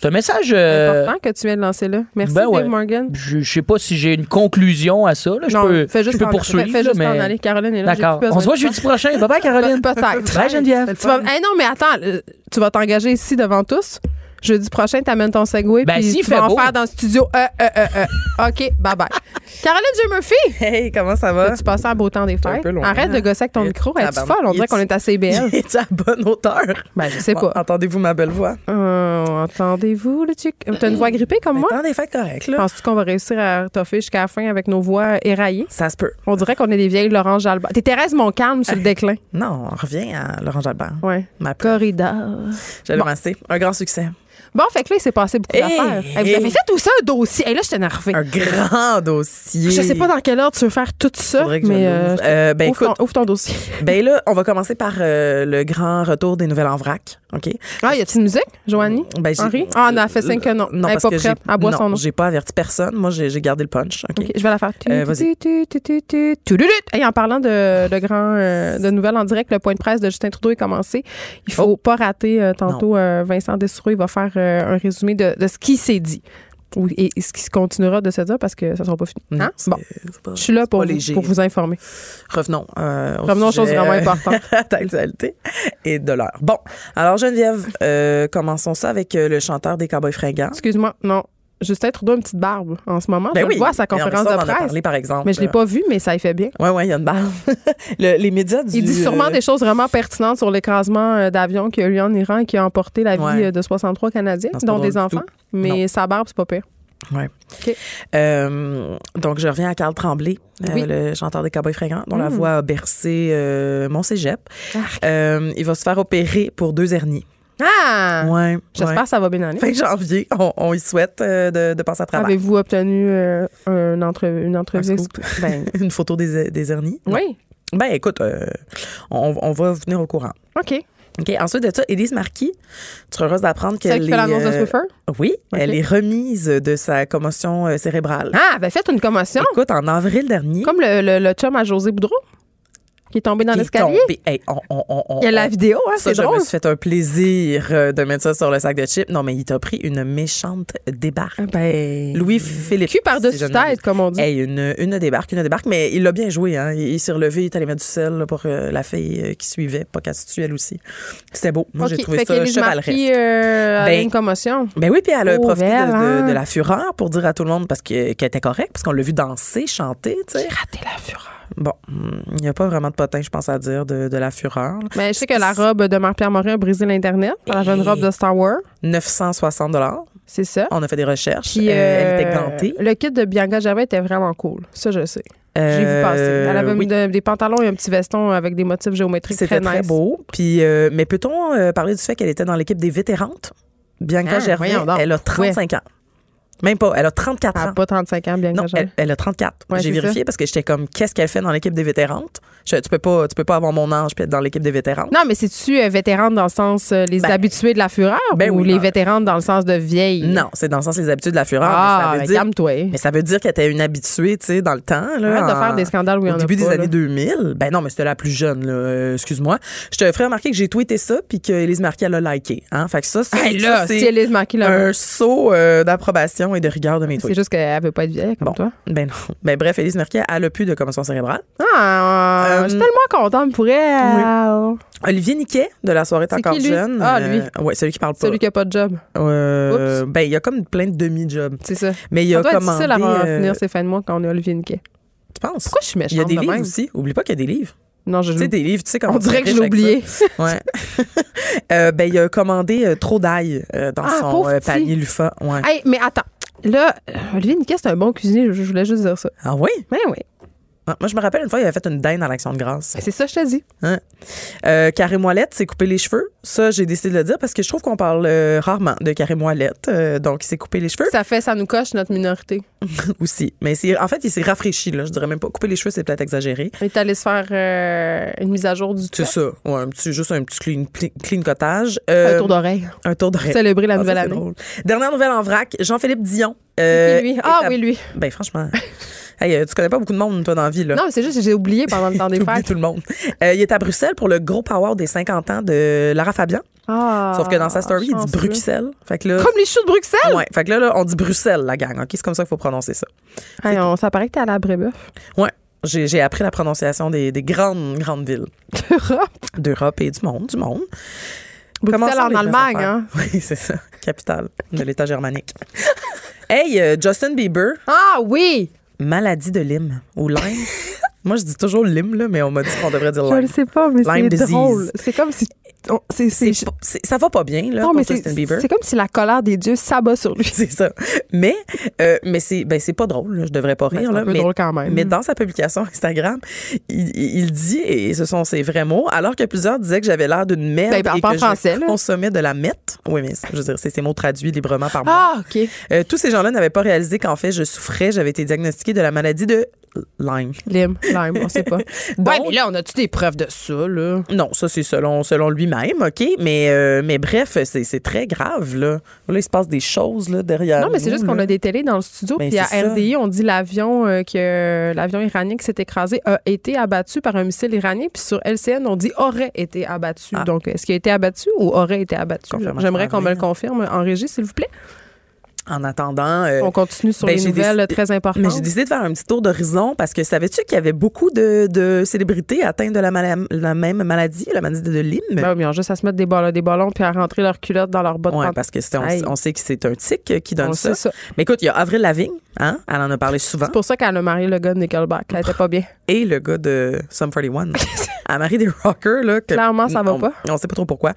C'est un message. important que tu viens de lancer là. Merci, ben Dave ouais. Morgan. je, je sais pas si j'ai une conclusion à ça. Là. Je non, peux, fais juste je peux t'en- poursuivre. Fais, fais juste là, t'en mais... aller. Caroline est là. j'ai D'accord. On se voit jeudi prochain. Bye bye, Caroline. Pe- Peut-être. Bye, Geneviève. Tu vas... Hey, non, mais attends, euh, tu vas t'engager ici devant tous. Jeudi prochain, t'amènes ton Segway. Ben, puis s'il tu vas en faire dans le studio. Euh, euh, euh, euh. OK, bye bye. Caroline J. Murphy, Hey, comment ça va? tu passais un beau temps des un fêtes? peu loin. Arrête de gosser avec ton Et micro. Es-tu tabarnak. folle? On dirait qu'on est à CBL. Es à bonne hauteur? Ben, je sais Bon, pas. Entendez-vous ma belle voix? Euh, Entendez-vous, le chic? T'as une voix grippée comme moi? Temps des fêtes correctes, là. Penses-tu qu'on va réussir à toffer jusqu'à la fin avec nos voix éraillées? Ça se peut. On dirait qu'on est des vieilles Laurent Jalbert. T'es Thérèse Montcalm sur le déclin. Non, on revient à Laurent Jalbert. Ouais. Ma Corridor. J'avais Bon. massé. Un grand succès. Bon, fait que là, il s'est passé beaucoup d'affaires. Hey, vous avez fait aussi un dossier. Hey, là, je suis énervée. Un grand dossier. Je sais pas dans quel ordre tu veux faire tout ça, mais euh, Euh, ben, ouvre, écoute, ton, ouvre ton dossier. ben là, on va commencer par euh, le grand retour des nouvelles en vrac. OK? Ah, y a-t-il une musique, Joanie? Ben, j'ai- Henri? Ah, on a fait cinq que non. Non, Elle pas prête. Boit non, son nom. j'ai pas averti personne. Moi, j'ai gardé le punch. OK? Je vais la faire. Vas-y. en parlant de, de grand de nouvelles en direct, le point de presse de Justin Trudeau est commencé. Il faut Oh. pas rater tantôt Vincent Dessoureau. Il va faire euh, un résumé de, de ce qui s'est dit. Et, et ce qui continuera de se dire parce que ça sera pas fini. Non, Hein? Bon, pas- je suis là pour, vous, léger. pour vous informer. Revenons. euh, au Revenons aux choses vraiment importantes. d'actualité et de l'heure. Bon, alors Geneviève, euh, commençons ça avec le chanteur des Cowboys fringants. Excuse-moi, non. Justin Trudeau a une petite barbe en ce moment. Ben je oui. le vois à sa conférence ça, de presse. parlé, par exemple. mais je l'ai pas vu, mais ça y fait bien. Oui, oui, il y a une barbe. Le- les médias du... Il dit sûrement euh, des choses vraiment pertinentes sur l'écrasement euh, d'avion qui a eu lieu en Iran et qui a emporté la vie Ouais. euh, de 63 Canadiens, dont des enfants. tout. Mais sa barbe, c'est pas pire. Euh, donc, je reviens à Carl Tremblay, euh, Oui. le chanteur des Cowboys fringants, dont la Mm. voix a bercé euh, mon cégep. Il va se faire opérer pour deux hernies. Ah! Ouais. J'espère ouais. que ça va bien aller. Fin janvier, on, on y souhaite euh, de, de passer à travers. Avez-vous obtenu euh, un entre- une entrevue? Un. Ben, Une photo des, des hernies? Non. oui. Ben, écoute, euh, on, on va vous tenir au courant. OK. OK. Ensuite de ça, Élise Marquis, tu heureuse d'apprendre qu'elle qui fait l'annonce de Swiffer? Oui, elle est remise de sa commotion cérébrale. Ah, elle avait fait une commotion. Écoute, en avril dernier, Comme le, le, le chum à José Boudreau, qui est tombé dans l'escalier? tombé- Hey, on- on- on- on- Il y a la vidéo, hein, Ça, c'est je drôle. me suis fait un plaisir euh, de mettre ça sur le sac de chips. Non, mais il t'a pris une méchante débarque. Ah, Ben, Louis-Philippe. cul par-dessus je tête, comme on dit. Hey, une, une débarque, une débarque, mais il l'a bien joué. Hein. Il, il s'est relevé, il est allé mettre du sel là, pour euh, la fille euh, qui suivait, pas qu'elle se tue elle aussi. C'était beau. Moi, j'ai trouvé fait ça chevaleresque. Euh, a Ben, une commotion. Ben oui, puis elle a Oh, profité de, belle, de- hein? de la fureur pour dire à tout le monde parce que- qu'elle était correcte, parce qu'on l'a vu danser, chanter, tu sais. Raté la fureur. Bon, il n'y a pas vraiment de potin, je pense, à dire de, de la fureur. là. Mais je sais que la robe de Marc-Pierre Morin a brisé l'Internet. Elle avait une robe de Star Wars. 960 dollars. C'est ça. On a fait des recherches. Puis, Euh, elle était euh, gantée. Le kit de Bianca Gervais était vraiment cool. Ça, je sais. J'ai vu passer. Euh, Elle avait mis oui. de- des pantalons et un petit veston avec des motifs géométriques C'était très très, nice. beau. Puis, euh, mais peut-on euh, parler du fait qu'elle était dans l'équipe des vétérantes? Bianca Ah, Gervais, elle a 35 ans. Même pas, elle a 34 Elle ans. n'a pas 35 ans, Bianca Non, elle, elle a 34. Ouais, J'ai vérifié parce que j'étais comme, qu'est-ce qu'elle fait dans l'équipe des vétérantes? Je- tu peux pas, tu peux pas avoir mon âge puis être dans l'équipe des vétérantes. Non, mais c'est-tu euh, vétérane dans le sens euh, les Ben, habitués de la fureur ben ou oui, les non. vétéranes dans le sens de vieille? Non, c'est dans le sens des habitudes de la fureur. Ah, mais ça ben, veut dire, mais ça veut dire qu'elle était une habituée, tu sais, dans le temps. Là, Arrête de faire des scandales où il y en Au a début des années là. 2000. Ben non, mais c'était la plus jeune, là. Euh, excuse-moi. Je te ferai remarquer que j'ai tweeté ça puis qu'Élise Marquis, elle a liké. Hein? Fait que ça, c'est Hey, c'est si Elise Marquis l'a un saut euh, d'approbation et de rigueur de mes c'est tweets. juste qu'elle veut pas être vieille comme Bon. toi. Ben non. Ben bref, Élise Marquis, a plus de commotion cérébrale. Ah, Euh, je suis tellement contente pour elle. Olivier Niquet, de la soirée C'est encore qui, lui? jeune. Ah, lui. ouais, celui qui parle pas. Celui qui a pas de job. Euh, ben, il y a comme plein de demi-jobs. C'est ça. Mais il Ça a commandé. difficile à faire euh, finir ses fins de mois quand on est Olivier Niquet. tu penses? Pourquoi je suis méchante Il y a des de livres même? aussi. Oublie pas qu'il y a des livres. Non, je Tu sais, des livres, tu sais comment On dirait que je l'ai oublié. Ouais. Euh, ben, il a commandé euh, trop d'ail euh, dans Ah, son euh, panier Lufa. Ouais. Hey, mais attends. Là, euh, Olivier Niquet, c'est un bon cuisinier. Je je voulais juste dire ça. Ah oui? Ben oui. Moi, je me rappelle une fois, il avait fait une dinde à l'Action de grâce. Ben, C'est ça, je te dis. Hein? Euh, Carré Moellette s'est coupé les cheveux. Ça, j'ai décidé de le dire parce que je trouve qu'on parle euh, rarement de Carré Moellette. Euh, donc, il s'est coupé les cheveux Ça fait, ça nous coche notre minorité. aussi. Mais c'est, en fait, il s'est rafraîchi. Là. Je dirais même pas. Couper les cheveux, c'est peut-être exagéré. On est allé se faire une mise à jour du C'est tout. ça. Ouais, un petit, juste un petit clean, clean cottage. Un tour d'oreille. Un tour d'oreille. Célébrer la Ah, nouvelle c'est année. drôle. Dernière nouvelle en vrac, Jean-Philippe Dion. C'est lui? Ah oui, lui. Ben franchement. hey, euh, tu connais pas beaucoup de monde, toi, dans la vie, là. Non, mais c'est juste que j'ai oublié pendant le temps des fêtes. tout le monde. Euh, il est à Bruxelles pour le gros power des 50 ans de Lara Fabian. Ah, Sauf que dans sa story, il dit. Bruxelles. Fait que là, Comme les choux de Bruxelles? ouais, fait que là, là, on dit Bruxelles, la gang. OK, c'est comme ça qu'il faut prononcer ça. Hey, on, ça paraît que t'es à Brébeuf. Ouais. J'ai j'ai appris la prononciation des, des grandes, grandes villes Europe. d'Europe et du monde, du monde. Bruxelles en Allemagne, hein? Oui, c'est ça. Capitale de l'État germanique. hey, euh, Justin Bieber, Ah oui! Maladie de Lyme ou Lyme. Moi, je dis toujours Lyme, là, mais on m'a dit qu'on devrait dire Je Lyme. le sais pas, mais c'est drôle. C'est comme si. C'est- ça va pas bien, là, non, pour mais c'est Justin Bieber. c'est comme si la colère des dieux s'abat sur lui. C'est ça. Mais, euh, mais c'est ben, c'est pas drôle, là. je devrais pas Ben, rire. c'est un là, peu mais, drôle quand même. mais dans sa publication Instagram, il, il dit, et ce sont ses vrais mots, alors que plusieurs disaient que j'avais l'air d'une merde Ben, et que français, je là. consommais de la mette. Oui, mais je veux dire, c'est ses mots traduits librement par moi. Ah, OK. Euh, tous ces gens-là n'avaient pas réalisé qu'en fait, je souffrais, j'avais été diagnostiquée de la maladie de Lyme. Lime, lime, on sait pas. Donc- ouais, mais là, on a-tu des preuves de ça, là? Non, ça c'est selon selon lui-même, ok? Mais euh, mais bref, c'est très grave là. Là, il se passe des choses là derrière. Non, mais c'est juste qu'on a des télés dans le studio. Ben, puis à ça. RDI, on dit l'avion euh, que l'avion iranien qui s'est écrasé a été abattu par un missile iranien. Puis sur LCN, on dit aurait été abattu. Ah. Donc, est-ce qu'il a été abattu ou aurait été abattu? J'aimerais qu'on me le confirme en régie, s'il vous plaît. En attendant, euh, On continue sur ben, les nouvelles décidé- très importantes. Mais j'ai décidé de faire un petit tour d'horizon parce que savais-tu qu'il y avait beaucoup de, de célébrités atteintes de la, même maladie, la maladie de Lyme? Ben oui, mais ils ont juste à se mettre des ballons, des ballons puis à rentrer leurs culottes dans leurs bottes. Oui, parce que c'est- on, sait que c'est un tic qui donne On ça. Mais écoute, il y a Avril Lavigne, hein? Elle en a parlé souvent. C'est pour ça qu'elle a marié le gars de Nickelback. Elle était pas bien. Et le gars de Sum 41. elle a marié des rockers, là. que- Clairement, ça va on, pas. On sait pas trop pourquoi.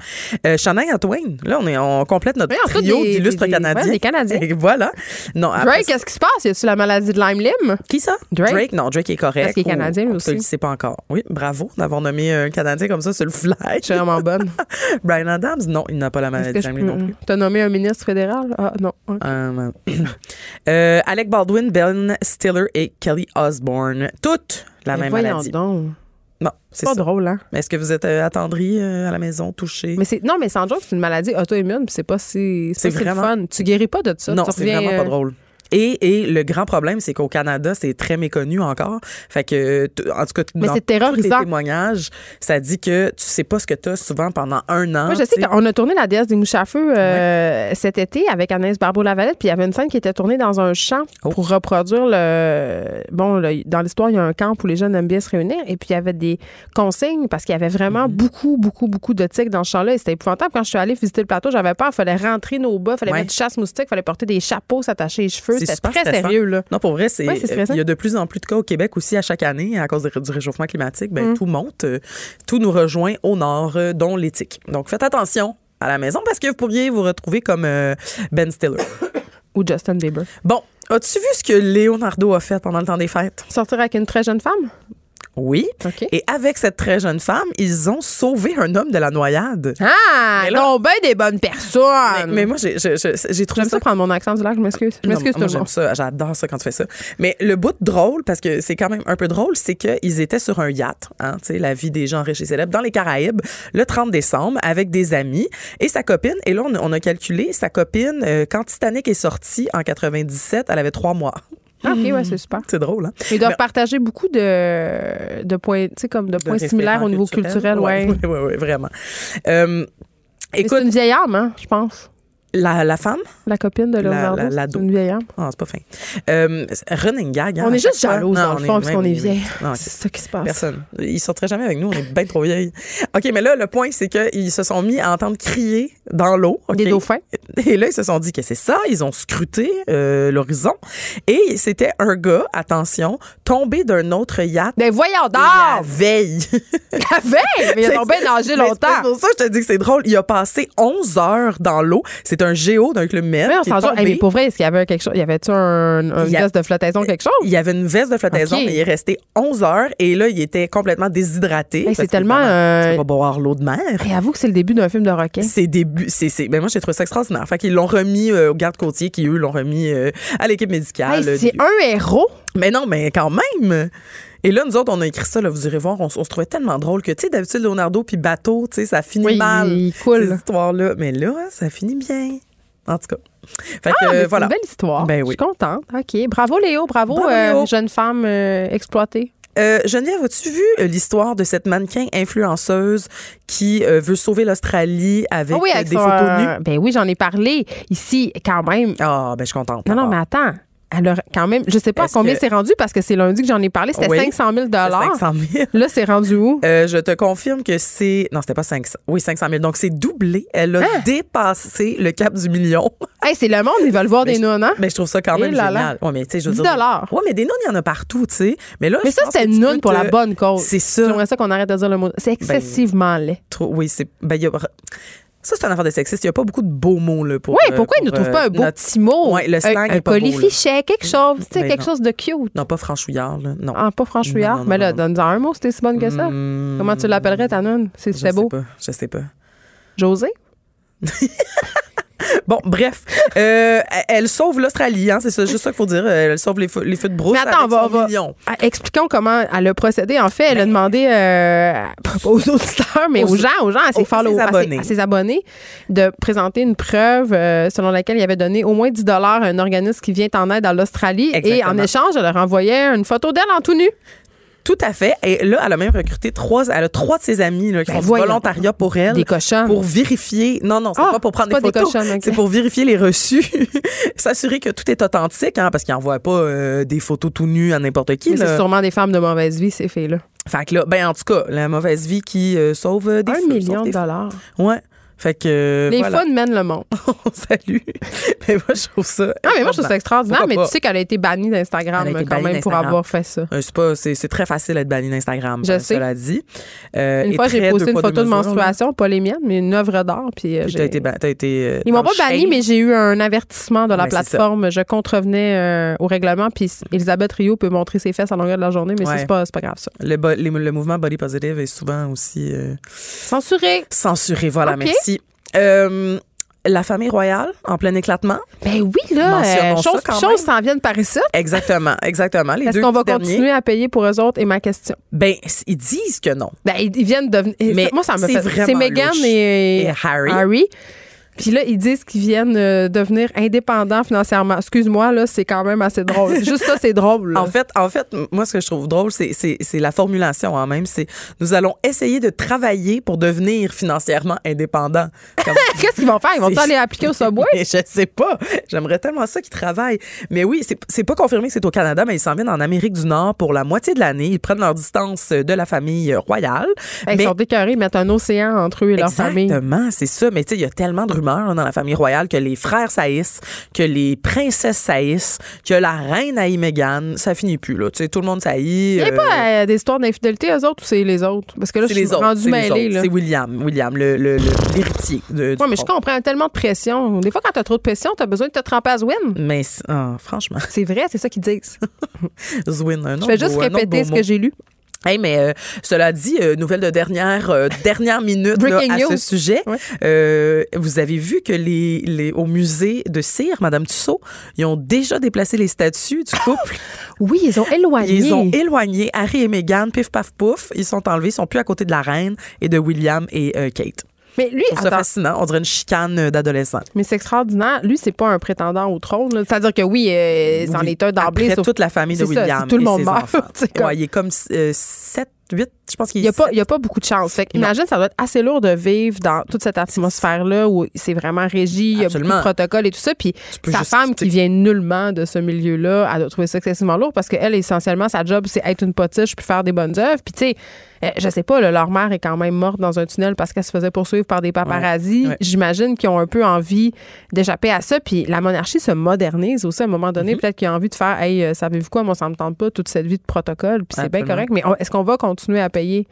Euh, Shania Twain, là, on, est, on complète notre Oui, en fait, trio d'illustres Canadiens. ouais, des Canadiens. Voilà. Non, après Drake, qu'est-ce qui se passe? Y a-tu la maladie de Lyme Lim? Qui ça? Drake? Non, Drake est correct. Parce qu'il est Canadien, aussi. le sait pas encore. Oui, bravo d'avoir nommé un Canadien comme ça sur le fly. Je suis vraiment bonne. Brian Adams, non, il n'a pas la maladie de je Lyme non plus. T'as nommé un ministre fédéral? Ah, non. Euh, euh, Alec Baldwin, Ben Stiller et Kelly Osbourne. Toutes la Mais même maladie. donc. Non, C'est c'est pas ça. drôle, hein? Mais Est-ce que vous êtes euh, attendri euh, à la maison, touché? Mais c'est non, mais sans joke, c'est une maladie auto-immune, puis c'est pas si c'est vraiment- fun. Tu guéris pas de ça. non, c'est vraiment pas euh, drôle. Et, et le grand problème, c'est qu'au Canada, c'est très méconnu encore. Fait que, en tout cas, Mais dans tous les témoignages, ça dit que tu sais pas ce que tu as souvent pendant un an. Moi, je sais qu'on a tourné La déesse des mouches à feu euh, cet été avec Anaïs Barbeau-Lavalette, puis il y avait une scène qui était tournée dans un champ Oh. pour reproduire le. Bon, le- dans l'histoire, il y a un camp où les jeunes aiment bien se réunir, et puis il y avait des consignes parce qu'il y avait vraiment Mm-hmm. beaucoup, beaucoup, beaucoup de tiques dans ce champ-là, et c'était épouvantable. Quand je suis allée visiter le plateau, j'avais peur. Il fallait rentrer nos bas, il fallait Ouais. mettre du chasse-moustique, il fallait porter des chapeaux, s'attacher les cheveux. C'était très sérieux. Là. Non, pour vrai, c'est il y a de plus en plus de cas au Québec aussi à chaque année à cause du réchauffement climatique. Ben, mm. tout monte, tout nous rejoint au nord, dont l'éthique. Donc, faites attention à la maison parce que vous pourriez vous retrouver comme Ben Stiller. Ou Justin Bieber. Bon, as-tu vu ce que Leonardo a fait pendant le temps des fêtes? Sortir avec une très jeune femme? Oui. Et avec cette très jeune femme, ils ont sauvé un homme de la noyade. Ah, ils ont bien des bonnes personnes. Mais, moi, j'ai trouvé ça... ça prendre mon accent du lac, je m'excuse. Je m'excuse J'aime ça, j'adore ça quand tu fais ça. Mais le bout drôle, parce que c'est quand même un peu drôle, c'est qu'ils étaient sur un yacht, hein, tu sais, la vie des gens riches et célèbres, dans les Caraïbes, le 30 décembre, avec des amis et sa copine. Et là, on, a calculé, sa copine, euh, quand Titanic est sorti en 97, elle avait trois mois. Ah, OK, ouais, c'est super. C'est drôle, hein? Ils doivent partager beaucoup de, de points, comme de points similaires au niveau culturel, ouais. Oui, oui, oui, vraiment. Euh, écoute, c'est une vieille âme, hein, je pense. La, la, femme? La copine de. La, la, c'est une vieille Ah, c'est pas fin. Euh, running gag. Hein, on est juste jaloux, dans le fond, parce qu'on est vieille. C'est ça qui se passe. Personne. Ils sortiraient jamais avec nous, on est bien trop vieilles. OK, mais là, le point, c'est qu'ils se sont mis à entendre crier dans l'eau. Des dauphins. Et là, ils se sont dit que c'est ça. Ils ont scruté euh, l'horizon. Et c'était un gars, attention, tombé d'un autre yacht. Mais voyons donc! La veille. la veille? Mais il a tombé nagé longtemps. C'est pour ça que je te dis que c'est drôle. Il a passé 11 heures dans l'eau. C'est un géo d'un club med. Mais pour vrai, est-ce qu'il y avait quelque chose? Y avait-tu un, une veste de flottaison, quelque chose? Il y avait une veste de flottaison, mais il est resté 11 heures et là, il était complètement déshydraté. c'est tellement. Euh... pas boire l'eau de mer. Et avoue que c'est le début d'un film de requin. C'est début. C'est, c'est, ben moi, j'ai trouvé ça extraordinaire. Fait qu'ils l'ont remis euh, au garde-côtier qui, eux, l'ont remis euh, à l'équipe médicale. c'est un héros. Mais non, mais quand même. Et là, nous autres, on a écrit ça, là, vous irez voir, on, se trouvait tellement drôle que, tu sais, d'habitude, Leonardo puis bateau, tu sais, ça finit mal. Il cool. Ces histoires-là. Mais là, ça finit bien. En tout cas. Fait ah, que, voilà. C'est une belle histoire. Ben oui. Je suis contente. OK. Bravo, Léo. Bravo, euh, jeune femme euh, exploitée. Euh, Geneviève, as-tu vu l'histoire de cette mannequin influenceuse qui veut sauver l'Australie avec, ah des photos nues? Ben oui, j'en ai parlé ici quand même. Ah, ben je suis contente. Non, non, mais attends alors, quand même, je sais pas combien c'est rendu parce que c'est lundi que j'en ai parlé, c'était 500 000 500 000. Là, c'est rendu où? Euh, je te confirme que c'est. Non, c'était pas 500. Oui, 500 000. Donc, c'est doublé. Elle a hein? dépassé le cap du million. hey, c'est le monde, ils veulent voir des nonnes, hein? Mais je trouve ça quand même génial. Ouais, mais, 10 dollars. Oui, mais des nonnes, il y en a partout, tu sais. Mais là, mais ça, c'était une nonne pour la bonne cause. C'est ça. J'aimerais ça qu'on arrête de dire le mot. C'est ben, excessivement laid. Trop, oui, c'est. Ben, y a ça, c'est un affaire de sexiste. Il n'y a pas beaucoup de beaux mots là, pour. Oui, pourquoi ils ne trouvent pas un beau petit mot? Oui, le slang. Un, un colifichet, quelque chose. Tu sais, ben quelque chose de cute. Non, pas franchouillard. Là. Non. Ah, pas franchouillard? Mais là, donne-en un mot, c'était si bonne que ça. Hmm. Comment tu l'appellerais, ta nonne? C'est beau. Pas, je sais pas. José? Bon, bref, euh, elle sauve l'Australie, hein, c'est ça, juste ça qu'il faut dire. Elle sauve les, feux, les de brousse. Mais attends, on va, va ah, expliquons comment elle a procédé. En fait, elle a ben, demandé euh, aux auditeurs, mais aux, gens, aux gens, à ses, abonnés. À, ses, abonnés, de présenter une preuve euh, selon laquelle il avait donné au moins 10 dollars à un organisme qui vient en aide à l'Australie. Et en échange, elle leur envoyait une photo d'elle en tout nu. Tout à fait. Et là, elle a même recruté trois, elle a trois de ses amis là, qui ben font du volontariat pour elle. Des cochons. Pour vérifier. Non, non, c'est ah, pas pour prendre des photos. C'est pour vérifier les reçus. S'assurer que tout est authentique, hein, parce qu'ils n'envoient pas euh, des photos tout nues à n'importe qui. C'est sûrement des femmes de mauvaise vie, ces filles-là. Fait que là, ben, en tout cas, la mauvaise vie qui euh, sauve euh, des Un million de dollars. Ouais. Fait que. Les fun mènent le monde. Salut. mais moi, je trouve ça. Ah, mais moi, je trouve ça extraordinaire. Mais tu sais qu'elle a été bannie d'Instagram quand même pour avoir fait ça. Euh, c'est, pas, c'est, très facile d'être bannie d'Instagram. Je sais. Cela dit. Euh, une fois, j'ai posté une photo de, menstruation, pas les miennes, mais une œuvre d'art. Puis, euh, j'ai... été, été Ils m'ont pas bannie, mais j'ai eu un avertissement de la plateforme. Je contrevenais au règlement. Puis Elisabeth Rio peut montrer ses fesses à longueur de la journée, mais c'est, pas, pas grave ça. Le, le, mouvement body positive est souvent aussi. censuré. Censuré, voilà, merci. Euh, la famille royale en plein éclatement. Ben oui, là, euh, chose, chose s'en viennent par ici. Exactement, exactement. Est-ce qu'on va continuer à payer pour eux autres? Et ma question. Ben, ils disent que non. Ben, ils viennent devenir. Mais moi, ça me fait. C'est Meghan et, et, Harry. Harry. Puis là, ils disent qu'ils viennent euh, devenir indépendants financièrement. Excuse-moi, là, c'est quand même assez drôle. Juste ça, c'est drôle. En fait, en fait, moi, ce que je trouve drôle, c'est, la formulation en hein, même. C'est nous allons essayer de travailler pour devenir financièrement indépendants. Qu'est-ce qu'ils vont faire? Ils vont aller appliquer au subway? je sais pas. J'aimerais tellement ça qu'ils travaillent. Mais oui, c'est, c'est pas confirmé que c'est au Canada, mais ils s'en viennent en Amérique du Nord pour la moitié de l'année. Ils prennent leur distance de la famille royale. Ils sont déclarés, ils mettent un océan entre eux et leur famille. Exactement, c'est ça. Mais tu sais, il y a tellement de rumeurs rumeur dans la famille royale que les frères saillissent, que les princesses saillissent, que la reine haït Meghan. Ça finit plus, là. Tu sais, tout le monde saillit. Il n'y a euh, pas euh, des histoires d'infidélité, eux autres, ou c'est les autres? Parce que là, je suis les autres. rendue c'est William, William, le, le- le- l'héritier. de- du Ouais, mais je comprends tellement de pression. Des fois, quand t'as trop de pression, t'as besoin de te tremper à Zwin. Mais ah, franchement, C'est vrai, c'est ça qu'ils disent. Zwin, un Je autre vais juste répéter ce que j'ai lu. Hey, mais euh, cela dit, euh, nouvelle de dernière euh, dernière minute là, à ce sujet. Ouais. Vous avez vu que les, les au musée de cire, Madame Tussaud, ils ont déjà déplacé les statues du couple. Oui, ils ont éloigné. Ils ont éloigné Harry et Meghan, pif paf pouf. Ils sont enlevés, ils sont plus à côté de la reine et de William et Kate. Mais lui, ça attends, fascinant. On dirait une chicane euh, d'adolescent. mais c'est extraordinaire. Lui, c'est pas un prétendant au trône. C'est-à-dire que oui, euh, c'en Oui. est un d'emblée. Toute la famille de C'est ça, William si tout le et monde ses meurt, c'est Ouais, il est comme 7, 8, je pense qu'il Il n'y a, pas- y a pas beaucoup de chance. Fait imagine, ça doit être assez lourd de vivre dans toute cette atmosphère-là où c'est vraiment régi, il y a beaucoup de protocoles et tout ça. Puis sa femme qui vient nullement de ce milieu-là, elle doit trouver ça excessivement lourd parce qu'elle, essentiellement, sa job, c'est être une potiche puis faire des bonnes œuvres. Puis tu sais, euh, je sais pas, là, leur mère est quand même morte dans un tunnel parce qu'elle se faisait poursuivre par des paparazzis. Ouais. J'imagine qu'ils ont un peu envie d'échapper à ça. Puis la monarchie se modernise aussi à un moment donné. Mm-hmm. Peut-être qu'ils ont envie de faire, hey, euh, savez-vous quoi, moi, ça me tente pas toute cette vie de protocole. Puis c'est bien correct. Mais est-ce qu'on va continuer à payer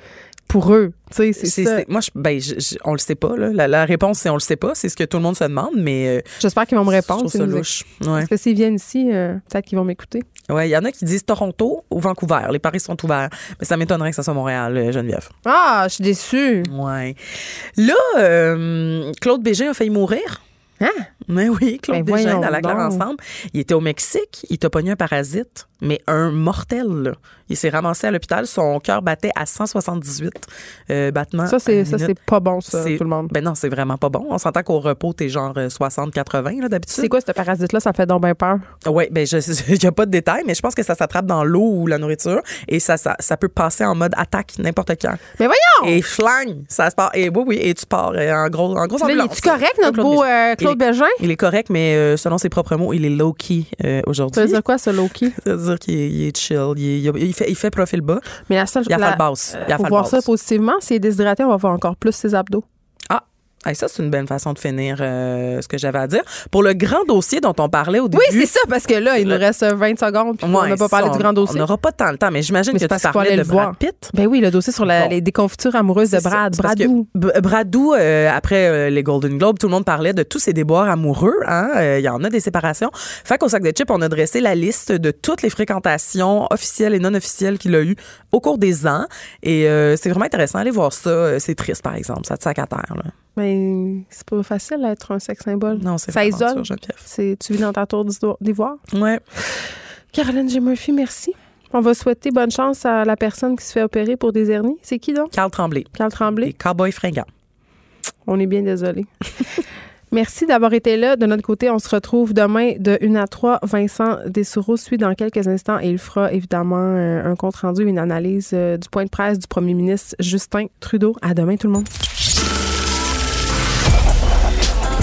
pour eux? Tu sais, c'est ça. moi, je, ben, je- je- on le sait pas. Là. La, la réponse, c'est on le sait pas. C'est ce que tout le monde se demande, mais euh, J'espère qu'ils vont me je répondre. trouve louche. écoutent. Ouais. Parce que s'ils viennent ici, euh, peut-être qu'ils vont m'écouter. Ouais, il y en a qui disent Toronto ou Vancouver. Les paris sont ouverts. Mais ça m'étonnerait que ça soit Montréal, euh, Geneviève. Ah, je suis déçue. Ouais. Là, euh, Claude Bégin a failli mourir. Hein? Mais oui, Claude Ben Bégin, dans la claire ensemble. Il était au Mexique, il t'a pogné un parasite, mais un mortel. là. Il s'est ramassé à l'hôpital, son cœur battait à 178 euh, battements. Ça, c'est ça, pas bon, ça, tout le monde. Ben non, c'est vraiment pas bon. On s'entend qu'au repos, t'es genre euh, 60-80 là, d'habitude. C'est quoi ce parasite-là? Ça fait donc bien peur. Oui, ben je il y a pas de détails, mais je pense que ça s'attrape dans l'eau ou la nourriture et ça, ça, ça peut passer en mode attaque n'importe quand. Mais voyons! Et flang, ça se part. Et oui, oui, et tu pars euh, en gros, en grosse Là, il ambulance. est-tu correct, notre beau euh, Claude il est, Bégin? il est correct, mais euh, selon ses propres mots, il est low-key euh, Ça aujourd'hui. veut dire quoi, ce Loki? Dire qu'il est, il est chill. Il, est- fait, il fait profil bas. Mais la seule Il a la- fait le basse. Il a Faut fait voir ça positivement. S'il est déshydraté, on va voir encore plus ses abdos. Hey, ça, c'est une belle façon de finir euh, ce que j'avais à dire. Pour le grand dossier dont on parlait au début. Oui, c'est ça, parce que là, il nous reste 20 secondes. puis on Ouais, n'a pas parlé du grand on- dossier. On n'aura pas tant le temps, mais j'imagine que c'est tu parlais de le. Brad Pitt. Ben oui, le dossier sur la- Bon. les déconfitures amoureuses de ça. Brad. Bradou. Bradou, euh, après euh, les Golden Globes, tout le monde parlait de tous ses déboires amoureux. Hein? Euh, Il y en a des séparations. Fait qu'au sac de chips, on a dressé la liste de toutes les fréquentations officielles et non officielles qu'il a eues au cours des ans. Et euh, c'est vraiment intéressant. Allez voir ça. Euh, C'est triste, par exemple. Ça te sac à terre. Là. Mais c'est pas facile d'être un sex symbole. Non, c'est Ça isole. C'est, tu vis dans ta tour d'ivo- d'ivoire. Ouais. Caroline J. Murphy, merci. On va souhaiter bonne chance à la personne qui se fait opérer pour des hernies. C'est qui donc? Carl Tremblay. Carl Tremblay. Les Cowboys fringants. On est bien désolé. Merci d'avoir été là. De notre côté, on se retrouve demain de 1 à 3. Vincent Dessoureau suit dans quelques instants et il fera évidemment euh, un compte-rendu, une analyse euh, du point de presse du premier ministre Justin Trudeau. À demain, tout le monde.